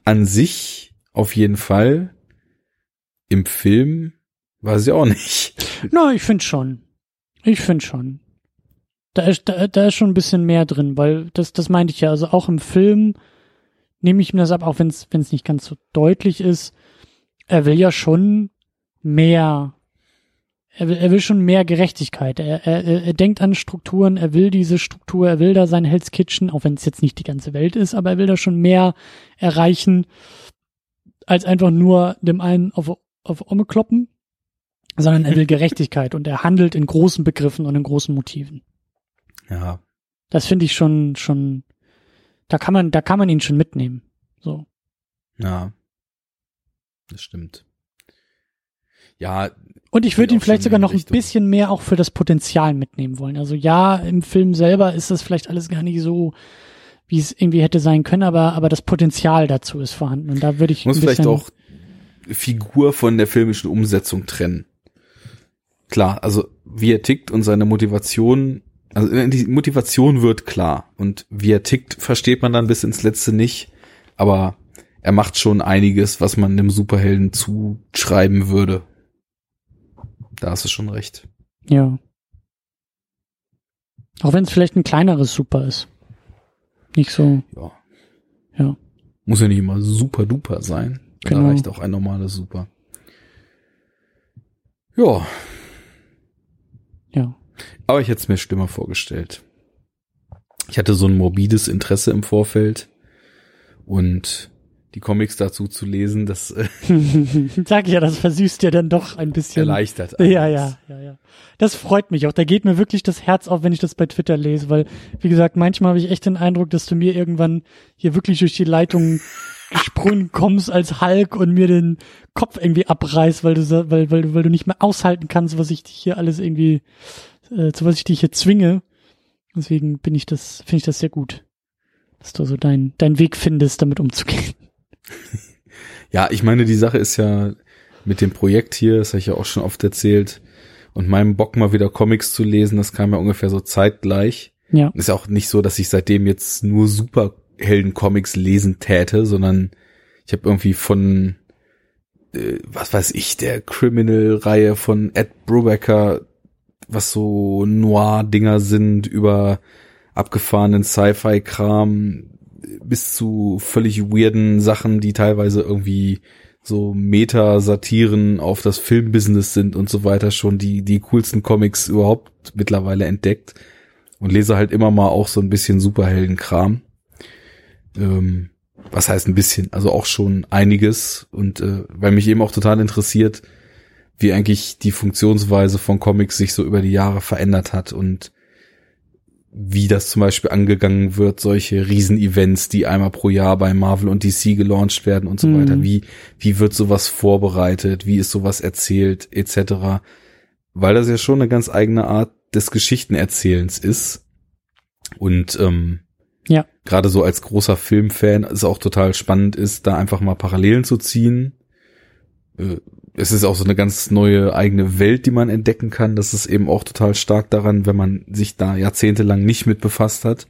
an sich auf jeden Fall. Im Film weiß ich auch nicht. Na, ich finde schon. Ich finde schon. Da ist, da, da ist schon ein bisschen mehr drin, weil das, das meinte ich ja. Also auch im Film nehme ich mir das ab, auch wenn es nicht ganz so deutlich ist. Er will ja schon mehr. Er will, er will schon mehr Gerechtigkeit. Er, er, er denkt an Strukturen, er will diese Struktur, er will da sein Hell's Kitchen, auch wenn es jetzt nicht die ganze Welt ist, aber er will da schon mehr erreichen, als einfach nur dem einen auf, auf Omme kloppen, sondern er will Gerechtigkeit und er handelt in großen Begriffen und in großen Motiven. Ja, Das finde ich schon, schon, da kann man, da kann man ihn schon mitnehmen. So. ja. Das stimmt. Ja, Und ich würde Geht ihn vielleicht sogar noch die ein Richtung. bisschen mehr auch für das Potenzial mitnehmen wollen. Also ja, im Film selber ist das vielleicht alles gar nicht so, wie es irgendwie hätte sein können, aber, aber das Potenzial dazu ist vorhanden. Und da würde ich muss vielleicht auch Figur von der filmischen Umsetzung trennen. Klar, also wie er tickt und seine Motivation, also äh, die Motivation wird klar und wie er tickt, versteht man dann bis ins Letzte nicht, aber er macht schon einiges, was man einem Superhelden zuschreiben würde. Da hast du schon recht. Ja. Auch wenn es vielleicht ein kleineres Super ist. Nicht so, Ja. ja. Muss ja nicht immer super duper sein. Genau. Da reicht auch ein normales Super. Ja, Ja. Aber ich hätte es mir schlimmer vorgestellt. Ich hatte so ein morbides Interesse im Vorfeld und die Comics dazu zu lesen, das äh, Sag ich ja, das versüßt ja dann doch ein bisschen. erleichtert. Ja, alles. ja, ja, ja. Das freut mich auch. Da geht mir wirklich das Herz auf, wenn ich das bei Twitter lese, weil, wie gesagt, manchmal habe ich echt den Eindruck, dass du mir irgendwann hier wirklich durch die Leitung gesprungen kommst als Hulk und mir den Kopf irgendwie abreißt, weil du, weil, weil, weil du nicht mehr aushalten kannst, was ich dich hier alles irgendwie, äh, zu was ich dich hier zwinge. Deswegen bin ich das, finde ich das sehr gut, dass du so dein, deinen Weg findest, damit umzugehen. Ja, ich meine, die Sache ist ja mit dem Projekt hier, das habe ich ja auch schon oft erzählt, und meinem Bock mal wieder Comics zu lesen, das kam ja ungefähr so zeitgleich. Ja. Ist ja auch nicht so, dass ich seitdem jetzt nur Superhelden-Comics lesen täte, sondern ich habe irgendwie von, äh, was weiß ich, der Criminal-Reihe von Ed Brubaker, was so Noir-Dinger sind, über abgefahrenen Sci-Fi-Kram bis zu völlig weirden Sachen, die teilweise irgendwie so Meta-Satiren auf das Filmbusiness sind und so weiter, schon die, die coolsten Comics überhaupt mittlerweile entdeckt und lese halt immer mal auch so ein bisschen Superheldenkram. Ähm, was heißt ein bisschen? Also auch schon einiges und äh, weil mich eben auch total interessiert, wie eigentlich die Funktionsweise von Comics sich so über die Jahre verändert hat und wie das zum Beispiel angegangen wird, solche Riesenevents, die einmal pro Jahr bei Marvel und DC gelauncht werden und so Mhm. weiter. Wie, wie wird sowas vorbereitet? Wie ist sowas erzählt? Etc. Weil das ja schon eine ganz eigene Art des Geschichtenerzählens ist. Und ähm, Ja. gerade so als großer Filmfan es auch total spannend ist, da einfach mal Parallelen zu ziehen. Äh, Es ist auch so eine ganz neue eigene Welt, die man entdecken kann. Das ist eben auch total stark daran, wenn man sich da jahrzehntelang nicht mit befasst hat.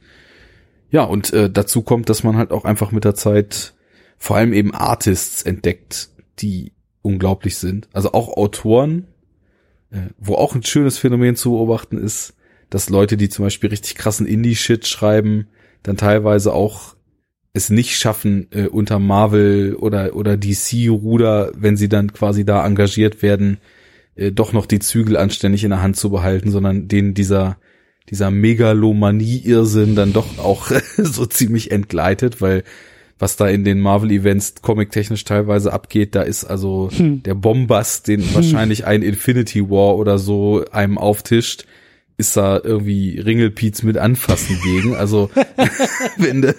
Ja, und äh, dazu kommt, dass man halt auch einfach mit der Zeit vor allem eben Artists entdeckt, die unglaublich sind. Also auch Autoren, äh, wo auch ein schönes Phänomen zu beobachten ist, dass Leute, die zum Beispiel richtig krassen Indie-Shit schreiben, dann teilweise auch es nicht schaffen, äh, unter Marvel oder, oder DC-Ruder, wenn sie dann quasi da engagiert werden, äh, doch noch die Zügel anständig in der Hand zu behalten, sondern denen dieser, dieser Megalomanie-Irrsinn dann doch auch so ziemlich entgleitet, weil was da in den Marvel-Events comic-technisch teilweise abgeht, da ist also Hm. der Bombast, den wahrscheinlich ein Infinity War oder so einem auftischt, ist da irgendwie Ringelpiez mit anfassen gegen. Also wenn du,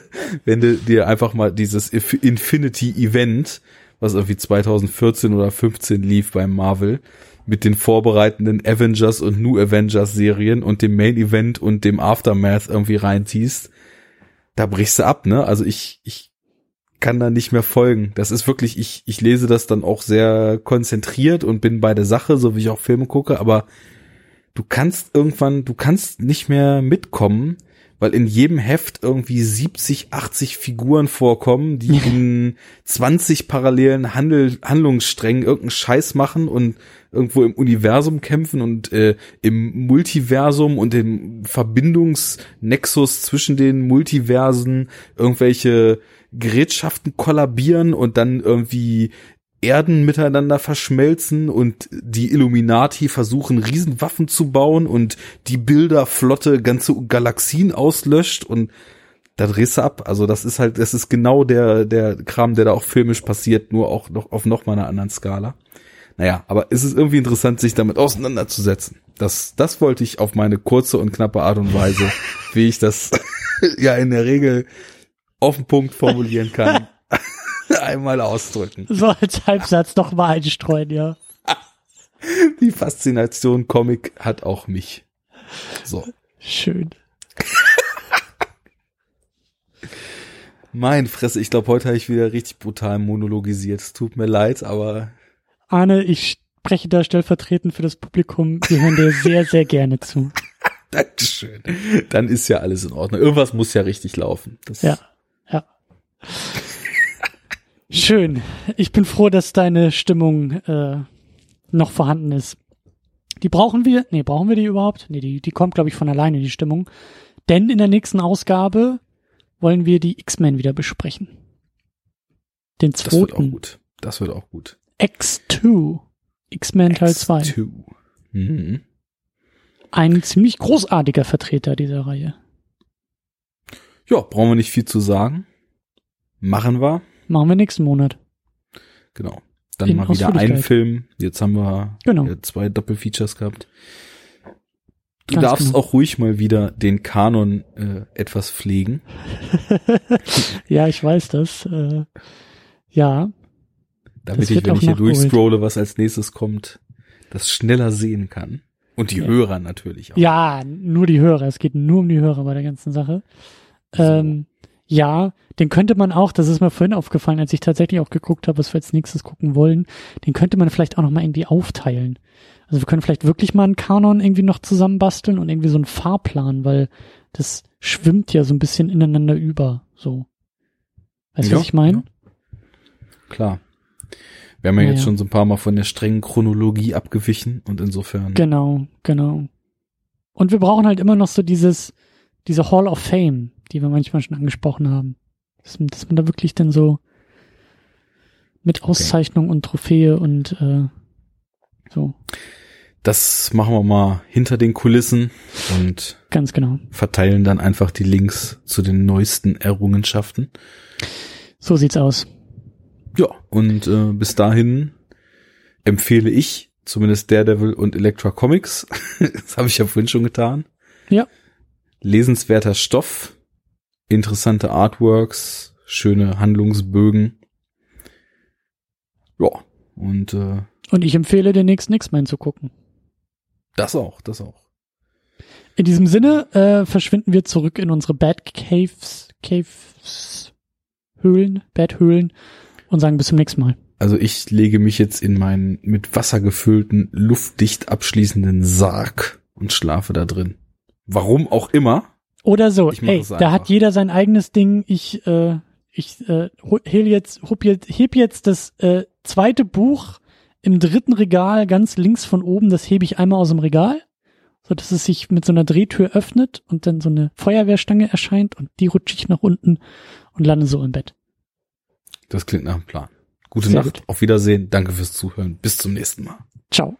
wenn du dir einfach mal dieses Inf- Infinity Event, was irgendwie 2014 oder 15 lief beim Marvel, mit den vorbereitenden Avengers und New Avengers Serien und dem Main Event und dem Aftermath irgendwie reinziehst, da brichst du ab, ne? Also ich, ich kann da nicht mehr folgen. Das ist wirklich, ich, ich lese das dann auch sehr konzentriert und bin bei der Sache, so wie ich auch Filme gucke, aber du kannst irgendwann, du kannst nicht mehr mitkommen, weil in jedem Heft irgendwie 70, 80 Figuren vorkommen, die in 20 parallelen Handel, Handlungssträngen irgendeinen Scheiß machen und irgendwo im Universum kämpfen und äh, im Multiversum und im Verbindungsnexus zwischen den Multiversen irgendwelche Gerätschaften kollabieren und dann irgendwie Erden miteinander verschmelzen und die Illuminati versuchen Riesenwaffen zu bauen und die Bilderflotte ganze Galaxien auslöscht und da drehst du ab. Also das ist halt, das ist genau der, der Kram, der da auch filmisch passiert, nur auch noch auf noch mal einer anderen Skala. Naja, aber es ist irgendwie interessant, sich damit auseinanderzusetzen. Das, das wollte ich auf meine kurze und knappe Art und Weise, wie ich das ja in der Regel auf den Punkt formulieren kann, einmal ausdrücken. So als Halbsatz noch mal einstreuen, ja. Die Faszination Comic hat auch mich. So. Schön. Mein Fresse, ich glaube, heute habe ich wieder richtig brutal monologisiert. Es tut mir leid, aber Arne, ich spreche da stellvertretend für das Publikum. Wir hören dir sehr, sehr gerne zu. Dankeschön. Dann ist ja alles in Ordnung. Irgendwas muss ja richtig laufen. Das Ja, ja. Schön. Ich bin froh, dass deine Stimmung äh, noch vorhanden ist. Die brauchen wir? Nee, brauchen wir die überhaupt? Nee, die, die kommt, glaube ich, von alleine, die Stimmung. Denn in der nächsten Ausgabe wollen wir die X-Men wieder besprechen. Den Das wird auch zweiten. gut. Das wird auch gut. X2. X-Men Teil 2. X2. Mhm. Ein ziemlich großartiger Vertreter dieser Reihe. Ja, brauchen wir nicht viel zu sagen. Machen wir. Machen wir nächsten Monat. Genau. Dann In mal wieder ein Ausführlichkeit. Film. Jetzt haben wir Genau. zwei Doppelfeatures gehabt. Du Ganz darfst genau. auch ruhig mal wieder den Kanon äh, etwas pflegen. ja, ich weiß das. Äh, ja, damit Das ich, wenn ich hier durchscrolle, was als nächstes kommt, das schneller sehen kann. Und die Ja. Hörer natürlich auch. ja, nur die Hörer. Es geht nur um die Hörer bei der ganzen Sache. So. Ähm, ja, den könnte man auch, das ist mir vorhin aufgefallen, als ich tatsächlich auch geguckt habe, was wir als nächstes gucken wollen, den könnte man vielleicht auch noch mal irgendwie aufteilen. Also wir können vielleicht wirklich mal einen Kanon irgendwie noch zusammenbasteln und irgendwie so einen Fahrplan, weil das schwimmt ja so ein bisschen ineinander über, so. Weißt du, Ja, was ich meine? Klar. Wir haben ja, Ja, jetzt ja. schon so ein paar Mal von der strengen Chronologie abgewichen und insofern. Genau, genau. Und wir brauchen halt immer noch so dieses, diese Hall of Fame, die wir manchmal schon angesprochen haben. Dass, dass man da wirklich dann so mit Auszeichnung und Trophäe und äh, so, Das machen wir mal hinter den Kulissen und ganz genau. verteilen dann einfach die Links zu den neuesten Errungenschaften. So sieht's aus. Ja, und äh, bis dahin empfehle ich zumindest Daredevil und Elektra Comics. das habe ich ja vorhin schon getan. Ja. Lesenswerter Stoff, interessante Artworks, schöne Handlungsbögen. Ja, und äh, Und ich empfehle den nächsten X-Men zu gucken. das auch, das auch. In diesem Sinne äh, verschwinden wir zurück in unsere Bad Caves, Caves, Höhlen, Bad Höhlen und sagen bis zum nächsten Mal. Also ich lege mich jetzt in meinen mit Wasser gefüllten, luftdicht abschließenden Sarg und schlafe da drin. Warum auch immer. Oder so. Ey, da hat jeder sein eigenes Ding. Ich, äh, ich äh, heb jetzt, hub jetzt, heb jetzt das äh, zweite Buch im dritten Regal ganz links von oben. Das hebe ich einmal aus dem Regal, so dass es sich mit so einer Drehtür öffnet und dann so eine Feuerwehrstange erscheint und die rutsche ich nach unten und lande so im Bett. Das klingt nach einem Plan. Gute Sehr Nacht, gut. auf Wiedersehen, danke fürs Zuhören, bis zum nächsten Mal. Ciao.